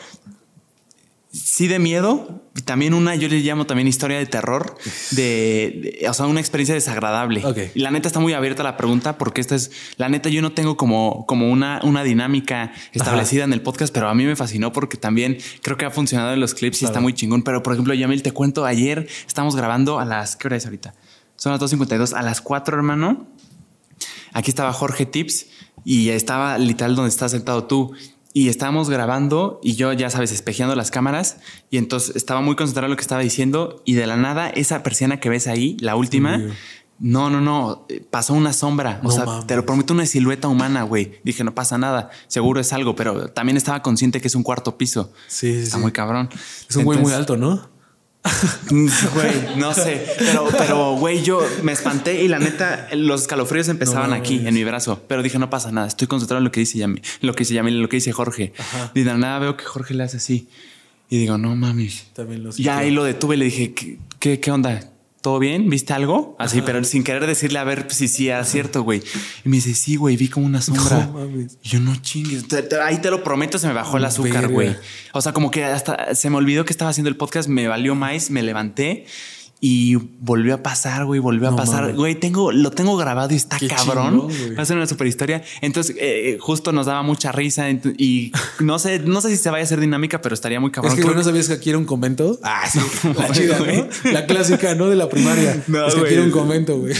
sí de miedo, y también una, yo le llamo también historia de terror, de, de- o sea, una experiencia desagradable. Y la neta está muy abierta la pregunta porque esta es, la neta yo no tengo como, como una, una dinámica establecida en el podcast, pero a mí me fascinó porque también creo que ha funcionado en los clips y está muy chingón. Pero por ejemplo, Yamil, te cuento, ayer estamos grabando a las, ¿qué hora es ahorita? Son las 2.52, a las 4, hermano. Aquí estaba Jorge Tips y estaba literal donde estás sentado tú. Y estábamos grabando y yo, ya sabes, espejeando las cámaras. Y entonces estaba muy concentrado en lo que estaba diciendo. Y de la nada, esa persiana que ves ahí, la última, no, no, no, pasó una sombra. O sea, mames. te lo prometo, una silueta humana, güey. Dije, no pasa nada, seguro es algo, pero también estaba consciente que es un cuarto piso. Sí, sí, Está sí. muy cabrón. Es un güey muy alto, ¿no? (laughs) Güey, no sé, pero, pero, güey, yo me espanté y la neta, los escalofríos empezaban No aquí en mi brazo, pero dije, no pasa nada, estoy concentrado en lo que dice Yami, lo que dice Yami, lo que dice Jorge. Y de la nada veo que Jorge le hace así y digo, no mames. También los Ya ahí lo detuve y le dije, ¿qué, qué, qué onda? ¿Todo bien? ¿Viste algo? Así, pero sin querer decirle a ver si sí era cierto, güey. Y me dice, sí, güey, vi como una sombra. No mames. Y yo no chingues. Te- te- ahí te lo prometo, se me bajó el azúcar, güey. O sea, como que hasta se me olvidó que estaba haciendo el podcast, me valió más, me levanté y volvió a pasar, güey, volvió a No pasar. Güey, tengo, lo tengo grabado y está Qué cabrón. chingón. Va a ser una super historia. Entonces, eh, justo nos daba mucha risa y no sé, no sé si se vaya a hacer dinámica, pero estaría muy cabrón. Es que Creo no sabías que aquí era un convento. Ah, sí. (laughs) La chida. ¿no? (laughs) La clásica, ¿no? De la primaria. (laughs) No, es que aquí güey. era un convento, güey.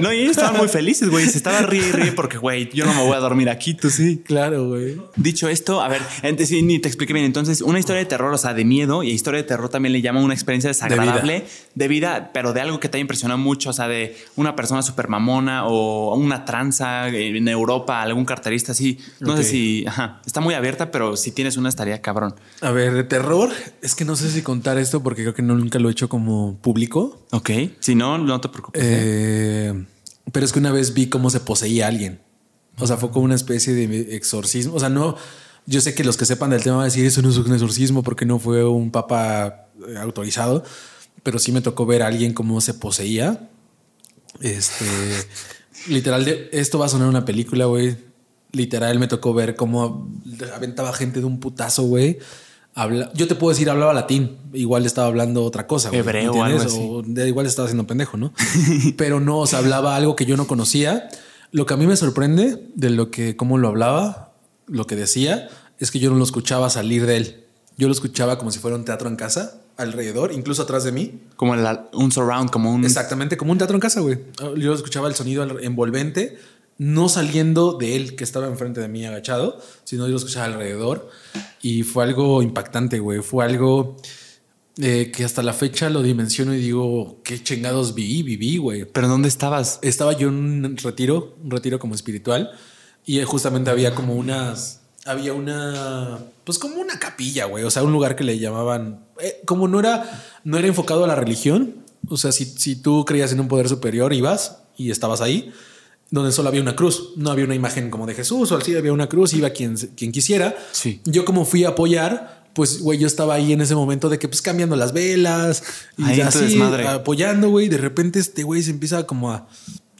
No, y ellos estaban muy felices, güey. Se estaba ríe y ríe porque, güey, yo no me voy a dormir aquí, tú sí. claro, güey. Dicho esto, a ver, entonces sí, ni te expliqué bien. Entonces, una historia de terror, o sea, de miedo y historia de terror también le llama una experiencia desagradable de vida, pero de algo que te ha impresionado mucho, o sea, de una persona súper mamona o una tranza en Europa, algún carterista así. No sé si, ajá, está muy abierta, pero si tienes una estaría cabrón. A ver, de terror. Es que no sé si contar esto porque creo que no, nunca lo he hecho como público. Ok, si no, no te preocupes. ¿eh? Eh, pero es que una vez vi cómo se poseía a alguien. O sea, fue como una especie de exorcismo. O sea, no. Yo sé que los que sepan del tema van a decir eso no es un exorcismo porque no fue un papa eh, autorizado, pero sí me tocó ver a alguien cómo se poseía. Este, (laughs) literal, de, esto va a sonar una película, güey. Literal, me tocó ver cómo aventaba gente de un putazo, güey. Habla, yo te puedo decir, hablaba latín, igual estaba hablando otra cosa. Hebreo algo así. O de- igual estaba haciendo pendejo, ¿no? (laughs) Pero no, o sea, hablaba algo que yo no conocía. Lo que a mí me sorprende de lo que, cómo lo hablaba, lo que decía, es que yo no lo escuchaba salir de él. Yo lo escuchaba como si fuera un teatro en casa, alrededor, incluso atrás de mí. Como la- un surround, como un... Exactamente, como un teatro en casa, güey. Yo escuchaba el sonido envolvente, no saliendo de él que estaba enfrente de mí agachado, sino yo lo escuchaba alrededor. Y fue algo impactante, güey. Fue algo eh, que hasta la fecha lo dimensiono y digo, qué chingados viví, viví, güey. ¿Pero dónde estabas? Estaba yo en un retiro, un retiro como espiritual, y justamente había como unas. Había una. Pues como una capilla, güey. O sea, un lugar que le llamaban. eh, como no era. No era enfocado a la religión. O sea, si, si tú creías en un poder superior, ibas y estabas ahí. Donde solo había una cruz. No había una imagen como de Jesús o así, había una cruz, iba quien, quien quisiera. Sí. Yo, como fui a apoyar, pues, güey, yo estaba ahí en ese momento de que, pues, cambiando las velas y Ahí así, apoyando, güey. De repente este güey se empieza como a,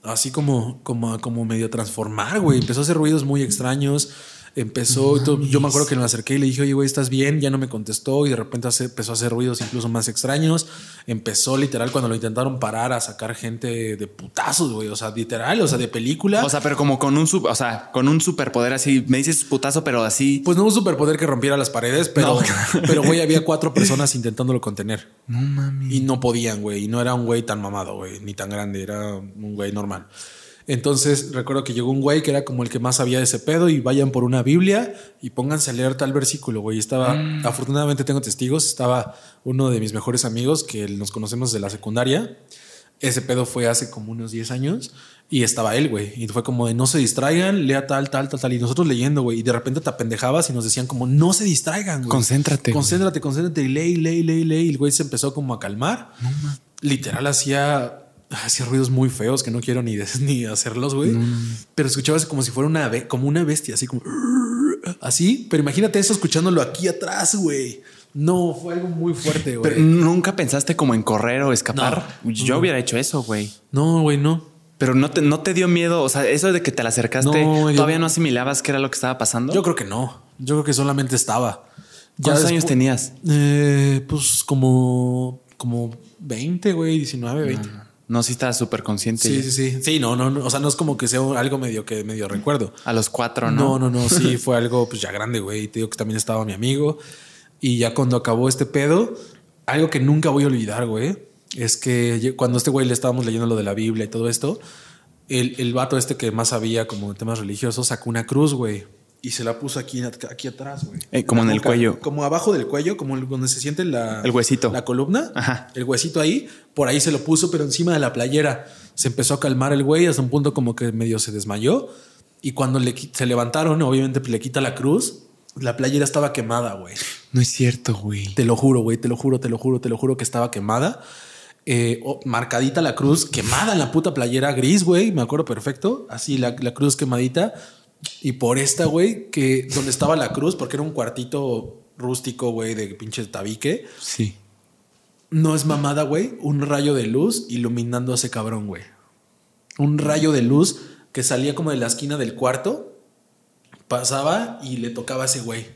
así como, como, como medio transformar, güey. Empezó a hacer ruidos muy extraños. Empezó, y todo. yo me acuerdo que me acerqué y le dije, oye, güey, ¿estás bien? Ya no me contestó y de repente hace- empezó a hacer ruidos incluso más extraños. Empezó literal cuando lo intentaron parar a sacar gente de putazos, güey. O sea, literal, o sea, de película. O sea, pero como con un, o sea, con un superpoder así, me dices putazo, pero así. pues no un superpoder que rompiera las paredes, pero, No. (laughs) pero güey, había cuatro personas intentándolo contener. No mames. Y no podían, güey. Y no era un güey tan mamado, güey, ni tan grande, era un güey normal. Entonces recuerdo que llegó un güey que era como el que más sabía de ese pedo y vayan por una Biblia y pónganse a leer tal versículo, güey. Estaba, afortunadamente tengo testigos, estaba uno de mis mejores amigos que nos conocemos de la secundaria Ese pedo fue hace como unos 10 años y estaba él, güey. Y fue como de no se distraigan, lea tal, tal, tal, tal. Y nosotros leyendo, güey. Y de repente te apendejabas y nos decían como no se distraigan, güey. Concéntrate. Concéntrate, concéntrate. Y lee, lee, lee, lee. Y el güey se empezó como a calmar. Literal hacía, hacía ruidos muy feos que no quiero ni, (laughs) ni hacerlos, güey. Pero escuchabas como si fuera una, como una bestia, así como (laughs) así. Pero imagínate eso escuchándolo aquí atrás, güey. No, fue algo muy fuerte, güey. Pero nunca pensaste como en correr o escapar. Yo hubiera hecho eso, güey. No, güey, no. Pero no te, no te dio miedo. O sea, eso de que te la acercaste, todavía no asimilabas qué era lo que estaba pasando. Yo creo que no. Yo creo que solamente estaba. ¿Cuántos años tenías? Eh, pues como, como 20, güey, 19, 20. No, sí estaba súper consciente. Sí, sí, sí. Sí, no, no, O sea, no es como que sea algo medio que medio recuerdo. A los cuatro, ¿no? No, no, no. Sí, (laughs) fue algo pues ya grande, güey. Te digo que también estaba mi amigo. Y ya cuando acabó este pedo, algo que nunca voy a olvidar, güey, es que cuando este güey le estábamos leyendo lo de la Biblia y todo esto, el, el vato este que más sabía como temas religiosos sacó una cruz, güey. Y se la puso aquí, aquí atrás, güey. Eh, como en, el cuello. Como abajo del cuello, como donde se siente la... El huesito. La columna. Ajá. El huesito ahí. Por ahí se lo puso, pero encima de la playera. Se empezó a calmar el güey hasta un punto como que medio se desmayó. Y cuando le, se levantaron, obviamente le quita la cruz la playera estaba quemada, güey. No es cierto, güey. Te lo juro, güey. Te lo juro, te lo juro, te lo juro que estaba quemada. Eh, marcadita la cruz, quemada en la puta playera gris, güey. Me acuerdo perfecto. Así la, cruz quemadita. Y por esta, güey, que donde estaba la cruz, porque era un cuartito rústico, güey, de pinche tabique. Sí. No es mamada, güey. Un rayo de luz iluminando a ese cabrón, güey. Un rayo de luz que salía como de la esquina del cuarto pasaba y le tocaba a ese güey.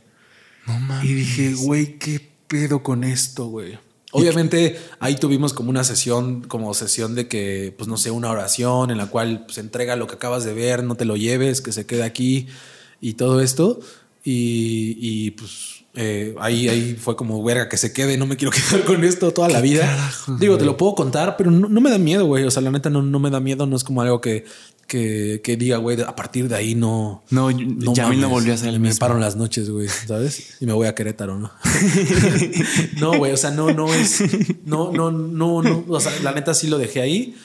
No mames. Y dije, güey, ¿qué pedo con esto, güey? Obviamente ahí tuvimos como una sesión, como sesión de que, pues no sé, una oración en la cual se pues, entrega lo que acabas de ver, no te lo lleves, que se quede aquí y todo esto. Y, pues eh, ahí, ahí fue como, verga, que se quede, no me quiero (laughs) quedar con esto toda la vida. Digo, te lo puedo contar, pero no, me da miedo, güey. O sea, la neta no, no me da miedo, no es como algo que, que, que, diga, güey, a partir de ahí no. No, ya no volvió a ser el Me paro las noches, güey, ¿sabes? Y me voy a Querétaro, ¿no? (laughs) no, güey, o sea, no, no es. No, no, no, no. O sea, la neta sí lo dejé ahí.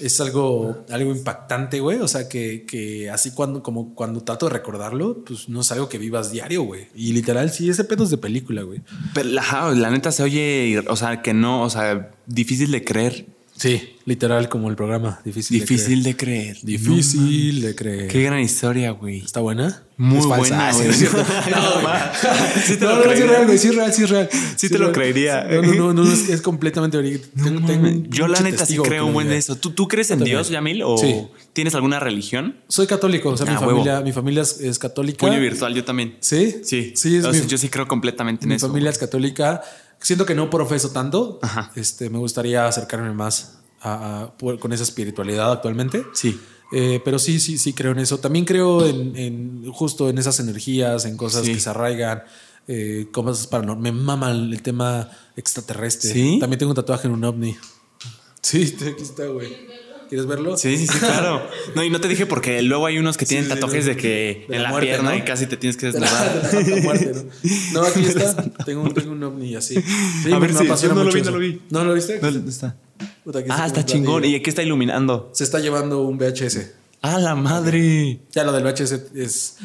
Es algo, algo impactante, güey. O sea, que, que así cuando, como cuando trato de recordarlo, pues no es algo que vivas diario, güey. Y literal, sí, ese pedo es de película, güey. Pero la, la neta se oye, o sea, que no, o sea, difícil de creer. Sí, literal como el programa. Difícil, Difícil de creer. Difícil de creer. Qué gran historia, güey. ¿Está buena? Muy buena. Ah, sí, (laughs) (laughs) no, no, sí te lo es real, güey. Sí es real, sí es real. Sí, te lo creería. No, no, no, es, completamente original. Yo la neta sí creo un buen de eso. ¿Tú, ¿Tú crees en Dios, Yamil? ¿O tienes alguna religión? Soy católico. O sea, mi, ah, familia, mi familia es, católica. Puño virtual, yo también. ¿Sí? Sí. Sí, Yo sí creo completamente en eso. Mi familia es católica. Siento que no profeso tanto. Este, me gustaría acercarme más con esa espiritualidad actualmente. Sí. Eh, pero sí, sí, sí creo en eso. También creo en, justo en esas energías, en cosas que se arraigan, eh, cosas paranormales. Me mama el tema extraterrestre. ¿Sí? También tengo un tatuaje en un ovni. Sí, aquí está, güey. ¿Quieres verlo? Sí, sí, sí, claro. (laughs) No, y no te dije porque luego hay unos que tienen tatuajes de que en la, pierna y casi te tienes que desnudar. (laughs) ¿no? aquí está. (laughs) Tengo un, tengo un ovni así. Sí, a ver, si no lo vi, no lo vi. ¿No lo viste? ¿Dónde está? ah, está chingón. ¿Y aquí está iluminando? Se está llevando un VHS. ¡Ah, la madre! Ya lo del VHS es,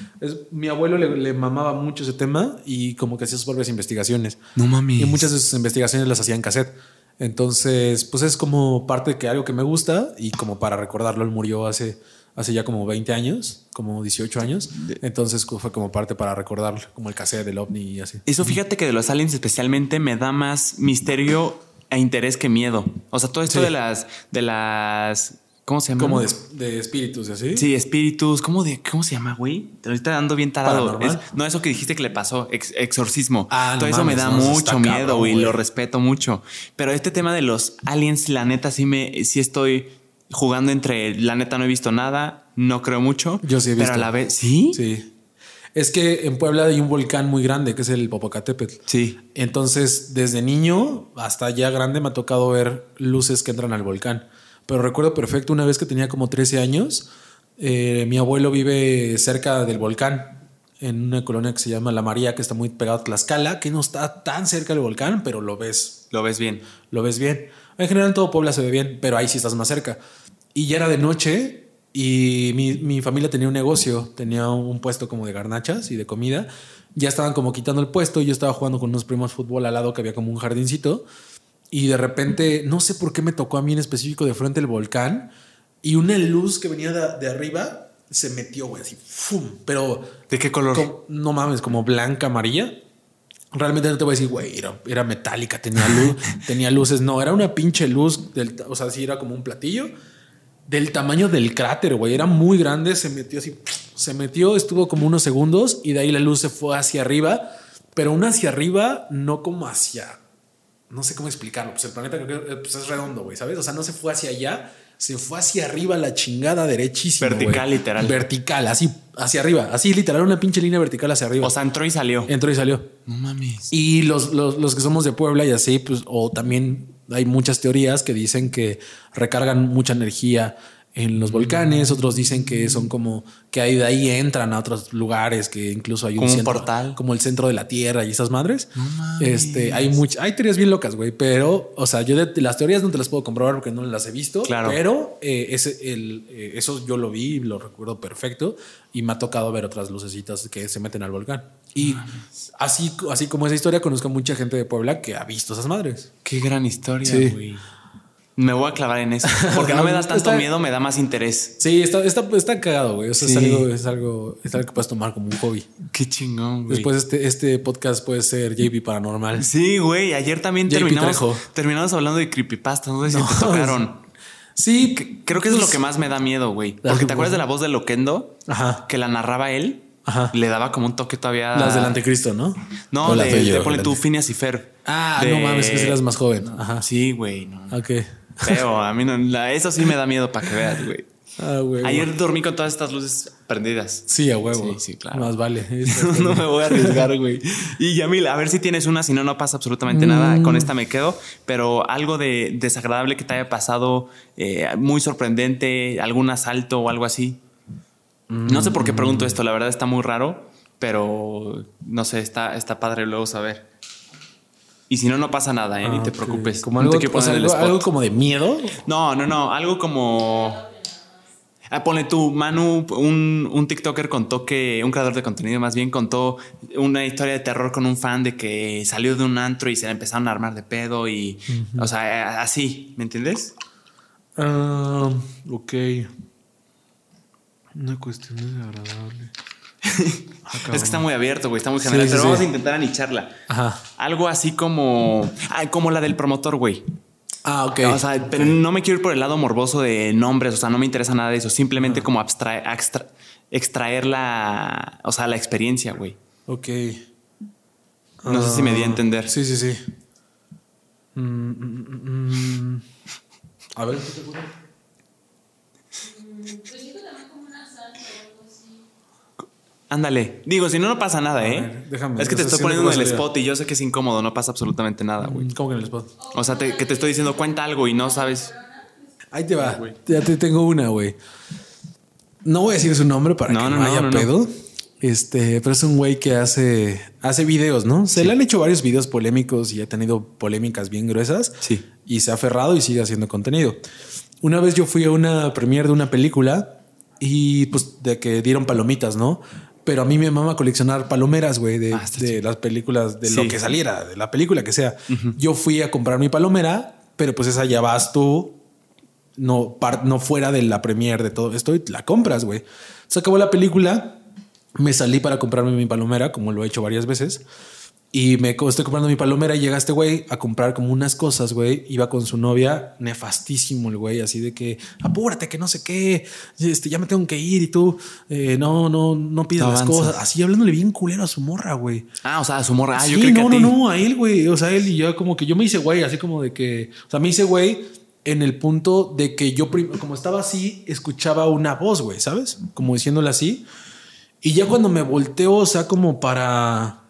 mi abuelo le, mamaba mucho ese tema y como que hacía sus propias investigaciones. No mami. Y muchas de sus investigaciones las hacía en cassette. Entonces, pues es como parte de algo que me gusta y como para recordarlo, él murió hace, hace ya como 20 años, como 18 años. Entonces fue como parte para recordarlo, como el cassette del ovni y así. Eso fíjate que de los aliens especialmente me da más misterio e interés que miedo. O sea, todo esto de las, de las, ¿cómo se llama? Como de, espíritus, ¿así? Sí, espíritus. ¿Cómo, de, ¿Cómo se llama, güey? Te lo está dando bien tarado. no, eso que dijiste que le pasó, exorcismo. Ah, todo eso me da mucho miedo, güey. Lo respeto mucho. Pero este tema de los aliens, la neta, sí me, sí estoy jugando entre, la neta no he visto nada, no creo mucho. Yo sí he visto. Pero a la vez, ¿sí? Sí. Es que en Puebla hay un volcán muy grande que es el Popocatépetl. Sí. Entonces, desde niño hasta ya grande me ha tocado ver luces que entran al volcán. Pero recuerdo perfecto una vez que tenía como 13 años, eh, mi abuelo vive cerca del volcán, en una colonia que se llama La María, que está muy pegado a Tlaxcala, que no está tan cerca del volcán, pero lo ves. Lo ves bien. Lo ves bien. En general todo Puebla se ve bien, pero ahí sí estás más cerca. Y ya era de noche y mi, mi familia tenía un negocio, tenía un puesto como de garnachas y de comida. Ya estaban como quitando el puesto y yo estaba jugando con unos primos fútbol al lado que había como un jardincito. Y de repente, no sé por qué me tocó a mí en específico de frente el volcán y una luz que venía de, de arriba se metió, güey, así, ¡fum! Pero. ¿De qué color? como- no mames, como blanca, amarilla. Realmente no te voy a decir, güey, era, era metálica, tenía luz, (laughs) tenía luces. No, era una pinche luz, del, o sea, sí era como un platillo del tamaño del cráter, güey. Era muy grande, se metió así, se metió, estuvo como unos segundos y de ahí la luz se fue hacia arriba, pero una hacia arriba, no como hacia, no sé cómo explicarlo. Pues el planeta creo que pues, es redondo, güey, ¿sabes? O sea, no se fue hacia allá, se fue hacia arriba la chingada derechísima. Vertical, literal. Vertical, así hacia arriba, así literal, una pinche línea vertical hacia arriba. O sea, entró y salió. Entró y salió. No mames. Y los, los, los que somos de Puebla y así, pues, o también hay muchas teorías que dicen que recargan mucha energía en los volcanes, otros dicen que son como que ahí de ahí entran a otros lugares, que incluso hay un, Como un centro, portal. como el centro de la Tierra y esas madres. mames. este, hay muchas, hay teorías bien locas, güey, pero, o sea, yo de, las teorías no te las puedo comprobar porque no las he visto, Claro. pero eh, ese, el, eh, eso yo lo vi, lo recuerdo perfecto y me ha tocado ver otras lucecitas que se meten al volcán. Y así, así como esa historia, conozco a mucha gente de Puebla que ha visto esas madres. Qué gran historia, Sí. Me voy a clavar en eso. Porque no me da (laughs) tanto Está- miedo, me da más interés. Sí, está, está, está cagado, güey. O sea, Sí. es, algo, es, algo, es algo que puedes tomar como un hobby. Qué chingón, güey. Después este, este podcast puede ser JP Paranormal. Sí, güey. Ayer también JP terminamos, Trejo. terminamos hablando de creepypastas. No sé si No, te tocaron. (laughs) Sí, Creo que eso es lo que más me da miedo, güey. Porque te acuerdas de la voz de Loquendo Ajá. que la narraba él. Ajá. Le daba como un toque todavía. Las del anticristo, ¿no? No, O de, de yo, de ponle las tú, Phineas y Fer. Ah, De- no mames, que eras más joven. Ajá. Sí, güey. No. Ok. Feo. A mí no. la- eso sí me da miedo para que veas, güey. Ah, güey. Ayer dormí con todas estas luces prendidas. Sí, a huevo. Sí, sí, claro. Más vale. (laughs) no me voy a arriesgar, güey. Y Yamil, a ver si tienes una, si no, no pasa absolutamente nada. Mm. Con esta me quedo. Pero algo de desagradable que te haya pasado, eh, muy sorprendente, algún asalto o algo así. No sé por qué pregunto esto, la verdad está muy raro, pero no sé, está, está padre luego saber. Y si no, no pasa nada, ¿eh? Ni te Ah, ok. preocupes. Como No algo, te o sea, como de miedo. No, no, no, algo como. Ah, ponle tú, Manu, un, un TikToker contó que, un creador de contenido más bien, contó una historia de terror con un fan de que salió de un antro y se le empezaron a armar de pedo y, o sea, así, ¿me entiendes? Ah, ok. Una cuestión desagradable. (laughs) Es que está muy abierto, güey, está muy general, sí, pero sí. vamos a intentar anicharla. Ajá. Algo así como, ah, como la del promotor, güey. Ah, ok. O sea, pero no me quiero ir por el lado morboso de nombres, o sea, no me interesa nada de eso, simplemente como abstraer, extra- extraer la, o sea, la experiencia, güey. ok. No sé si me di a Ah, entender. Sí, sí, sí. Mm, mm, mm, mm. A ver, ¿qué te ocurre? Ándale. Digo, si no, no pasa nada, ¿eh? ver, déjame, es que te estoy poniendo en el spot y yo sé que es incómodo, no pasa absolutamente nada, güey. ¿Cómo que en el spot? O sea, te- que te estoy diciendo, cuenta algo y no sabes. Ahí te va. Ya te tengo una, güey. No voy a decir su nombre para No, que no, no, haya no, pedo. Este, pero es un güey que hace, hace videos, ¿no? Se le han hecho varios videos polémicos y ha tenido polémicas bien gruesas. Sí. Y se ha aferrado y sigue haciendo contenido. Una vez yo fui a una premiere de una película y pues de que dieron palomitas, ¿no? Pero a mí me mama coleccionar palomeras, güey, de, Ah, de las películas, de Sí. lo que saliera, de la película que sea. Yo fui a comprar mi palomera, pero pues esa ya vas tú no, par- no fuera de la premiere de todo esto y la compras, güey. Se acabó la película, me salí para comprarme mi palomera, como lo he hecho varias veces, y me estoy comprando mi palomera y llega este güey a comprar como unas cosas, güey. Iba con su novia, nefastísimo el güey, así de que apúrate, que no sé qué, este, ya me tengo que ir y tú, eh, no, no, no pides No las cosas. Así hablándole bien culero a su morra, güey. Ah, o sea, su morra. Ah, yo Sí, creo que no, a ti. no, no, a él, güey. O sea, él y yo como que yo me hice güey, así como de que, o sea, me hice güey en el punto de que yo, como estaba así, escuchaba una voz, güey, ¿sabes? Como diciéndole así. Y ya cuando me volteo, o sea, como para,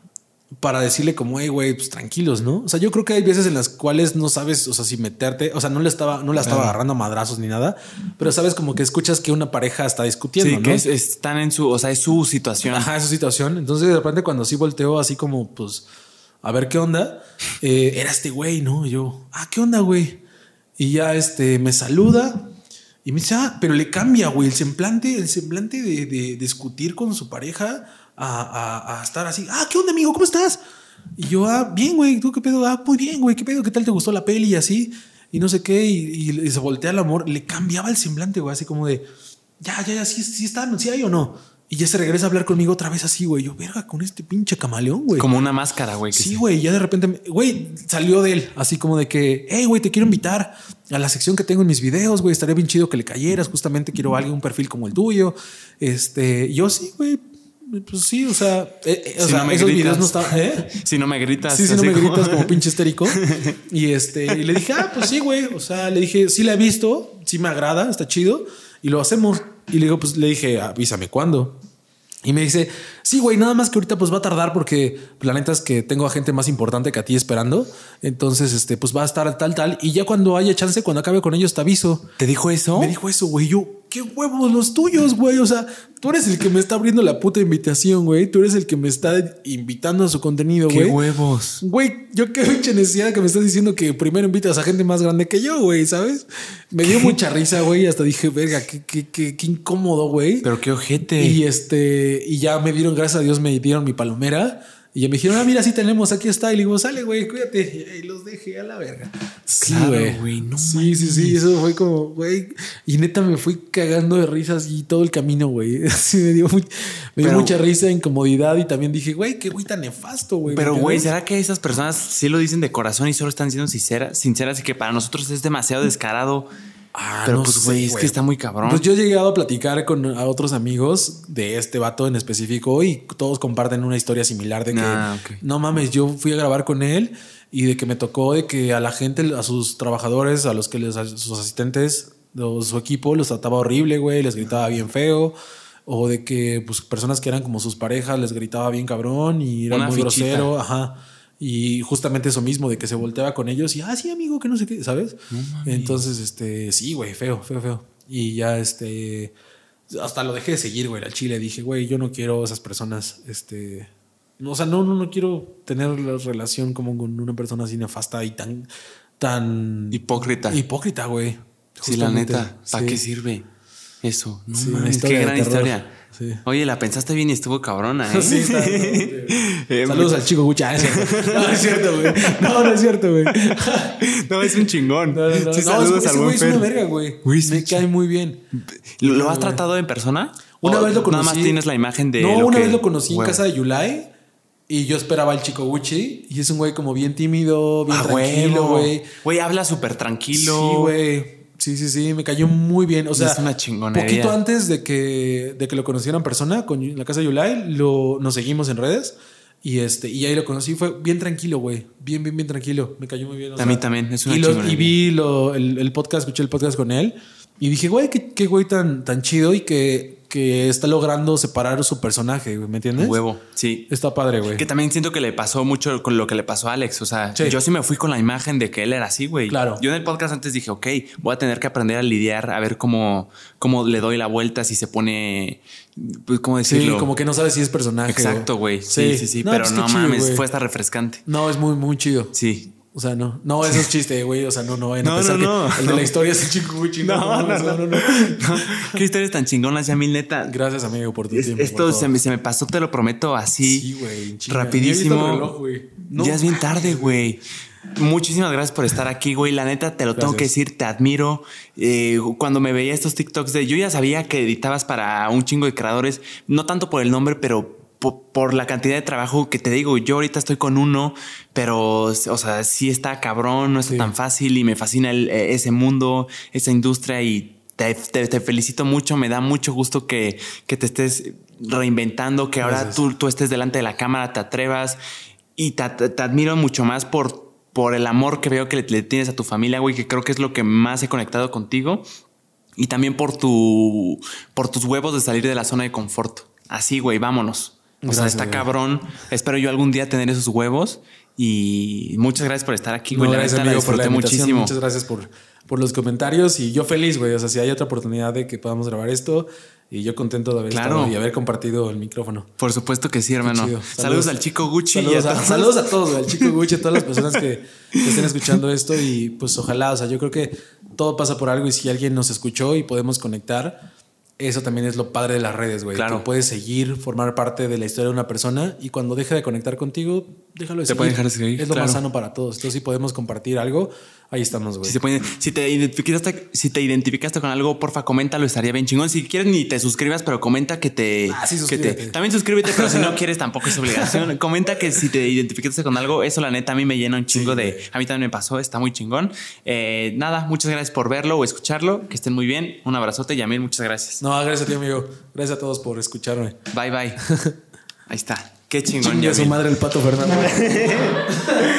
para decirle como, hey, güey, pues tranquilos, ¿no? O sea, yo creo que hay veces en las cuales no sabes, o sea, si meterte, o sea, no le estaba, no la estaba agarrando a madrazos ni nada, pero sabes como que escuchas que una pareja está discutiendo, Sí, ¿no? que es- están en su, o sea, es su situación. Ajá, esa situación. Entonces, de repente, cuando sí volteo así como, pues, a ver qué onda, eh, era este güey, ¿no? Y yo, ah, ¿qué onda, güey? Y ya este me saluda y me dice, ah, pero le cambia, güey, el semblante, el semblante de, de, discutir con su pareja a, a, a, estar así, ah, ¿qué onda, amigo? ¿Cómo estás? Y yo, ah, bien, güey, ¿tú qué pedo? Ah, muy bien, güey, ¿qué pedo? ¿Qué tal te gustó la peli? Y así, y no sé qué, y, y se voltea el amor, le cambiaba el semblante, güey, así como de, ya, ya, ya, sí, sí está, sí hay o no. Y ya se regresa a hablar conmigo otra vez así, güey. Yo, verga, con este pinche camaleón, güey. Como una máscara, güey. Sí, güey. Ya de repente, güey, salió de él. Así como de que, hey, güey, te quiero invitar a la sección que tengo en mis videos, güey. Estaría bien chido que le cayeras. Justamente quiero a alguien, un perfil como el tuyo. Este, yo sí, güey. Pues sí, o sea, eh, o Si sea no me esos gritas. videos no estaban. ¿eh? (laughs) Si no me gritas. Sí, sí, no así me como- gritas como pinche histérico. (laughs) Y este, y le dije, ah, pues sí, güey. O sea, le dije, sí la he visto, sí me agrada, está chido y lo hacemos. Y le digo, pues le dije, avísame cuándo. Y me dice, sí, güey, nada más que ahorita pues va a tardar porque la neta es que tengo a gente más importante que a ti esperando. Entonces, este, pues va a estar tal, tal. Y ya cuando haya chance, cuando acabe con ellos, te aviso. ¿Te dijo eso? Me dijo eso, güey. Yo, qué huevos los tuyos, güey. O sea, tú eres el que me está abriendo la puta invitación, güey. Tú eres el que me está invitando a su contenido, Qué güey. huevos. Güey, yo qué pinche necesidad que me estás diciendo que primero invitas a gente más grande que yo, güey, ¿sabes? Me dio mucha risa, güey. y Hasta dije, verga, qué, qué, qué, qué incómodo, güey. Pero qué ojete. Y este, y ya me dieron, gracias a Dios, me dieron mi palomera. Y ya me dijeron, ah, mira, sí tenemos, aquí está. Y le digo, sale, güey, cuídate. Y los dejé a la verga. Sí, Claro, güey. no sí, sí, sí. Eso fue como, güey. Y neta me fui cagando de risas y todo el camino, güey. (laughs) Así me dio, muy- me dio mucha risa, incomodidad. Y también dije, güey, qué güey tan nefasto, güey. Pero, ¿me güey? ¿será que esas personas sí lo dicen de corazón y solo están siendo sinceras, sinceras y que para nosotros es demasiado descarado? Ah, Pero no pues, güey, es que está muy cabrón. Pues yo he llegado a platicar con a otros amigos de este vato en específico y todos comparten una historia similar de que Ah, no mames, yo fui a grabar con él y de que me tocó de que a la gente, a sus trabajadores, a los que les, a sus asistentes, o su equipo los trataba horrible, güey, les gritaba bien feo. O de que pues personas que eran como sus parejas les gritaba bien cabrón y era Una muy fichita. grosero, ajá. Y justamente eso mismo, de que se volteaba con ellos y, ah, sí, amigo, que no sé qué, ¿sabes? Entonces, este, sí, güey, feo, feo, feo. Y ya, este, hasta lo dejé de seguir, güey, al chile. Dije, güey, yo no quiero esas personas, este, no, o sea, no, no, no quiero tener la relación como con una persona así nefasta y tan, tan Hipócrita. hipócrita, güey. sí, la neta. ¿Para sí. qué sirve? Eso. No Sí, qué gran terror. historia. Sí. Oye, la pensaste bien y estuvo cabrona, ¿eh? (laughs) Sí, está. (laughs) Eh, Saludos al chico Gucha. (laughs) No, es cierto, güey. No, no es cierto, güey. No, es un chingón. No, no, no. Sí, No, saludos al buen es una verga, güey. Me cae muy bien. ¿Lo, lo has tratado en persona? Una ¿O vez lo conocí. Nada más tienes la imagen de. No, una que- vez lo conocí en casa de Yulai y yo esperaba al chico Gucci y es un güey como bien tímido, bien Ah, tranquilo, güey. Güey, habla súper tranquilo. Sí, güey. Sí, sí, sí, me cayó muy bien. O sea, Es una chingonería. Poquito antes de que, de que lo conociera en persona con la casa de Yulai, lo, nos seguimos en redes y este y ahí lo conocí. Fue bien tranquilo, güey. Bien, bien, bien tranquilo. Me cayó muy bien. o A mí también, es una y, lo- y vi lo- el, el podcast, escuché el podcast con él y dije, güey, qué, qué güey tan, tan chido y que, que está logrando separar su personaje, güey, ¿me entiendes? Huevo, sí. Está padre, güey. Que también siento que le pasó mucho con lo que le pasó a Alex. O sea, Sí. yo sí me fui con la imagen de que él era así, güey. Claro. Yo en el podcast antes dije, ok, voy a tener que aprender a lidiar, a ver cómo, cómo le doy la vuelta, si se pone, pues, ¿cómo Sí, decirlo? como que no sabes si es personaje. Exacto, güey. Sí, sí, sí. No, pero pues no chido, mames, fue hasta refrescante. No, es muy, muy chido. Sí. O sea, no, no, eso es chiste, güey. O sea, no, no vayan a No, pensar no, no. que el de la historia es el chico Gucci. No, no, no, no, no. Qué historias tan chingonas, ya mil neta. Gracias, amigo, por tu Es- tiempo. esto se me, se me pasó, te lo prometo, así. Sí, güey. Rapidísimo. Reloj, güey. Ya es bien tarde, güey. Muchísimas gracias por estar aquí, güey. La neta, te lo tengo que decir, te admiro. Eh, cuando me veía estos TikToks de yo ya sabía que editabas para un chingo de creadores, no tanto por el nombre, pero po- por, la cantidad de trabajo que te digo. Yo ahorita estoy con uno, pero, o sea, sí está cabrón, no está Sí. tan fácil y me fascina el- eh, ese mundo, esa industria y te, te- te felicito mucho. Me da mucho gusto que, que te estés reinventando, que ahora tú, tú estés delante de la cámara, te atrevas y te, te- te admiro mucho más por, por el amor que veo que le, le tienes a tu familia, güey, que creo que es lo que más he conectado contigo. Y también por tu por tus huevos de salir de la zona de confort. Así, güey, vámonos. O sea, Gracias, está güey. cabrón. Espero yo algún día tener esos huevos. Y muchas gracias por estar aquí, güey. No, la gracias, neta la amigo, por la muchísimo. Muchas gracias por, por los comentarios y yo feliz, güey. O sea, si hay otra oportunidad de que podamos grabar esto Y yo contento de haber Claro. estado y haber compartido el micrófono. Por supuesto que sí, hermano. Saludos. Saludos. al chico Gucci. y Saludos a a, todos. (laughs) saludos a todos, al chico Gucci, a todas las personas que, que estén escuchando esto y pues ojalá, o sea, yo creo que todo pasa por algo y si alguien nos escuchó y podemos conectar, eso también es lo padre de las redes, güey. Claro. Que puedes seguir, formar parte de la historia de una persona y cuando deje de conectar contigo, déjalo de Te seguir. puede dejar de seguir, Es lo claro. más sano para todos. Entonces, si podemos compartir algo, ahí estamos, güey. Si, te identificaste, si te identificaste con algo, porfa, coméntalo, estaría bien chingón. Si quieres, ni te suscribas, pero comenta que te. Ah, sí, que te- suscríbete. también suscríbete, pero si no (laughs) quieres, tampoco es obligación. comenta que si te identificaste con algo, eso la neta a mí me llena un chingo de. A mí también me pasó, está muy chingón. Eh, nada, muchas gracias por verlo o escucharlo. Que estén muy bien. Un abrazote, Yamil, muchas gracias. No, gracias a ti, amigo. Gracias a todos por escucharme. Bye, bye. (laughs) Ahí está. Qué chingón, Chingue a su madre el pato Fernando. (laughs)